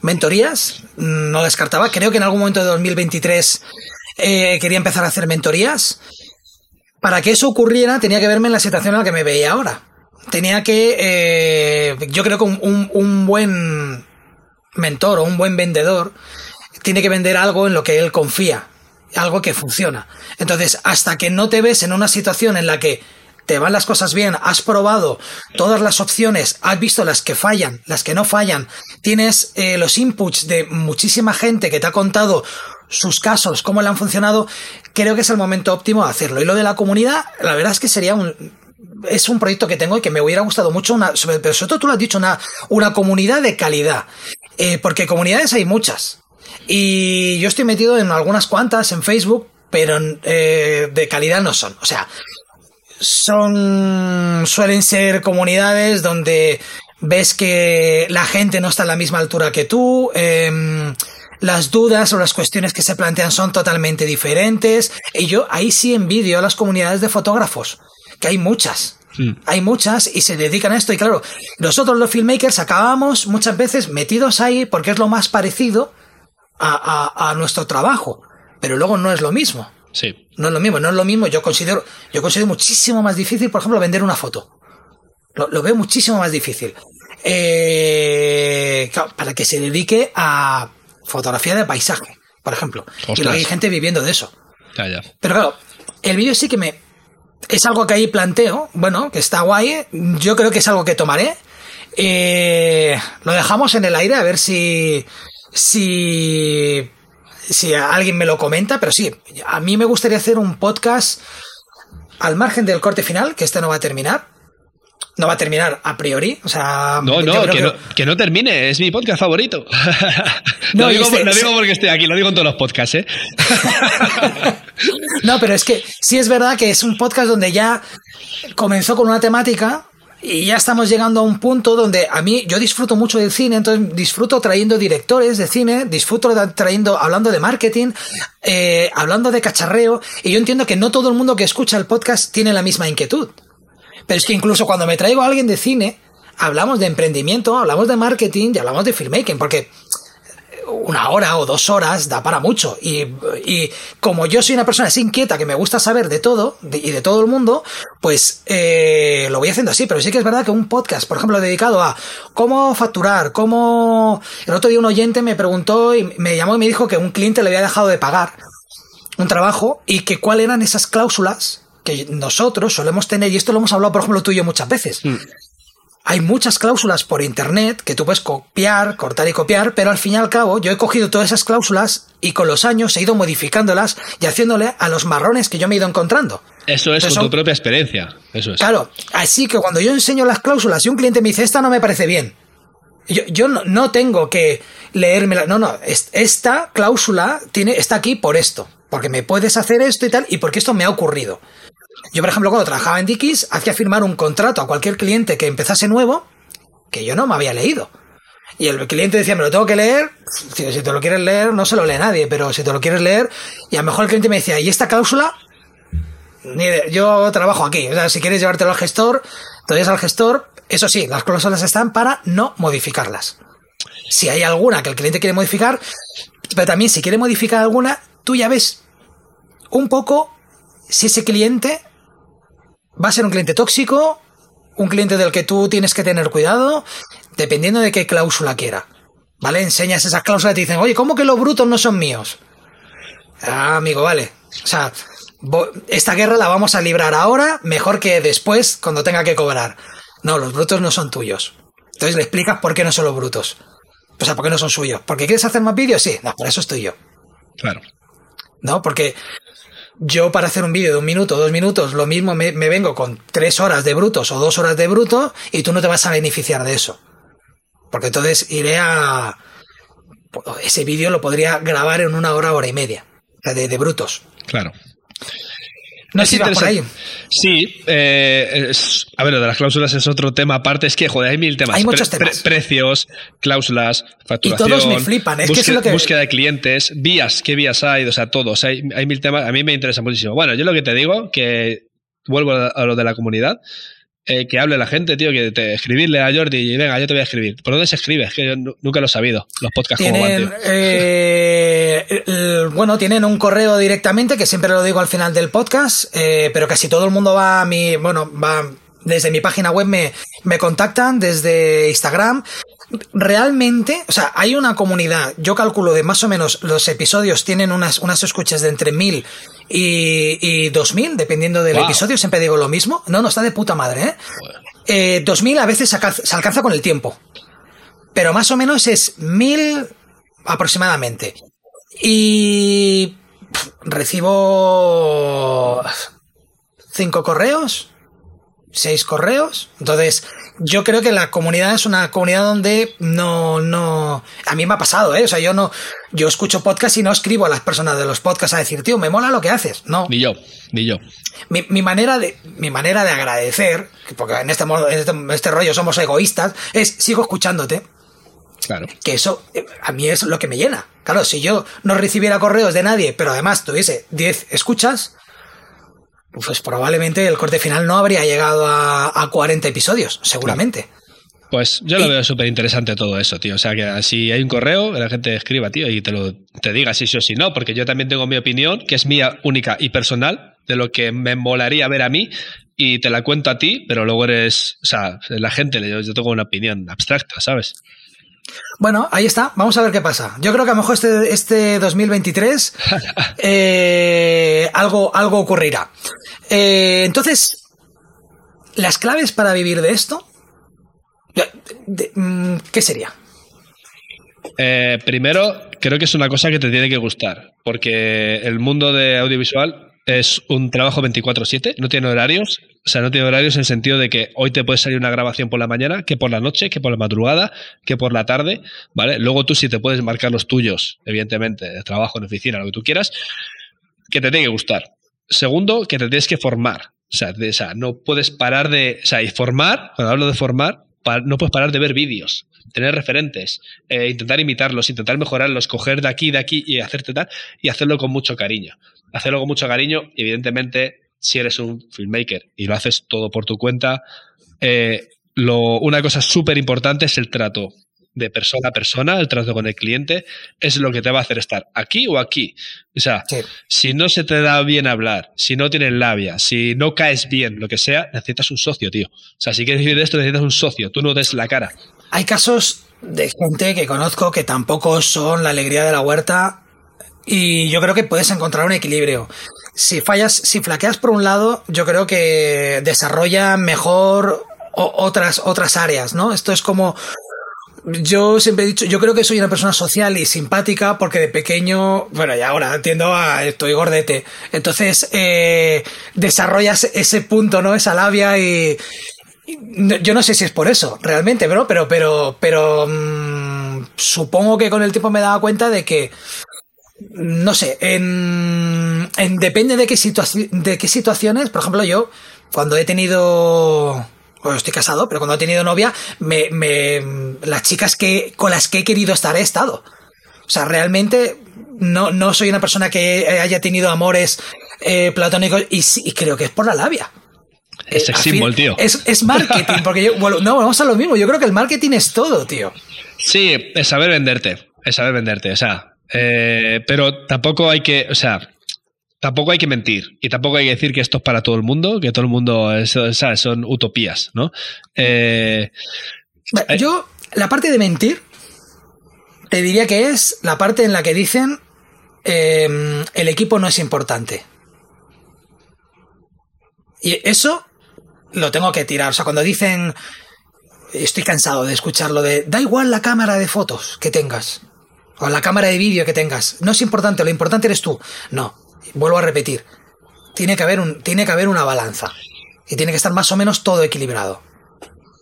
mentorías, no descartaba, creo que en algún momento de 2023 eh, quería empezar a hacer mentorías. Para que eso ocurriera tenía que verme en la situación en la que me veía ahora. Tenía que, yo creo que un, un buen mentor o un buen vendedor tiene que vender algo en lo que él confía algo que funciona. Entonces, hasta que no te ves en una situación en la que te van las cosas bien, has probado todas las opciones, has visto las que fallan, las que no fallan, tienes eh, los inputs de muchísima gente que te ha contado sus casos, cómo le han funcionado, creo que es el momento óptimo de hacerlo. Y lo de la comunidad, la verdad es que sería un, es un proyecto que tengo y que me hubiera gustado mucho, una, pero sobre todo tú lo has dicho, una, una comunidad de calidad. Eh, porque comunidades hay muchas. Y yo estoy metido en algunas cuantas en Facebook, pero eh, de calidad no son. O sea, son. suelen ser comunidades donde ves que la gente no está a la misma altura que tú. Em, las dudas o las cuestiones que se plantean son totalmente diferentes. Y yo ahí sí envidio a las comunidades de fotógrafos, que hay muchas. Hay muchas y se dedican a esto. Y claro, nosotros los filmmakers acabamos muchas veces metidos ahí porque es lo más parecido a, a, nuestro trabajo, pero luego no es lo mismo. Sí. No es lo mismo, no es lo mismo. Yo considero, yo considero muchísimo más difícil, por ejemplo, vender una foto. Lo, veo muchísimo más difícil. Eh, para que se dedique a fotografía de paisaje, por ejemplo. Y luego hay gente viviendo de eso. Ya, Pero claro, el vídeo sí que me. Es algo que ahí planteo, bueno, que está guay. Yo creo que es algo que tomaré. Eh, lo dejamos en el aire a ver si, si, si alguien me lo comenta, pero sí, a mí me gustaría hacer un podcast al margen del corte final, que este no va a terminar. No va a terminar a priori. O sea, no, no que, No, que no termine, es mi podcast favorito. no, digo, este digo porque estoy aquí, lo digo en todos los podcasts, ¿eh? no, pero es que sí es verdad que es un podcast donde ya comenzó con una temática y ya estamos llegando a un punto donde a mí yo disfruto mucho del cine, entonces disfruto trayendo directores de cine, disfruto trayendo, hablando de marketing, eh, hablando de cacharreo, y yo entiendo que no todo el mundo que escucha el podcast tiene la misma inquietud. Pero es que incluso cuando me traigo a alguien de cine, hablamos de emprendimiento, hablamos de marketing y hablamos de filmmaking, porque una hora o dos horas da para mucho. Y, como yo soy una persona así inquieta que me gusta saber de todo y de todo el mundo, pues eh, lo voy haciendo así. Pero sí que es verdad que un podcast, por ejemplo, dedicado a cómo facturar, cómo... El otro día un oyente me preguntó y me llamó y me dijo que un cliente le había dejado de pagar un trabajo y que cuáles eran esas cláusulas que nosotros solemos tener, y esto lo hemos hablado, por ejemplo, tú y yo muchas veces. Mm hay muchas cláusulas por internet que tú puedes copiar, cortar y copiar, pero al fin y al cabo yo he cogido todas esas cláusulas y con los años he ido modificándolas y haciéndole a los marrones que yo me he ido encontrando. Eso es con tu propia experiencia. Eso es. Claro, así que cuando yo enseño las cláusulas y un cliente me dice, esta no me parece bien, yo, yo no, no, tengo que leérmela. No, no, esta cláusula tiene, está aquí por esto. Porque me puedes hacer esto y tal, y porque esto me ha ocurrido. Yo, por ejemplo, cuando trabajaba en Dickies, hacía firmar un contrato a cualquier cliente que empezase nuevo que yo no me había leído. Y el cliente decía, me lo tengo que leer. Si, te lo quieres leer, no se lo lee nadie, pero si te lo quieres leer, y a lo mejor el cliente me decía, ¿y esta cláusula? Yo trabajo aquí. Si quieres llevártelo al gestor, te al gestor, Eso sí, las cláusulas están para no modificarlas. Si hay alguna que el cliente quiere modificar, pero también si quiere modificar alguna, tú ya ves un poco si ese cliente va a ser un cliente tóxico, un cliente del que tú tienes que tener cuidado, dependiendo de qué cláusula quiera. ¿Vale? Enseñas esas cláusulas y te dicen, oye, ¿cómo que los brutos no son míos? Ah, amigo, vale. O sea, esta guerra la vamos a librar ahora, mejor que después, cuando tenga que cobrar. No, los brutos no son tuyos. Entonces le explicas por qué no son los brutos. O sea, por qué no son suyos. ¿Porque quieres hacer más vídeos? Sí, no, por eso estoy yo. Claro. ¿No? Porque yo para hacer un vídeo de un minuto, dos minutos, lo mismo me, vengo con tres horas de brutos o dos horas de bruto y tú no te vas a beneficiar de eso. Porque entonces iré a... Ese vídeo lo podría grabar en una hora, hora y media. De, de brutos. Claro. No sé por ahí. Sí, eh, a ver, lo de las cláusulas es otro tema aparte. Es que, joder, hay mil temas. Hay muchos temas. precios, cláusulas, facturación. Y todos me flipan. Es búsqueda, que búsqueda de clientes, vías, qué vías hay, o sea, todos. Hay, hay mil temas. A mí me interesa muchísimo. Bueno, yo lo que te digo, que vuelvo a lo de la comunidad. Eh, que hable la gente, tío, que te, escribirle a Jordi y venga, yo te voy a escribir. ¿Por dónde se escribe? Es que yo nunca lo he sabido, los podcasts tienen, eh, Bueno, tienen un correo directamente, que siempre lo digo al final del podcast, eh, pero casi todo el mundo va a mi, bueno, va desde mi página web me, me contactan, desde Instagram, realmente, o sea, hay una comunidad, yo calculo de más o menos los episodios tienen unas, unas escuchas de entre mil y, y 2000, dependiendo del episodio, siempre digo lo mismo. No, no está de puta madre, ¿eh? eh 2000 a veces se alcanza, con el tiempo, pero más o menos es 1000 aproximadamente. Y recibo cinco correos, seis correos, entonces yo creo que la comunidad es una comunidad donde no, no, a mí me ha pasado, ¿eh? O sea, yo no, yo escucho podcast y no escribo a las personas de los podcasts a decir, tío, me mola lo que haces. No. Ni yo, ni yo. Mi, mi manera de, mi manera de agradecer, porque en este modo, en este, este rollo somos egoístas, es sigo escuchándote. Claro. Que eso eh, a mí es lo que me llena. Claro, si yo no recibiera correos de nadie, pero además tuviese 10 escuchas, pues probablemente el corte final no habría llegado a, a 40 episodios, seguramente. Pues yo lo veo súper interesante todo eso, tío. O sea, que si hay un correo, la gente escriba, tío, y te lo te diga si sí o si no, porque yo también tengo mi opinión, que es mía única y personal, de lo que me molaría ver a mí, y te la cuento a ti, pero luego eres, o sea, la gente, yo, yo tengo una opinión abstracta, ¿sabes? Bueno, ahí está. Vamos a ver qué pasa. Yo creo que a lo mejor este, este 2023 eh, algo, algo ocurrirá. Eh, entonces, las claves para vivir de esto, mm, ¿qué sería? Eh, primero, creo que es una cosa que te tiene que gustar, porque el mundo de audiovisual es un trabajo 24/7, no tiene horarios, o sea, no tiene horarios en el sentido de que hoy te puede salir una grabación por la mañana, que por la noche, que por la madrugada, que por la tarde, ¿vale? Luego tú sí te puedes marcar los tuyos, evidentemente, de trabajo en oficina, lo que tú quieras, que te tiene que gustar. Segundo, que te tienes que formar. O sea, sea no puedes parar de... O sea, y formar, cuando hablo de formar, no puedes parar de ver vídeos, tener referentes, eh, intentar imitarlos, intentar mejorarlos, coger de aquí, de aquí y hacerte tal, y hacerlo con mucho cariño. Hacerlo con mucho cariño, evidentemente, si eres un filmmaker y lo haces todo por tu cuenta, eh, lo, una cosa súper importante es el trato de persona a persona, el trato con el cliente, es lo que te va a hacer estar aquí o aquí. O sea, si no se te da bien hablar, si no tienes labia, si no caes bien, lo que sea, necesitas un socio, tío. O sea, si quieres vivir de esto, necesitas un socio, tú no des la cara. Hay casos de gente que conozco que tampoco son la alegría de la huerta y yo creo que puedes encontrar un equilibrio. Si fallas, si flaqueas por un lado, yo creo que desarrolla mejor otras, otras áreas, ¿no? Esto es como yo siempre he dicho, yo creo que soy una persona social y simpática porque de pequeño, bueno, y ahora entiendo a estoy gordete. Entonces, eh, desarrollas ese punto, ¿no? Esa labia y, yo no sé si es por eso, realmente, pero, pero, pero, pero mm, supongo que con el tiempo me he dado cuenta de que, no sé, en, en depende de qué, de qué situaciones, por ejemplo, yo, cuando he tenido bueno, estoy casado, pero cuando he tenido novia, me, me, las chicas que, con las que he querido estar he estado. O sea, realmente no, no soy una persona que haya tenido amores eh, platónicos y, y, creo que es por la labia. Es sex symbol, tío. Es, marketing, porque yo, bueno, no, vamos a lo mismo. Yo creo que el marketing es todo, tío. Sí, es saber venderte. Es saber venderte. O sea, pero tampoco hay que. O sea, tampoco hay que mentir y tampoco hay que decir que esto es para todo el mundo, que todo el mundo son utopías, ¿no? Eh, yo, la parte de mentir, te diría que es la parte en la que dicen em, el equipo no es importante. Y eso lo tengo que tirar. O sea, cuando dicen, estoy cansado de escucharlo de, da igual la cámara de fotos que tengas, o la cámara de vídeo que tengas, no es importante, lo importante eres tú. No, vuelvo a repetir, tiene que haber, un, tiene que haber una balanza. Y tiene que estar más o menos todo equilibrado.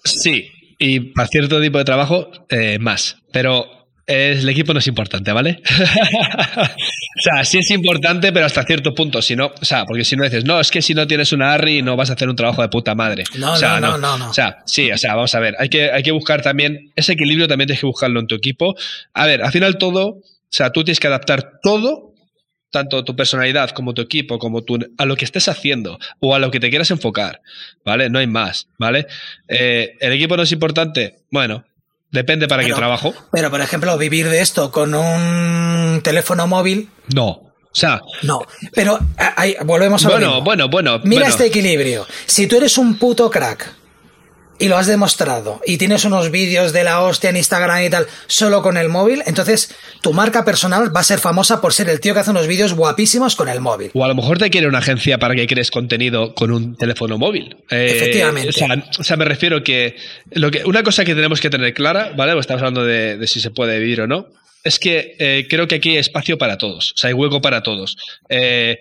Sí, y para cierto tipo de trabajo, eh, más. Pero el equipo no es importante, ¿vale? o sea, sí es importante, pero hasta cierto punto. Si no, o sea, porque si no dices, no, es que si no tienes una ARRI no vas a hacer un trabajo de puta madre. No, o sea, no, no, no, O sea, sí, o sea, vamos a ver. Hay que, hay que buscar también ese equilibrio, también tienes que buscarlo en tu equipo. A ver, al final todo, o sea, tú tienes que adaptar todo tanto tu personalidad como tu equipo, como tu, a lo que estés haciendo o a lo que te quieras enfocar, ¿vale? No hay más, ¿vale? Eh, ¿El equipo no es importante? Bueno, depende para qué trabajo. Pero, por ejemplo, vivir de esto con un teléfono móvil. No. O sea. No, pero ahí, volvemos a Bueno, bueno, bueno. Mira este equilibrio. Si tú eres un puto crack y lo has demostrado y tienes unos vídeos de la hostia en Instagram y tal solo con el móvil, entonces tu marca personal va a ser famosa por ser el tío que hace unos vídeos guapísimos con el móvil. O a lo mejor te quiere una agencia para que crees contenido con un teléfono móvil. Eh, Efectivamente. O sea, me refiero que, lo que una cosa que tenemos que tener clara, ¿vale? Pues estamos hablando de, si se puede vivir o no. Es que eh, creo que aquí hay espacio para todos, o sea, hay hueco para todos. Eh,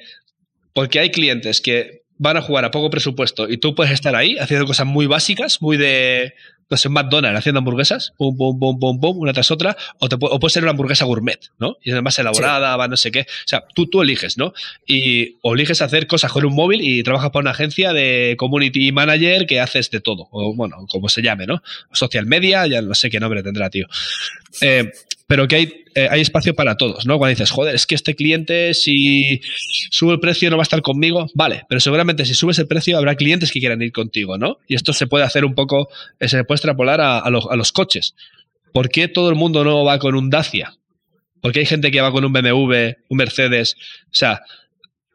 porque hay clientes que van a jugar a poco presupuesto y tú puedes estar ahí haciendo cosas muy básicas, muy de, no sé, McDonald's haciendo hamburguesas, pum, pum, pum, pum, pum, una tras otra, o, te, o puede ser una hamburguesa gourmet, ¿no? Y además elaborada, va no sé qué. O sea, tú, tú eliges, ¿no? Y o eliges hacer cosas con un móvil y trabajas para una agencia de community manager que haces de todo, o bueno, como se llame, ¿no? Social media, ya no sé qué nombre tendrá, tío. Eh, pero que hay, eh, hay espacio para todos, ¿no? Cuando dices, joder, es que este cliente, si sube el precio, no va a estar conmigo, vale, pero seguramente si subes el precio habrá clientes que quieran ir contigo, ¿no? Y esto se puede hacer un poco, eh, se puede extrapolar a, los, a los coches. ¿Por qué todo el mundo no va con un Dacia? Porque hay gente que va con un BMW, un Mercedes. O sea,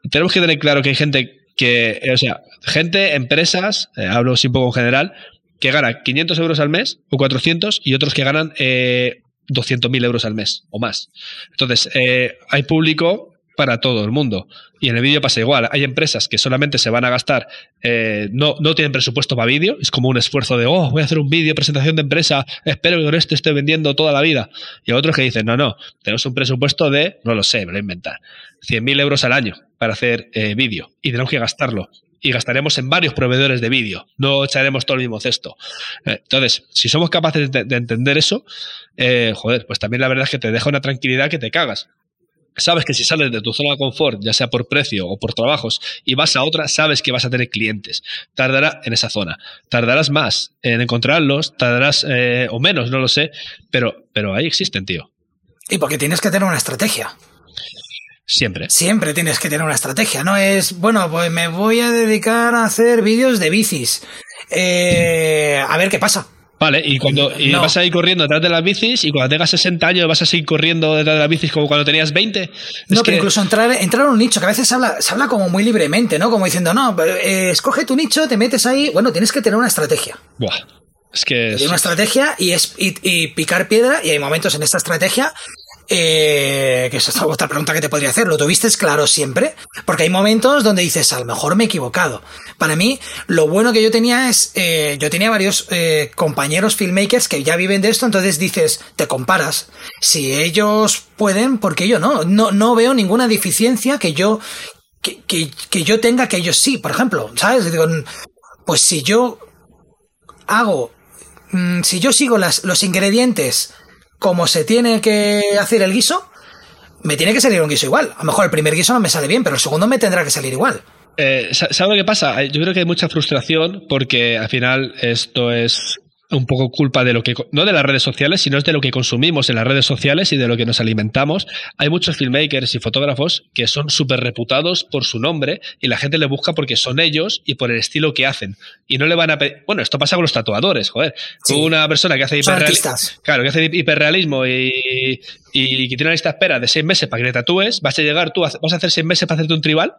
tenemos que tener claro que hay gente que, o sea, gente, empresas, hablo así un poco en general, que gana 500 euros al mes o 400 y otros que ganan eh, 200.000 euros al mes o más. Entonces, eh, hay público para todo el mundo. Y en el vídeo pasa igual. Hay empresas que solamente se van a gastar, eh, no, no tienen presupuesto para vídeo. Es como un esfuerzo de, oh, voy a hacer un vídeo, presentación de empresa, espero que con esto esté vendiendo toda la vida. Y otros que dicen, no, no, tenemos un presupuesto de, no lo sé, me lo voy a inventar, 100.000 euros al año para hacer eh, vídeo. Y tenemos que gastarlo y gastaremos en varios proveedores de vídeo, no echaremos todo el mismo cesto. Eh, entonces, si somos capaces de, entender eso, eh, joder, pues también la verdad es que te deja una tranquilidad que te cagas. Sabes que si sales de tu zona de confort, ya sea por precio o por trabajos, y vas a otra, sabes que vas a tener clientes. Tardará en esa zona. Tardarás más en encontrarlos, tardarás eh, o menos, no lo sé, pero, pero ahí existen, tío. Y porque tienes que tener una estrategia. Siempre. Siempre tienes que tener una estrategia, no es, bueno, pues me voy a dedicar a hacer vídeos de bicis. Eh, a ver qué pasa. Vale, y cuando y vas a ir corriendo detrás de las bicis y cuando tengas 60 años vas a seguir corriendo detrás de las bicis como cuando tenías 20. No, pero incluso entrar, entrar en un nicho, que a veces se habla, se habla como muy libremente, ¿no? Como diciendo, no, eh, escoge tu nicho, te metes ahí. Bueno, tienes que tener una estrategia. Buah. Es que. Es... una estrategia y, es, y, picar piedra, y hay momentos en esta estrategia eh, que esa es otra pregunta que te podría hacer. ¿Lo tuviste claro siempre? Porque hay momentos donde dices, a lo mejor me he equivocado. Para mí, lo bueno que yo tenía es, eh, yo tenía varios eh, compañeros filmmakers que ya viven de esto, entonces dices, te comparas. Si ellos pueden, ¿por qué yo no? No, no veo ninguna deficiencia que yo, que, que, que yo tenga que ellos sí, por ejemplo, ¿sabes? Digo, pues si yo hago, mm, si yo sigo las, los ingredientes como se tiene que hacer el guiso, me tiene que salir un guiso igual. A lo mejor el primer guiso no me sale bien, pero el segundo me tendrá que salir igual. Eh, ¿Sabes lo que pasa? Yo creo que hay mucha frustración porque al final esto es un poco culpa de lo que, no de las redes sociales, sino es de lo que consumimos en las redes sociales y de lo que nos alimentamos. Hay muchos filmmakers y fotógrafos que son súper reputados por su nombre y la gente le busca porque son ellos y por el estilo que hacen. Y no le van a Bueno, esto pasa con los tatuadores, joder. Una persona que hace hiperrealismo. Claro, que hace hiperrealismo y, y, que tiene una lista de espera de seis meses para que le tatúes, ¿vas a llegar tú, vas a hacer seis meses para hacerte un tribal?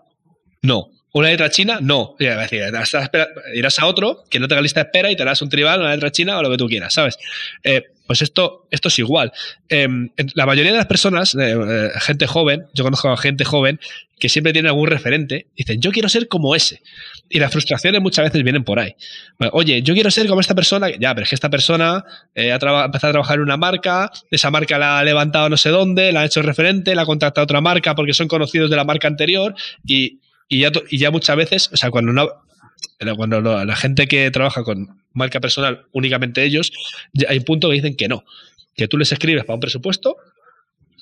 No. ¿Una letra china? No. Irás a otro que no tenga lista de espera y te darás un tribal, una letra china o lo que tú quieras, ¿sabes? Eh, pues esto, esto es igual. Em, la mayoría de las personas, eh, eh, gente joven, yo conozco a gente joven que siempre tiene algún referente, dicen, yo quiero ser como ese. Y las frustraciones muchas veces vienen por ahí. Oye, yo quiero ser como esta persona, ya, pero es que esta persona ha empezado a trabajar en una marca, esa marca la ha levantado no sé dónde, la ha hecho referente, la ha contactado a otra marca porque son conocidos de la marca anterior y y ya, y ya muchas veces, o sea, cuando no, cuando la gente que trabaja con marca personal, únicamente ellos, hay un punto que dicen que no, que tú les escribes para un presupuesto,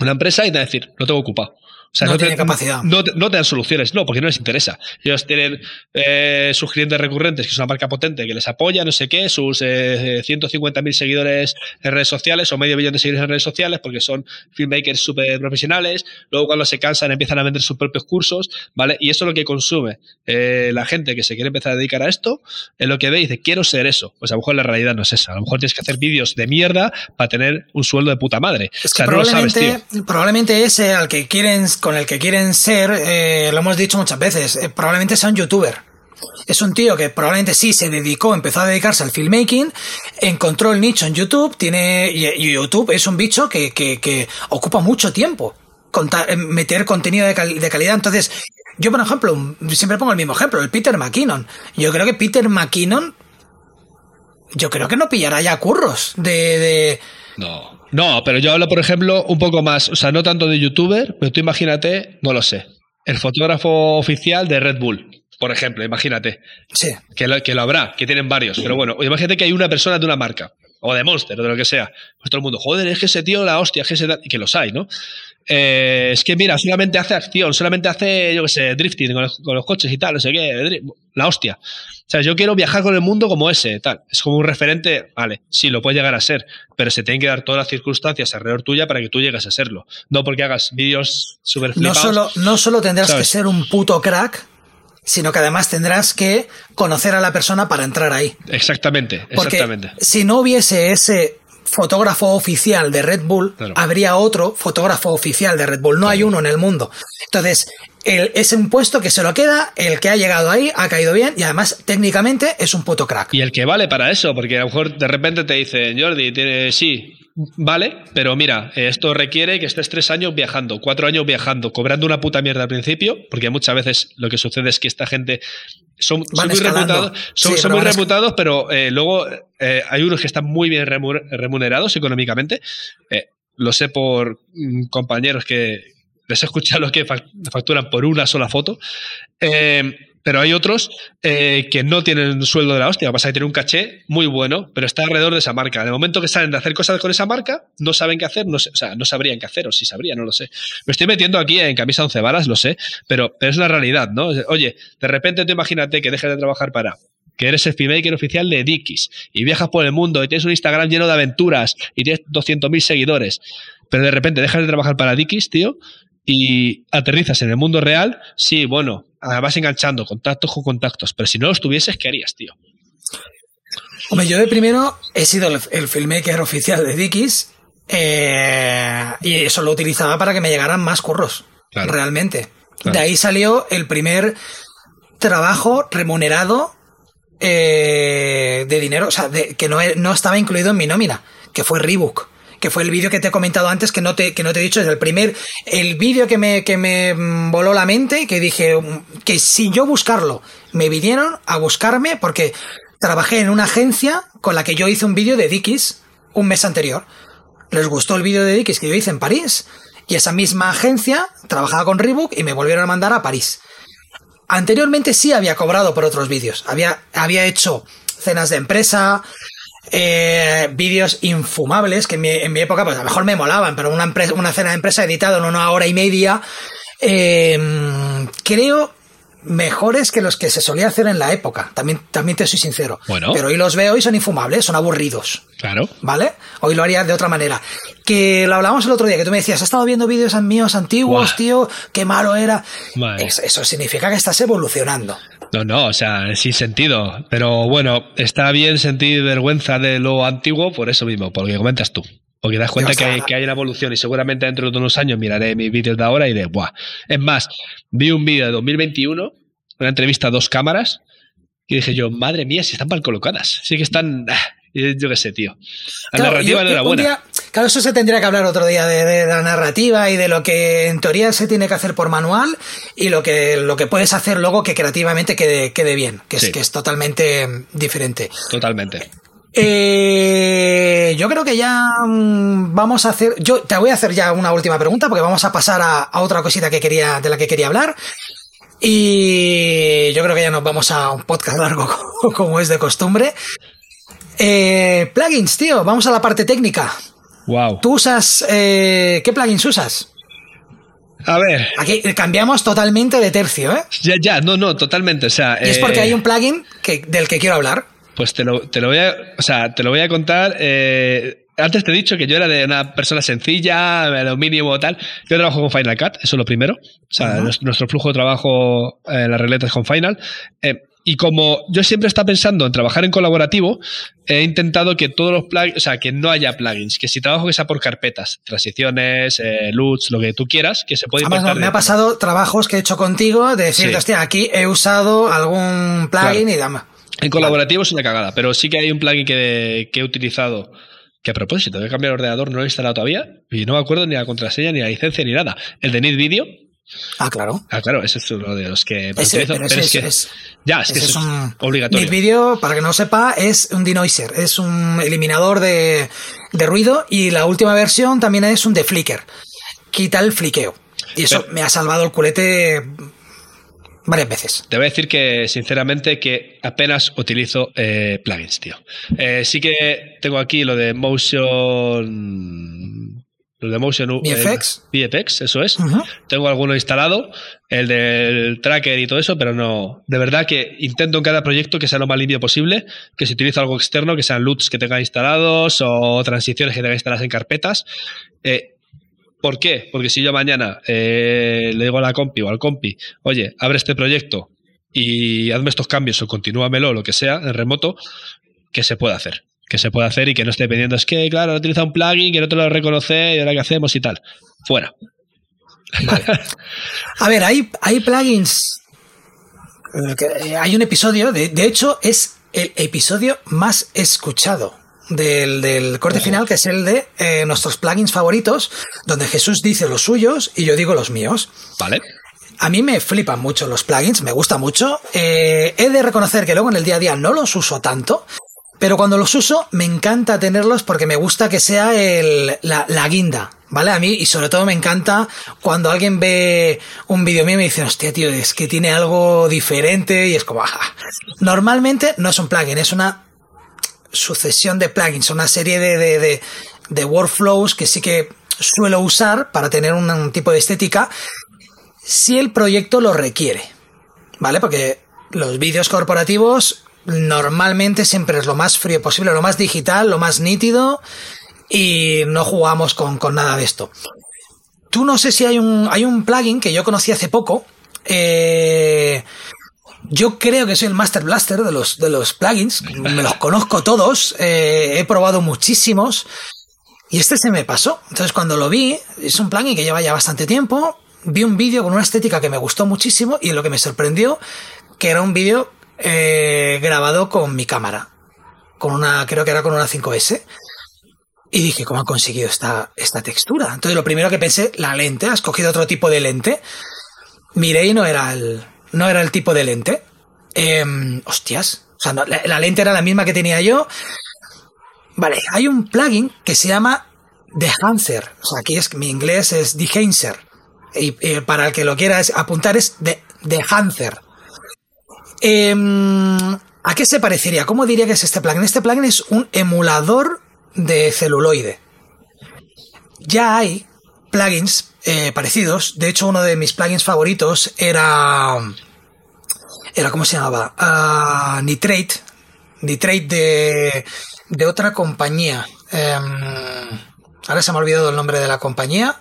una empresa y te va a decir, no tengo ocupado no, tiene capacidad. No, te dan soluciones, no, porque no les interesa. Ellos tienen eh, sus clientes recurrentes, que es una marca potente, que les apoya, no sé qué, sus eh, 150.000 seguidores en redes sociales o medio millón de seguidores en redes sociales, porque son filmmakers súper profesionales. Luego, cuando se cansan, empiezan a vender sus propios cursos, ¿vale? Y eso es lo que consume eh, la gente que se quiere empezar a dedicar a esto, es lo que ve y dice, quiero ser eso. Pues a lo mejor la realidad no es esa. A lo mejor tienes que hacer vídeos de mierda para tener un sueldo de puta madre. Es que probablemente, probablemente ese al que quieren con el que quieren ser, eh, lo hemos dicho muchas veces, eh, probablemente sea un youtuber. Es un tío que probablemente sí se dedicó, empezó a dedicarse al filmmaking, encontró el nicho en YouTube, tiene, y, YouTube es un bicho que, que, ocupa mucho tiempo eh, meter contenido de, de, calidad. Entonces, yo por ejemplo, siempre pongo el mismo ejemplo, el Peter McKinnon. Yo creo que Peter McKinnon, yo creo que no pillará ya curros de... de... No. No, pero yo hablo, por ejemplo, un poco más, o sea, no tanto de youtuber, pero tú imagínate, no lo sé, el fotógrafo oficial de Red Bull, por ejemplo, imagínate. Sí. Que lo, que lo habrá, que tienen varios, pero bueno, imagínate que hay una persona de una marca, o de Monster, o de lo que sea. Pues todo el mundo, joder, es que ese tío, la hostia, es que ese... Y que los hay, ¿no? Eh, es que mira, solamente hace acción, solamente hace, yo qué sé, drifting con, los coches y tal, no sé qué, la hostia. O sea, yo quiero viajar con el mundo como ese, tal. Es como un referente, vale, sí, lo puede llegar a ser, pero se tienen que dar todas las circunstancias alrededor tuya para que tú llegues a serlo. No porque hagas vídeos súper flipados. No solo, no solo tendrás que ser un puto crack, sino que además tendrás que conocer a la persona para entrar ahí. Exactamente, exactamente. si no hubiese ese fotógrafo oficial de Red Bull, habría otro fotógrafo oficial de Red Bull. No hay uno en el mundo. Entonces, es un puesto que se lo queda, el que ha llegado ahí ha caído bien y además técnicamente es un puto crack. Y el que vale para eso, porque a lo mejor de repente te dice, Jordi, tiene, sí, Vale, pero mira, esto requiere que estés tres años viajando, cuatro años viajando, cobrando una puta mierda al principio, porque muchas veces lo que sucede es que esta gente son, muy reputados, son, muy reputados, pero eh, luego eh, hay unos que están muy bien remunerados económicamente. Eh, lo sé por mm, compañeros que les he escuchado lo que facturan por una sola foto. Pero hay otros eh, que no tienen sueldo de la hostia. Pasa que tienen un caché muy bueno, pero está alrededor de esa marca. En el momento que salen de hacer cosas con esa marca, no saben qué hacer, no o sea, no sabrían qué hacer, o si sabrían, no lo sé. Me estoy metiendo aquí en camisa once varas, lo sé, pero, pero es la realidad, ¿no? Oye, de repente tú imagínate que dejes de trabajar para que eres el filmmaker oficial de Dickies y viajas por el mundo y tienes un Instagram lleno de aventuras y tienes 200.000 seguidores, pero de repente dejas de trabajar para Dickies, tío, y aterrizas en el mundo real, sí, bueno, vas enganchando contactos con contactos, pero si no los tuvieses, ¿qué harías, tío? Hombre, yo de primero he sido el, filmmaker oficial de Dickies eh, y eso lo utilizaba para que me llegaran más curros, realmente. De ahí salió el primer trabajo remunerado eh, de dinero, o sea, que no, no estaba incluido en mi nómina, que fue Reebok que fue el vídeo que te he comentado antes, que no te, que no te he dicho, es el primer, el vídeo que me, que me voló la mente, que dije que si yo buscarlo, me vinieron a buscarme porque trabajé en una agencia con la que yo hice un vídeo de Dickies un mes anterior. Les gustó el vídeo de Dickies que yo hice en París y esa misma agencia trabajaba con Reebok y me volvieron a mandar a París. Anteriormente sí había cobrado por otros vídeos. Había, había hecho cenas de empresa, eh, vídeos infumables que en mi, época pues a lo mejor me molaban, pero una, empresa, una cena de empresa editada en una hora y media, eh, creo, mejores que los que se solía hacer en la época. También, también te soy sincero. Bueno. Pero hoy los veo y son infumables, son aburridos. Claro. ¿Vale? Hoy lo haría de otra manera. Que lo hablamos el otro día, que tú me decías, has estado viendo vídeos míos antiguos, tío, qué malo era. Eso significa que estás evolucionando. No, no, o sea, sin sentido. Pero bueno, está bien sentir vergüenza de lo antiguo por eso mismo, porque comentas tú. Porque das cuenta o sea, que hay, que hay una evolución y seguramente dentro de unos años miraré mis vídeos de ahora y de, ¡buah! Es más, vi un vídeo de 2021, una entrevista a dos cámaras, y dije yo, madre mía, si están mal colocadas. Sí que están, ah, yo qué sé, tío. La Claro, narrativa yo- no era buena. día- claro, eso se tendría que hablar otro día de, de la narrativa y de lo que en teoría se tiene que hacer por manual y lo que, lo que puedes hacer luego que creativamente quede, quede bien, que es, que es totalmente diferente. Totalmente. Eh, yo creo que ya mm, vamos a hacer. Yo te voy a hacer ya una última pregunta porque vamos a pasar a, a otra cosita que quería, de la que quería hablar. Y yo creo que ya nos vamos a un podcast largo como es de costumbre. Eh, plugins, tío, vamos a la parte técnica. Wow. ¿Tú usas. eh, ¿Qué plugins usas? A ver, Aquí cambiamos totalmente de tercio, ¿eh? ya, ya, no, no, totalmente. O sea, Y es porque eh, hay un plugin que, del que quiero hablar. Pues te lo, te lo voy a, o sea, te lo voy a contar. eh, antes te he dicho que yo era de una persona sencilla, lo mínimo tal. Yo trabajo con Final Cut, eso es lo primero. O sea, nuestro flujo de trabajo eh, en las regletas con Final. Eh, y como yo siempre estaba pensando en trabajar en colaborativo, he intentado que todos los plugins, o sea, que no haya plugins, que si trabajo que sea por carpetas, transiciones, eh, LUTs, lo que tú quieras, que se puede Además, importar me ha pasado trabajos que he hecho contigo de decirte, Sí. hostia, aquí he usado algún plugin Claro. y demás. En colaborativo es una cagada, pero sí que hay un plugin que, que he utilizado. Que a propósito, he cambiado el ordenador, no lo he instalado todavía y no me acuerdo ni la contraseña, ni la licencia, ni nada. El de Need Video, Ah, claro. ah, claro, ese es uno de los que Ese, utilizo, pero pero ese es que, es- ya, es que eso es un obligatorio. Mi vídeo, para que no lo sepa, es un denoiser, es un eliminador de, de ruido y la última versión también es un de flicker. Quita el fliqueo. Y eso Pero- me ha salvado el culete varias veces. Te voy a decir que, sinceramente, que apenas utilizo eh, plugins, tío. Eh, sí que tengo aquí lo de Motion... Lo de Motion... eh, VFX. VFX, eso es. Tengo alguno instalado, el del tracker y todo eso, pero no. De verdad que intento en cada proyecto que sea lo más limpio posible, que si utilizo algo externo, que sean LUTs que tenga instalados o transiciones que tenga instaladas en carpetas. Eh, ¿Por qué? Porque si yo mañana eh, le digo a la compi o al compi, oye, abre este proyecto y hazme estos cambios o continúamelo, lo que sea, en remoto, que se puede hacer. Que se puede hacer y que no esté dependiendo. Es que, claro, he utilizado un plugin que no te lo reconoce y ahora qué hacemos y tal. Fuera. A ver, hay, hay plugins. eh, eh, Hay un episodio, de, de hecho, es el episodio más escuchado del, del corte Ojo. final, que es el de eh, nuestros plugins favoritos, donde Jesús dice los suyos y yo digo los míos. ¿Vale? A mí me flipan mucho los plugins, me gusta mucho. Eh, he de reconocer que luego en el día a día no los uso tanto, pero cuando los uso me encanta tenerlos porque me gusta que sea el, la, guinda, ¿vale? A mí, y sobre todo me encanta cuando alguien ve un vídeo mío y me dice, hostia, tío, es que tiene algo diferente y es como, "Ah". Normalmente no es un plugin, es una sucesión de plugins, una serie de, de, de, de workflows que sí que suelo usar para tener un, un tipo de estética si el proyecto lo requiere. ¿Vale? Porque los vídeos corporativos normalmente siempre es lo más frío posible, lo más digital, lo más nítido y no jugamos con, con nada de esto. Tú no sé si hay un, hay un plugin que yo conocí hace poco. eh, yo creo que soy el Master Blaster de los, de los plugins. Me los conozco todos. eh, he probado muchísimos. Y este se me pasó. Entonces cuando lo vi, es un plugin que lleva ya bastante tiempo. Vi un vídeo con una estética que me gustó muchísimo y lo que me sorprendió, que era un vídeo eh, grabado con mi cámara. Con una, creo que era con una 5S. Y dije, ¿cómo han conseguido esta, esta textura? Entonces lo primero que pensé, la lente, has cogido otro tipo de lente. Miré y no era el, no era el tipo de lente. Em, hostias. O sea, la, lente era la misma que tenía yo. Vale, hay un plugin que se llama Dehancer. O sea, aquí es mi inglés es Dehancer. Y, eh, para el que lo quiera apuntar es de, Dehancer. Em, ¿A qué se parecería? ¿Cómo diría que es este plugin? Este plugin es un emulador de celuloide. Ya hay plugins eh, parecidos. De hecho, uno de mis plugins favoritos era era cómo se llamaba, uh, Nitrate, Nitrate de, de otra compañía. Um, ahora se me ha olvidado el nombre de la compañía.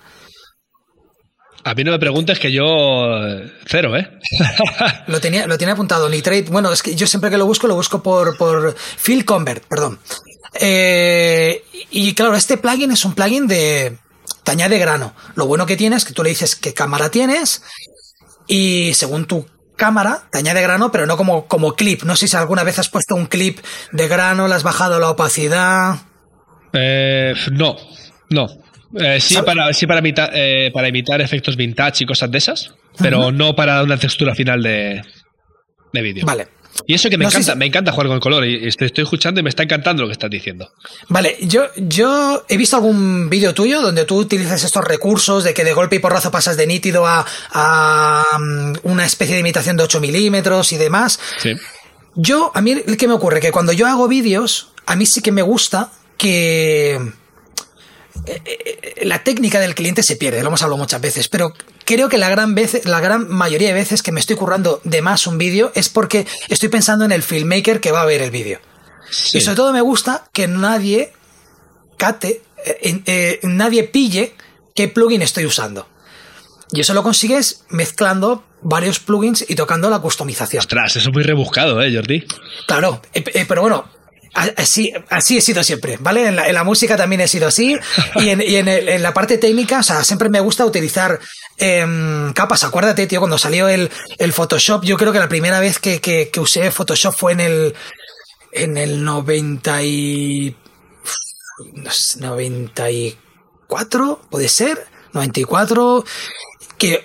A mí no me preguntes que yo cero, ¿eh? lo, tenía, lo tenía apuntado, Nitrate. Bueno, es que yo siempre que lo busco, lo busco por, por Phil Convert, perdón. Eh, y claro, este plugin es un plugin de... Te añade grano. Lo bueno que tienes es que tú le dices qué cámara tienes y según tu cámara te añade grano, pero no como, como clip. No sé si alguna vez has puesto un clip de grano, le has bajado la opacidad. Eh, no, no. Eh, sí, para, sí para, imitar, eh, para imitar efectos vintage y cosas de esas, pero no para una textura final de, de vídeo. Vale. Y eso que me encanta, me encanta jugar con el color y estoy, estoy, escuchando y me está encantando lo que estás diciendo. Vale, yo, yo he visto algún vídeo tuyo donde tú utilizas estos recursos de que de golpe y porrazo pasas de nítido a, a mm, una especie de imitación de 8 milímetros y demás. Sí. Yo, a mí, ¿qué me ocurre? Que cuando yo hago vídeos, a mí sí que me gusta que la técnica del cliente se pierde, lo hemos hablado muchas veces, pero creo que la gran, vez, la gran mayoría de veces que me estoy currando de más un vídeo es porque estoy pensando en el filmmaker que va a ver el vídeo. Sí. Y sobre todo me gusta que nadie cate, eh, eh, nadie pille qué plugin estoy usando. Y eso lo consigues mezclando varios plugins y tocando la customización. Ostras, eso es muy rebuscado, ¿eh, Jordi? Claro, eh, pero bueno, Así, así he sido siempre, ¿vale? En la, en la música también he sido así. Y, en, y en, el, en, la parte técnica, o sea, siempre me gusta utilizar eh, capas. Acuérdate, tío, cuando salió el, el Photoshop, yo creo que la primera vez que, que, que, usé Photoshop fue en el, en el 90 y, 94, puede ser, 94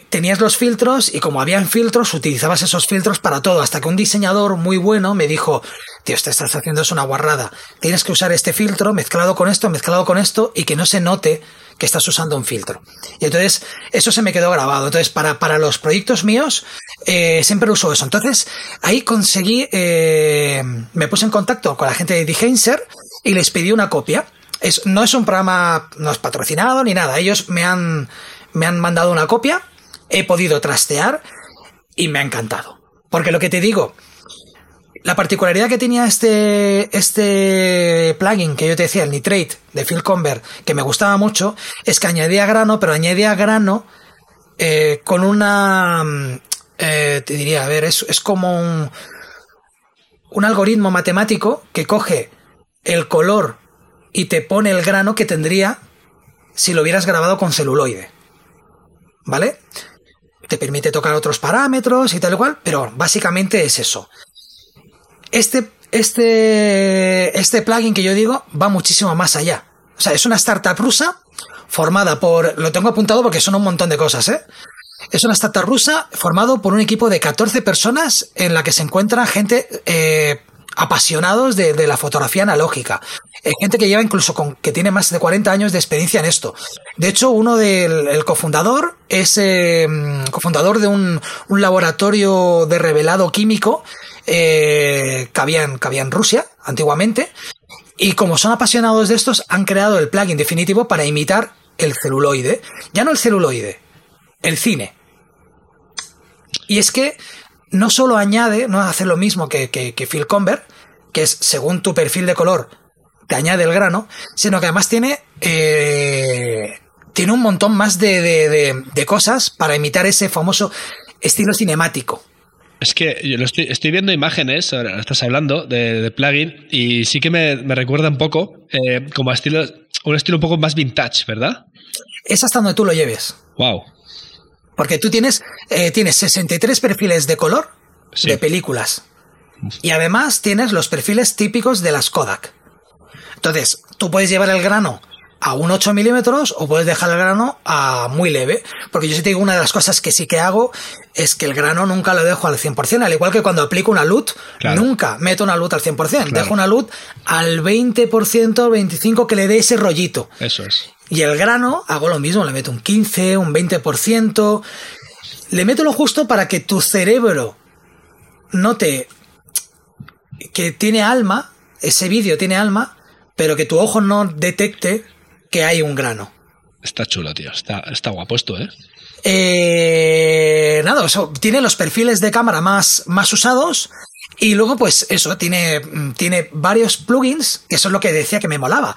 tenías los filtros y como habían filtros, utilizabas esos filtros para todo, hasta que un diseñador muy bueno me dijo, tío, te estás haciendo es una guarrada, tienes que usar este filtro mezclado con esto, mezclado con esto, y que no se note que estás usando un filtro. Y entonces, eso se me quedó grabado. Entonces, para, para los proyectos míos, eh, siempre uso eso. Entonces, ahí conseguí, eh, me puse en contacto con la gente de Dehancer y les pedí una copia. Es, no es un programa, no es patrocinado ni nada. Ellos me han, me han mandado una copia, he podido trastear y me ha encantado. Porque lo que te digo, la particularidad que tenía este, este plugin que yo te decía, el Nitrate de Phil Convert, que me gustaba mucho, es que añadía grano, pero añadía grano eh, con una... Eh, te diría, a ver, es, es como un, un algoritmo matemático que coge el color y te pone el grano que tendría si lo hubieras grabado con celuloide. ¿vale? Te permite tocar otros parámetros y tal y cual, pero básicamente es eso. Este, este, este plugin que yo digo va muchísimo más allá. O sea, es una startup rusa formada por, lo tengo apuntado porque son un montón de cosas, ¿eh? Es una startup rusa formado por un equipo de 14 personas en la que se encuentra gente eh, apasionados de, la fotografía analógica. Eh, gente que lleva incluso con, que tiene más de 40 años de experiencia en esto. De hecho, uno del el cofundador es eh, cofundador de un, laboratorio de revelado químico eh, que, había que había en Rusia antiguamente. Y como son apasionados de estos, han creado el plugin definitivo para imitar el celuloide. Ya no el celuloide, el cine. Y es que no solo añade, no hace lo mismo que, que, que Phil Convert, que es según tu perfil de color, te añade el grano, sino que además tiene, eh, tiene un montón más de, de, de, de, cosas para imitar ese famoso estilo cinemático. Es que yo lo estoy, estoy viendo imágenes, ahora estás hablando de, plugin, y sí que me, me recuerda un poco eh, como a estilo, un estilo un poco más vintage, ¿verdad? Es hasta donde tú lo lleves. Wow. Porque tú tienes, eh, tienes 63 perfiles de color sí. de películas. Y además tienes los perfiles típicos de las Kodak. Entonces, tú puedes llevar el grano a un 8 milímetros o puedes dejar el grano a muy leve. Porque yo sí te digo, una de las cosas que sí que hago es que el grano nunca lo dejo al 100%. Al igual que cuando aplico una LUT, claro. nunca meto una LUT al 100%. Claro. Dejo una LUT al 20%, 25% que le dé ese rollito. Eso es. Y el grano hago lo mismo, le meto un 15, un 20%. Le meto lo justo para que tu cerebro note que tiene alma, ese vídeo tiene alma, pero que tu ojo no detecte que hay un grano. Está chulo, tío. Está, está guapo esto, ¿eh? Eh, nada, eso, tiene los perfiles de cámara más, más usados. Y luego, pues eso, tiene, tiene varios plugins, que eso es lo que decía que me molaba.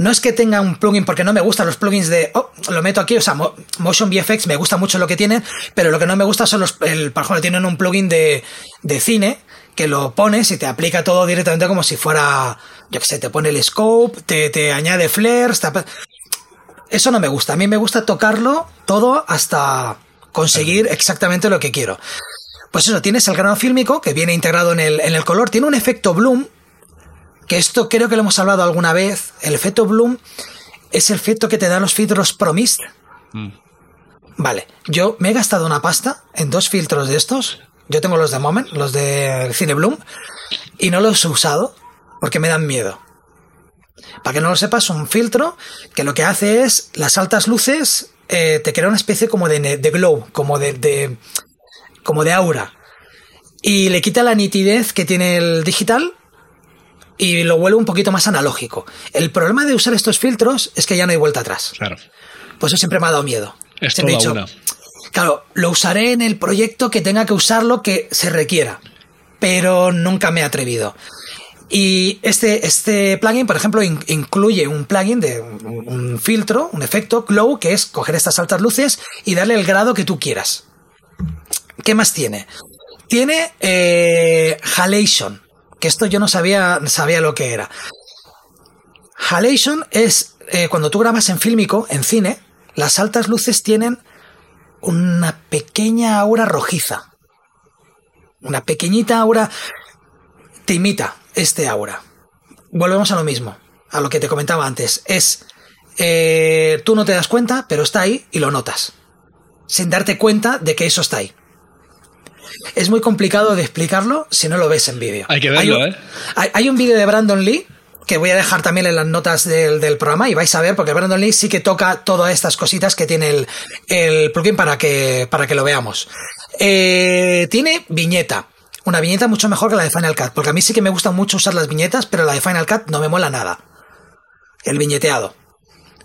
No es que tenga un plugin porque no me gustan los plugins de, oh, lo meto aquí, o sea, Motion VFX me gusta mucho lo que tiene, pero lo que no me gusta son los, el, por ejemplo, tienen un plugin de, de cine que lo pones y te aplica todo directamente como si fuera, yo qué sé, te pone el scope, te, te añade flares, eso no me gusta. A mí me gusta tocarlo todo hasta conseguir exactamente lo que quiero. Pues eso, tienes el grano fílmico que viene integrado en el, en el color, tiene un efecto bloom, que esto creo que lo hemos hablado alguna vez. El efecto bloom es el efecto que te dan los filtros Promist. Mm. Vale, yo me he gastado una pasta en dos filtros de estos. Yo tengo los de Moment, los de Cine Bloom, y no los he usado porque me dan miedo. Para que no lo sepas, un filtro que lo que hace es las altas luces eh, te crea una especie como de, de glow, como de, como de aura. Y le quita la nitidez que tiene el digital y lo vuelve un poquito más analógico. El problema de usar estos filtros es que ya no hay vuelta atrás. Claro. Pues eso siempre me ha dado miedo. Es siempre he dicho, claro, lo usaré en el proyecto que tenga que usarlo que se requiera, pero nunca me he atrevido. Y este, este plugin, por ejemplo, incluye un plugin de un, filtro, un efecto glow, que es coger estas altas luces y darle el grado que tú quieras. ¿Qué más tiene? Tiene eh, halation, que esto yo no sabía, sabía lo que era. Halation es eh, cuando tú grabas en fílmico, en cine, las altas luces tienen una pequeña aura rojiza. Una pequeñita aura te imita este aura. Volvemos a lo mismo, a lo que te comentaba antes. Es, eh, tú no te das cuenta, pero está ahí y lo notas. Sin darte cuenta de que eso está ahí. Es muy complicado de explicarlo si no lo ves en vídeo. Hay que verlo, ¿eh? Hay, un vídeo de Brandon Lee que voy a dejar también en las notas del, programa y vais a ver porque Brandon Lee sí que toca todas estas cositas que tiene el, el plugin para que, para que lo veamos. Eh, tiene viñeta. Una viñeta mucho mejor que la de Final Cut, porque a mí sí que me gusta mucho usar las viñetas, pero la de Final Cut no me mola nada. El viñeteado.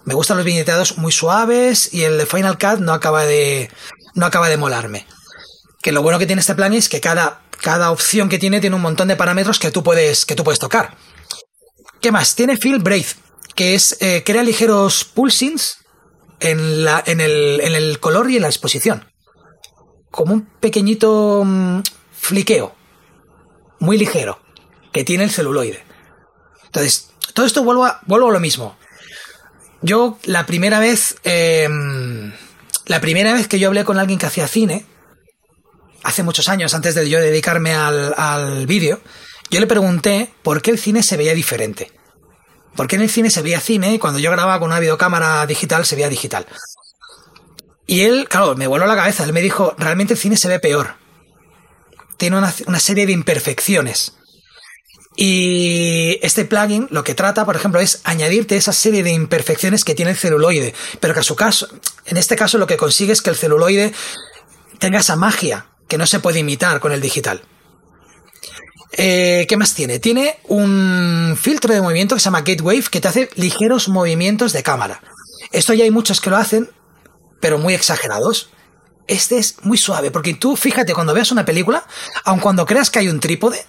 Me gustan los viñeteados muy suaves y el de Final Cut no acaba de no acaba de molarme. Que lo bueno que tiene este plan es que cada, cada opción que tiene tiene un montón de parámetros que tú puedes que tú puedes tocar. ¿Qué más? Tiene Field Braid, que es eh, crea ligeros pulsings en, la, en, el, en el color y en la exposición. Como un pequeñito mm, fliqueo muy ligero que tiene el celuloide. Entonces, todo esto vuelvo a, vuelvo lo mismo. Yo la primera vez, em, la primera vez que yo hablé con alguien que hacía cine, hace muchos años, antes de yo dedicarme al, al vídeo, yo le pregunté por qué el cine se veía diferente. ¿Por qué en el cine se veía cine y cuando yo grababa con una videocámara digital se veía digital? Y él, claro, me voló la cabeza. Él me dijo, realmente el cine se ve peor tiene una, serie de imperfecciones. Y este plugin lo que trata, por ejemplo, es añadirte esa serie de imperfecciones que tiene el celuloide. Pero que a su caso, en este caso lo que consigue es que el celuloide tenga esa magia que no se puede imitar con el digital. Eh, ¿Qué más tiene? Tiene un filtro de movimiento que se llama Gatewave que te hace ligeros movimientos de cámara. Esto ya hay muchos que lo hacen, pero muy exagerados este es muy suave, porque tú fíjate cuando veas una película, aun cuando creas que hay un trípode,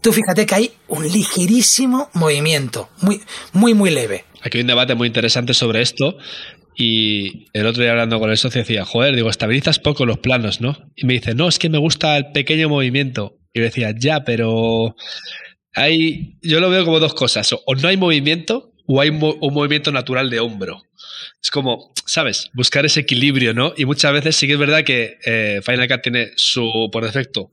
tú fíjate que hay un ligerísimo movimiento, muy, muy, muy leve. Aquí hay un debate muy interesante sobre esto. Y el otro día hablando con el socio decía, joder, digo, estabilizas poco los planos, ¿no? Y me dice, no, es que me gusta el pequeño movimiento. Y yo decía, ya, pero hay, yo lo veo como dos cosas. O no hay movimiento o hay un movimiento natural de hombro. Es como, ¿sabes? Buscar ese equilibrio, ¿no? Y muchas veces sí que es verdad que eh, Final Cut tiene su, por defecto,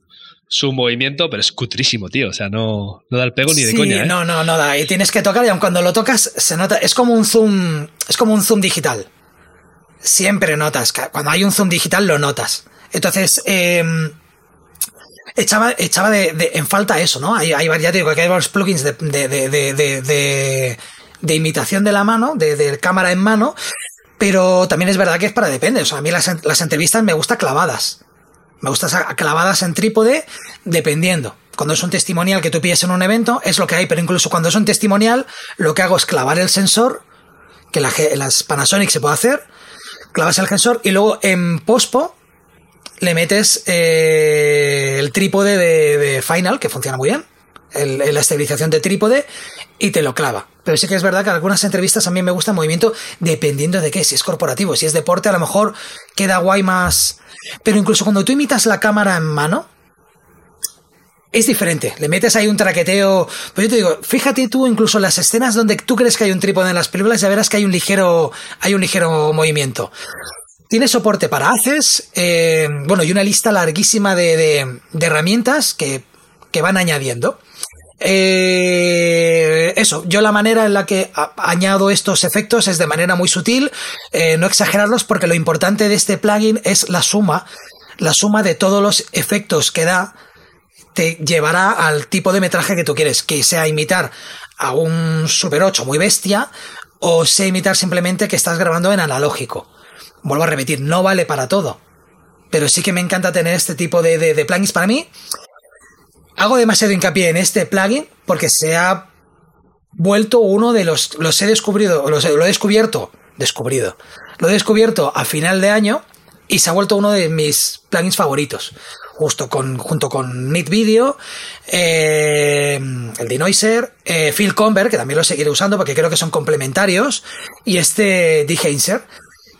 su movimiento, pero es cutrísimo, tío. O sea, no, no da el pego ni de coña. ¿eh? No, no, no da. Y tienes que tocar y aun cuando lo tocas se nota. Es como un zoom. Es como un zoom digital. Siempre notas. Cuando hay un zoom digital lo notas. Entonces, em, echaba, echaba de, en falta eso, ¿no? Hay, hay, ya te digo que hay varios plugins de, de, de imitación de la mano, de, cámara en mano, pero también es verdad que es para depende. O sea, a mí las, entrevistas me gustan clavadas. Me gustan clavadas en trípode, dependiendo. Cuando es un testimonial que tú pides en un evento, es lo que hay, pero incluso cuando es un testimonial, lo que hago es clavar el sensor, que la, las Panasonic se puede hacer, clavas el sensor y luego en pospo le metes eh, el trípode de, Final, que funciona muy bien, la estabilización de trípode, y te lo clava. Pero sí que es verdad que en algunas entrevistas a mí me gusta el movimiento dependiendo de qué, si es corporativo, si es deporte, a lo mejor queda guay más... Pero incluso cuando tú imitas la cámara en mano, es diferente. Le metes ahí un traqueteo. Pues yo te digo, fíjate tú incluso las escenas donde tú crees que hay un trípode en las películas, ya verás que hay un ligero, hay un ligero movimiento. Tiene soporte para haces, eh, bueno, y una lista larguísima de, herramientas que, van añadiendo. Eh, eso, yo la manera en la que añado estos efectos es de manera muy sutil, eh, no exagerarlos porque lo importante de este plugin es la suma, la suma de todos los efectos que da te llevará al tipo de metraje que tú quieres, que sea imitar a un Super 8 muy bestia o sea imitar simplemente que estás grabando en analógico. Vuelvo a repetir, no vale para todo. Pero sí que me encanta tener este tipo de, de, plugins para mí. Hago demasiado hincapié en este plugin porque se ha vuelto uno de los. Los he descubierto. Los, lo he descubierto. Descubrido. Lo he descubierto a final de año y se ha vuelto uno de mis plugins favoritos justo con, junto con Neat Video, eh, el Denoiser, eh, Phil Conver, que también lo seguiré usando porque creo que son complementarios, y este Dehancer,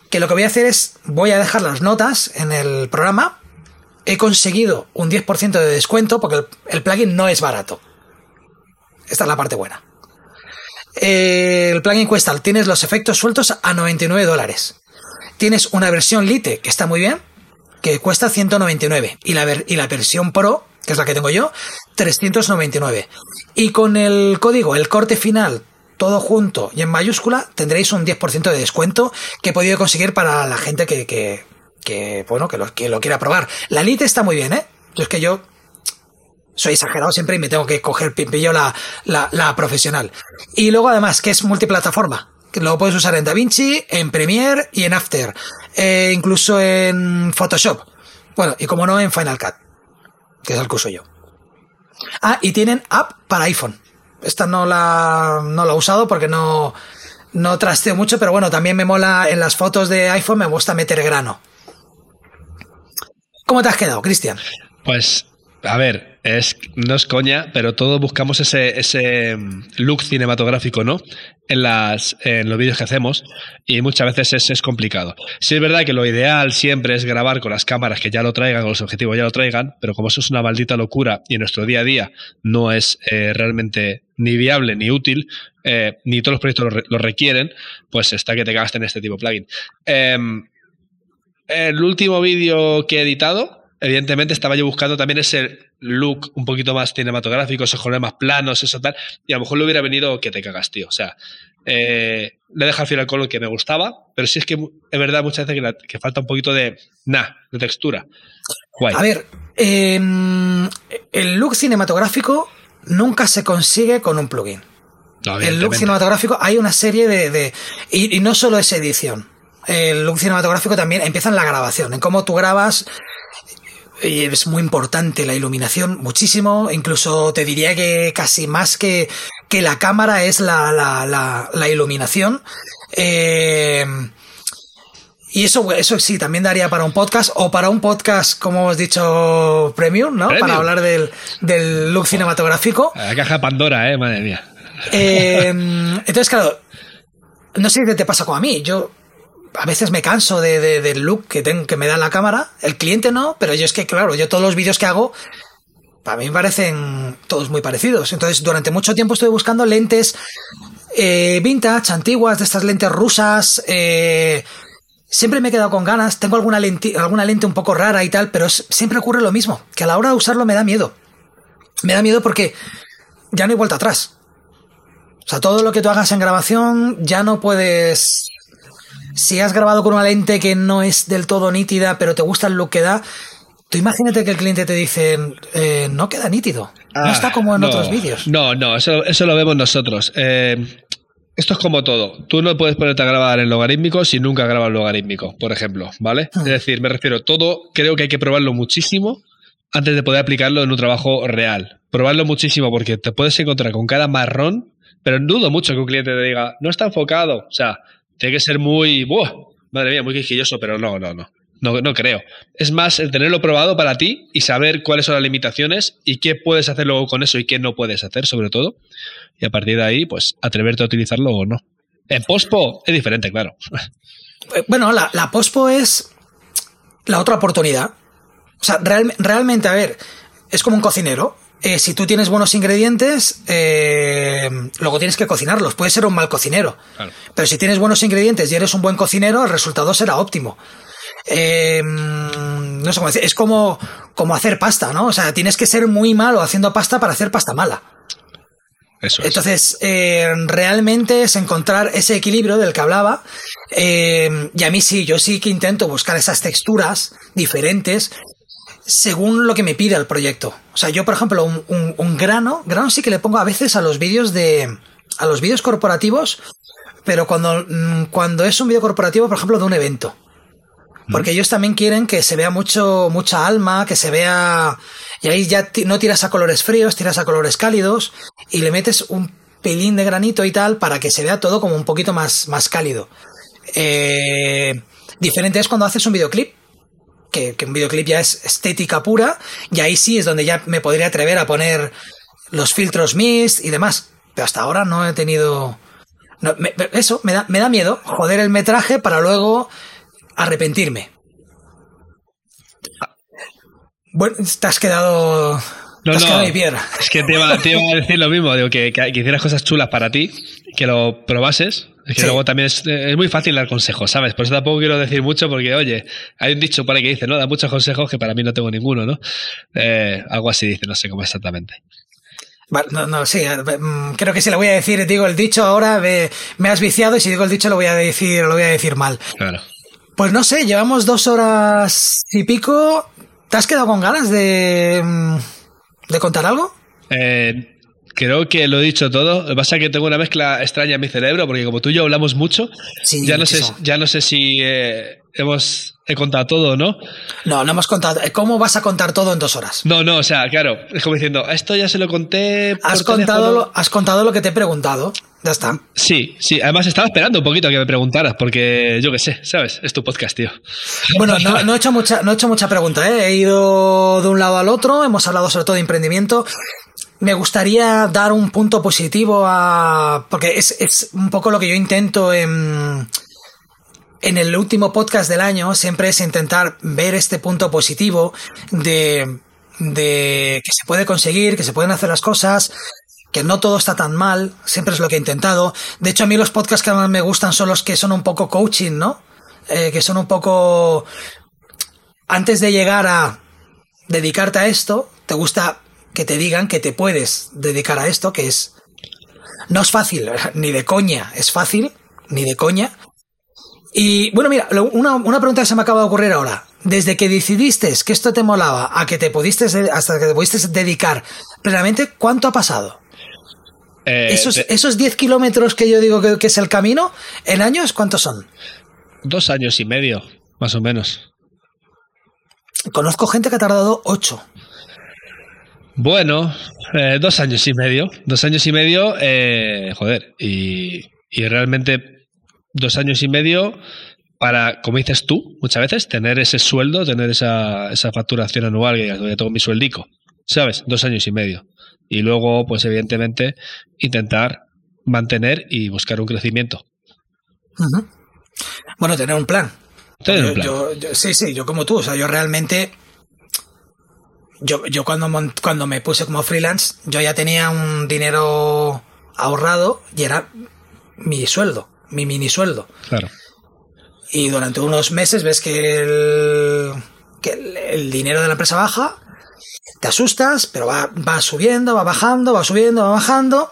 que lo que voy a hacer es, voy a dejar las notas en el programa, he conseguido un 10% de descuento porque el, plugin no es barato. Esta es la parte buena. Eh, el plugin cuesta, tienes los efectos sueltos a 99 dólares. Tienes una versión Lite que está muy bien, que cuesta 199 y la, y la versión Pro, que es la que tengo yo, 399. Y con el código, el corte final, todo junto y en mayúscula, tendréis un 10% de descuento que he podido conseguir para la gente que, que, bueno, que lo, que lo quiera probar. La Lite está muy bien, ¿eh? Yo es que yo soy exagerado siempre y me tengo que coger pillo la, la, la profesional. Y luego además que es multiplataforma que lo puedes usar en DaVinci, en Premiere y en After. Eh, incluso en Photoshop. Bueno, y como no, en Final Cut, que es el que uso yo. Ah, y tienen app para iPhone. Esta no la, no la he usado porque no, no trasteo mucho, pero bueno, también me mola en las fotos de iPhone, me gusta meter grano. ¿Cómo te has quedado, Cristian? Pues, a ver, es, no es coña, pero todos buscamos ese, ese mm, look cinematográfico, ¿no? En, las, en los vídeos que hacemos y muchas veces es, es, complicado. Sí es verdad que lo ideal siempre es grabar con las cámaras que ya lo traigan, con los objetivos ya lo traigan, pero como eso es una maldita locura y en nuestro día a día no es eh, realmente ni viable ni útil, eh, ni todos los proyectos lo, requieren, pues está que te gasten este tipo de plugin. Em, el último vídeo que he editado, evidentemente estaba yo buscando también ese look un poquito más cinematográfico, esos colores más planos, eso tal, y a lo mejor le hubiera venido que te cagas, tío. O sea, eh, le deja al final color que me gustaba, pero sí es que es verdad muchas veces que, falta un poquito de, nah, de textura. A ver, em, el look cinematográfico nunca se consigue con un plugin. el look cinematográfico, hay una serie de... y, y, no solo es edición. El look cinematográfico también empieza en la grabación, en cómo tú grabas y es muy importante la iluminación, muchísimo. Incluso te diría que casi más que, que la cámara es la, la, la, la iluminación. Eh, y eso, eso sí, también daría para un podcast o para un podcast, como hemos dicho, premium, ¿no? Para hablar del, del look cinematográfico. La caja Pandora, eh, madre mía. Eh, entonces, claro, no sé qué te pasa con a mí. Yo a veces me canso de, del look que, me da la cámara. El cliente no, pero yo es que, claro, yo todos los vídeos que hago, para mí parecen todos muy parecidos. Entonces, durante mucho tiempo estuve buscando lentes eh, vintage, antiguas, de estas lentes rusas. Eh, siempre me he quedado con ganas. Tengo alguna lente, alguna lente un poco rara y tal, pero siempre ocurre lo mismo, que a la hora de usarlo me da miedo. Me da miedo porque ya no hay vuelta atrás. O sea, todo lo que tú hagas en grabación ya no puedes si has grabado con una lente que no es del todo nítida, pero te gusta el look que da, tú imagínate que el cliente te dice, eh, no queda nítido, no ah, está como en otros vídeos. No, no, eso, eso lo vemos nosotros. Eh, esto es como todo. Tú no puedes ponerte a grabar en logarítmico si nunca grabas logarítmico, por ejemplo, ¿vale? Hmm. Es decir, me refiero, todo creo que hay que probarlo muchísimo antes de poder aplicarlo en un trabajo real. Probarlo muchísimo porque te puedes encontrar con cada marrón, pero dudo mucho que un cliente te diga, no está enfocado. O sea, tiene que ser muy, madre mía, muy quisquilloso, pero no, no, no. No, no creo. Es más el tenerlo probado para ti y saber cuáles son las limitaciones y qué puedes hacer luego con eso y qué no puedes hacer, sobre todo. Y a partir de ahí, pues atreverte a utilizarlo o no. En Pospo es diferente, claro. Eh, bueno, la, la Pospo es la otra oportunidad. O sea, realmente, a ver, es como un cocinero. Eh, si tú tienes buenos ingredientes, eh, luego tienes que cocinarlos. Puedes ser un mal cocinero. Pero si tienes buenos ingredientes y eres un buen cocinero, el resultado será óptimo. Eh, no sé cómo decir, es como, como hacer pasta, ¿no? O sea, tienes que ser muy malo haciendo pasta para hacer pasta mala. Eso Entonces, realmente es encontrar ese equilibrio del que hablaba. y a mí sí, yo sí que intento buscar esas texturas diferentes según lo que me pide el proyecto. O sea, yo, por ejemplo, un, grano, grano sí que le pongo a veces a los vídeos de. a los vídeos corporativos, pero cuando, mm, cuando es un vídeo corporativo, por ejemplo, de un evento. Porque ellos también quieren que se vea mucho, mucha alma, que se vea. Y ahí ya no tiras a colores fríos, tiras a colores cálidos y le metes un pelín de granito y tal para que se vea todo como un poquito más, más cálido. Eh, diferente es cuando haces un videoclip que, un videoclip ya es estética pura, y ahí sí es donde ya me podría atrever a poner los filtros mist y demás. Pero hasta ahora no he tenido... eso, me da, me da miedo, joder el metraje para luego arrepentirme. Bueno, te has quedado... No, no, es que te iba, a decir lo mismo, digo, que, que, hicieras cosas chulas para ti, que lo probases, es que luego también es, muy fácil dar consejos, ¿sabes? Por eso tampoco quiero decir mucho porque, oye, hay un dicho por ahí que dice, ¿no? Da muchos consejos que para mí no tengo ninguno, ¿no? Eh, algo así dice, no sé cómo exactamente. no, no, sí, mm, creo que si le voy a decir, digo el dicho ahora, me, has viciado y si digo el dicho lo voy a decir, lo voy a decir mal. Claro. Pues no sé, llevamos dos horas y pico. ¿Te has quedado con ganas de, mm, de contar algo? Eh, Creo que lo he dicho todo. Lo que pasa es que tengo una mezcla extraña en mi cerebro, porque como tú y yo hablamos mucho, ya, no sé, ya no sé si eh, hemos he contado todo, ¿no? No, no hemos contado. ¿Cómo vas a contar todo en dos horas? No, no, o sea, claro, es como diciendo, esto ya se lo conté. has, contado lo, has contado lo que te he preguntado. Ya está. Sí, sí. Además estaba esperando un poquito a que me preguntaras, porque yo qué sé, ¿sabes? Es tu podcast, tío. Bueno, no, no, he hecho mucha, no he hecho mucha pregunta, ¿eh? He ido de un lado al otro, hemos hablado sobre todo de emprendimiento me gustaría dar un punto positivo a. Porque es, es un poco lo que yo intento en. En el último podcast del año siempre es intentar ver este punto positivo de, de que se puede conseguir, que se pueden hacer las cosas, que no todo está tan mal, siempre es lo que he intentado. De hecho, a mí los podcasts que más me gustan son los que son un poco coaching, ¿no? Eh, que son un poco... Antes de llegar a dedicarte a esto, te gusta que te digan que te puedes dedicar a esto, que es... No es fácil, ni de coña, es fácil, ni de coña. Y bueno, mira, una, una pregunta que se me acaba de ocurrir ahora. Desde que decidiste que esto te molaba a que te pudiste, hasta que te pudiste dedicar plenamente, ¿cuánto ha pasado? Eh, esos, esos 10 kilómetros que yo digo que, que, es el camino, ¿en años cuántos son? Dos años y medio, más o menos. Conozco gente que ha tardado 8. Bueno, eh, dos años y medio. Dos años y medio, eh, joder, y, realmente dos años y medio para, como dices tú, muchas veces, tener ese sueldo, tener esa, esa facturación anual, que ya tengo mi sueldico, ¿sabes? Dos años y medio. Y luego, pues evidentemente, intentar mantener y buscar un crecimiento. Bueno, tener un plan. Tener un plan. sí, sí, yo como tú, o sea, yo realmente yo, yo cuando, cuando me puse como freelance, yo ya tenía un dinero ahorrado y era mi sueldo, mi mini sueldo. Claro. Y durante unos meses ves que el, que el, dinero de la empresa baja, te asustas, pero va, va subiendo, va bajando, va subiendo, va bajando.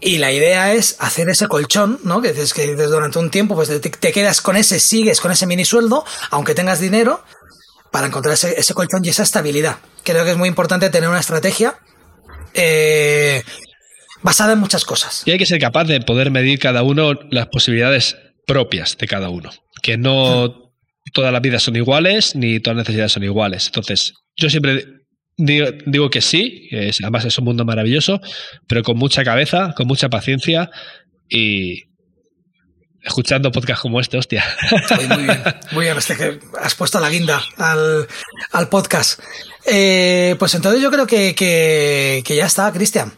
Y la idea es hacer ese colchón, ¿no? Que dices que durante un tiempo pues te, te, quedas con ese, sigues con ese mini sueldo, aunque tengas dinero, para encontrar ese, colchón y esa estabilidad. Creo que es muy importante tener una estrategia eh, basada en muchas cosas. Y hay que ser capaz de poder medir cada uno las posibilidades propias de cada uno. Que no todas las vidas son iguales ni todas las necesidades son iguales. Entonces, yo siempre digo, que sí, además es un mundo maravilloso, pero con mucha cabeza, con mucha paciencia y escuchando podcast como este, hostia. muy bien, muy bien, este que has puesto la guinda al, al podcast. Eh, pues entonces yo creo que, que, que ya está, Cristian.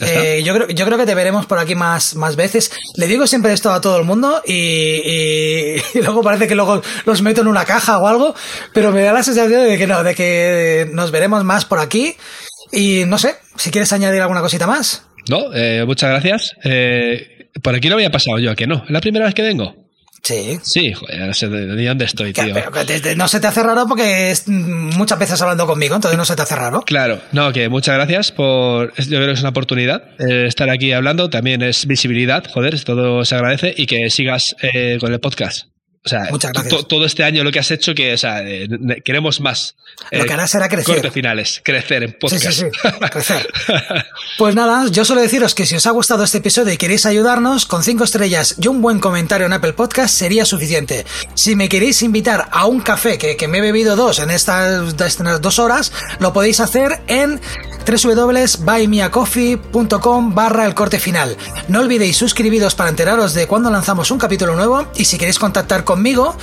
Eh, yo, creo, yo creo que te veremos por aquí más, más veces. Le digo siempre esto a todo el mundo y, y, y, luego parece que luego los meto en una caja o algo, pero me da la sensación de que no, de que nos veremos más por aquí. Y no sé, si quieres añadir alguna cosita más. No, eh, muchas gracias. Eh, por aquí no había pasado yo, ¿a que no? ¿Es la primera vez que vengo? Sí. Sí, joder, no sé de dónde estoy, tío. Pero no se te hace raro porque es muchas veces hablando conmigo, entonces no se te hace raro. Claro, no, que muchas gracias por. Yo creo que es una oportunidad eh, estar aquí hablando. También es visibilidad, joder, todo se agradece y que sigas eh, con el podcast. O sea, todo este año lo que has hecho, que o sea, eh, queremos más. Lo que harás será crecer. Cortes finales, crecer en podcast. Sí, sí, sí, crecer. pues nada, yo suelo deciros que si os ha gustado este episodio y queréis ayudarnos, con cinco estrellas y un buen comentario en Apple Podcast sería suficiente. Si me queréis invitar a un café, que, que me he bebido dos en estas, estas dos horas, lo podéis hacer en www.buymeacoffee.com barra el corte final. No olvidéis suscribiros para enteraros de cuando lanzamos un capítulo nuevo y si queréis contactar conmigo,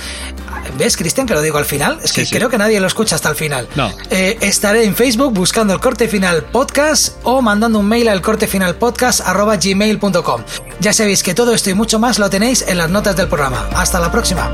¿ves Cristian que lo digo al final? Es que sí, sí. creo que nadie lo escucha hasta el final. No. Eh, estaré en Facebook buscando el corte final podcast o mandando un mail al corte final podcast gmail.com. Ya sabéis que todo esto y mucho más lo tenéis en las notas del programa. Hasta la próxima.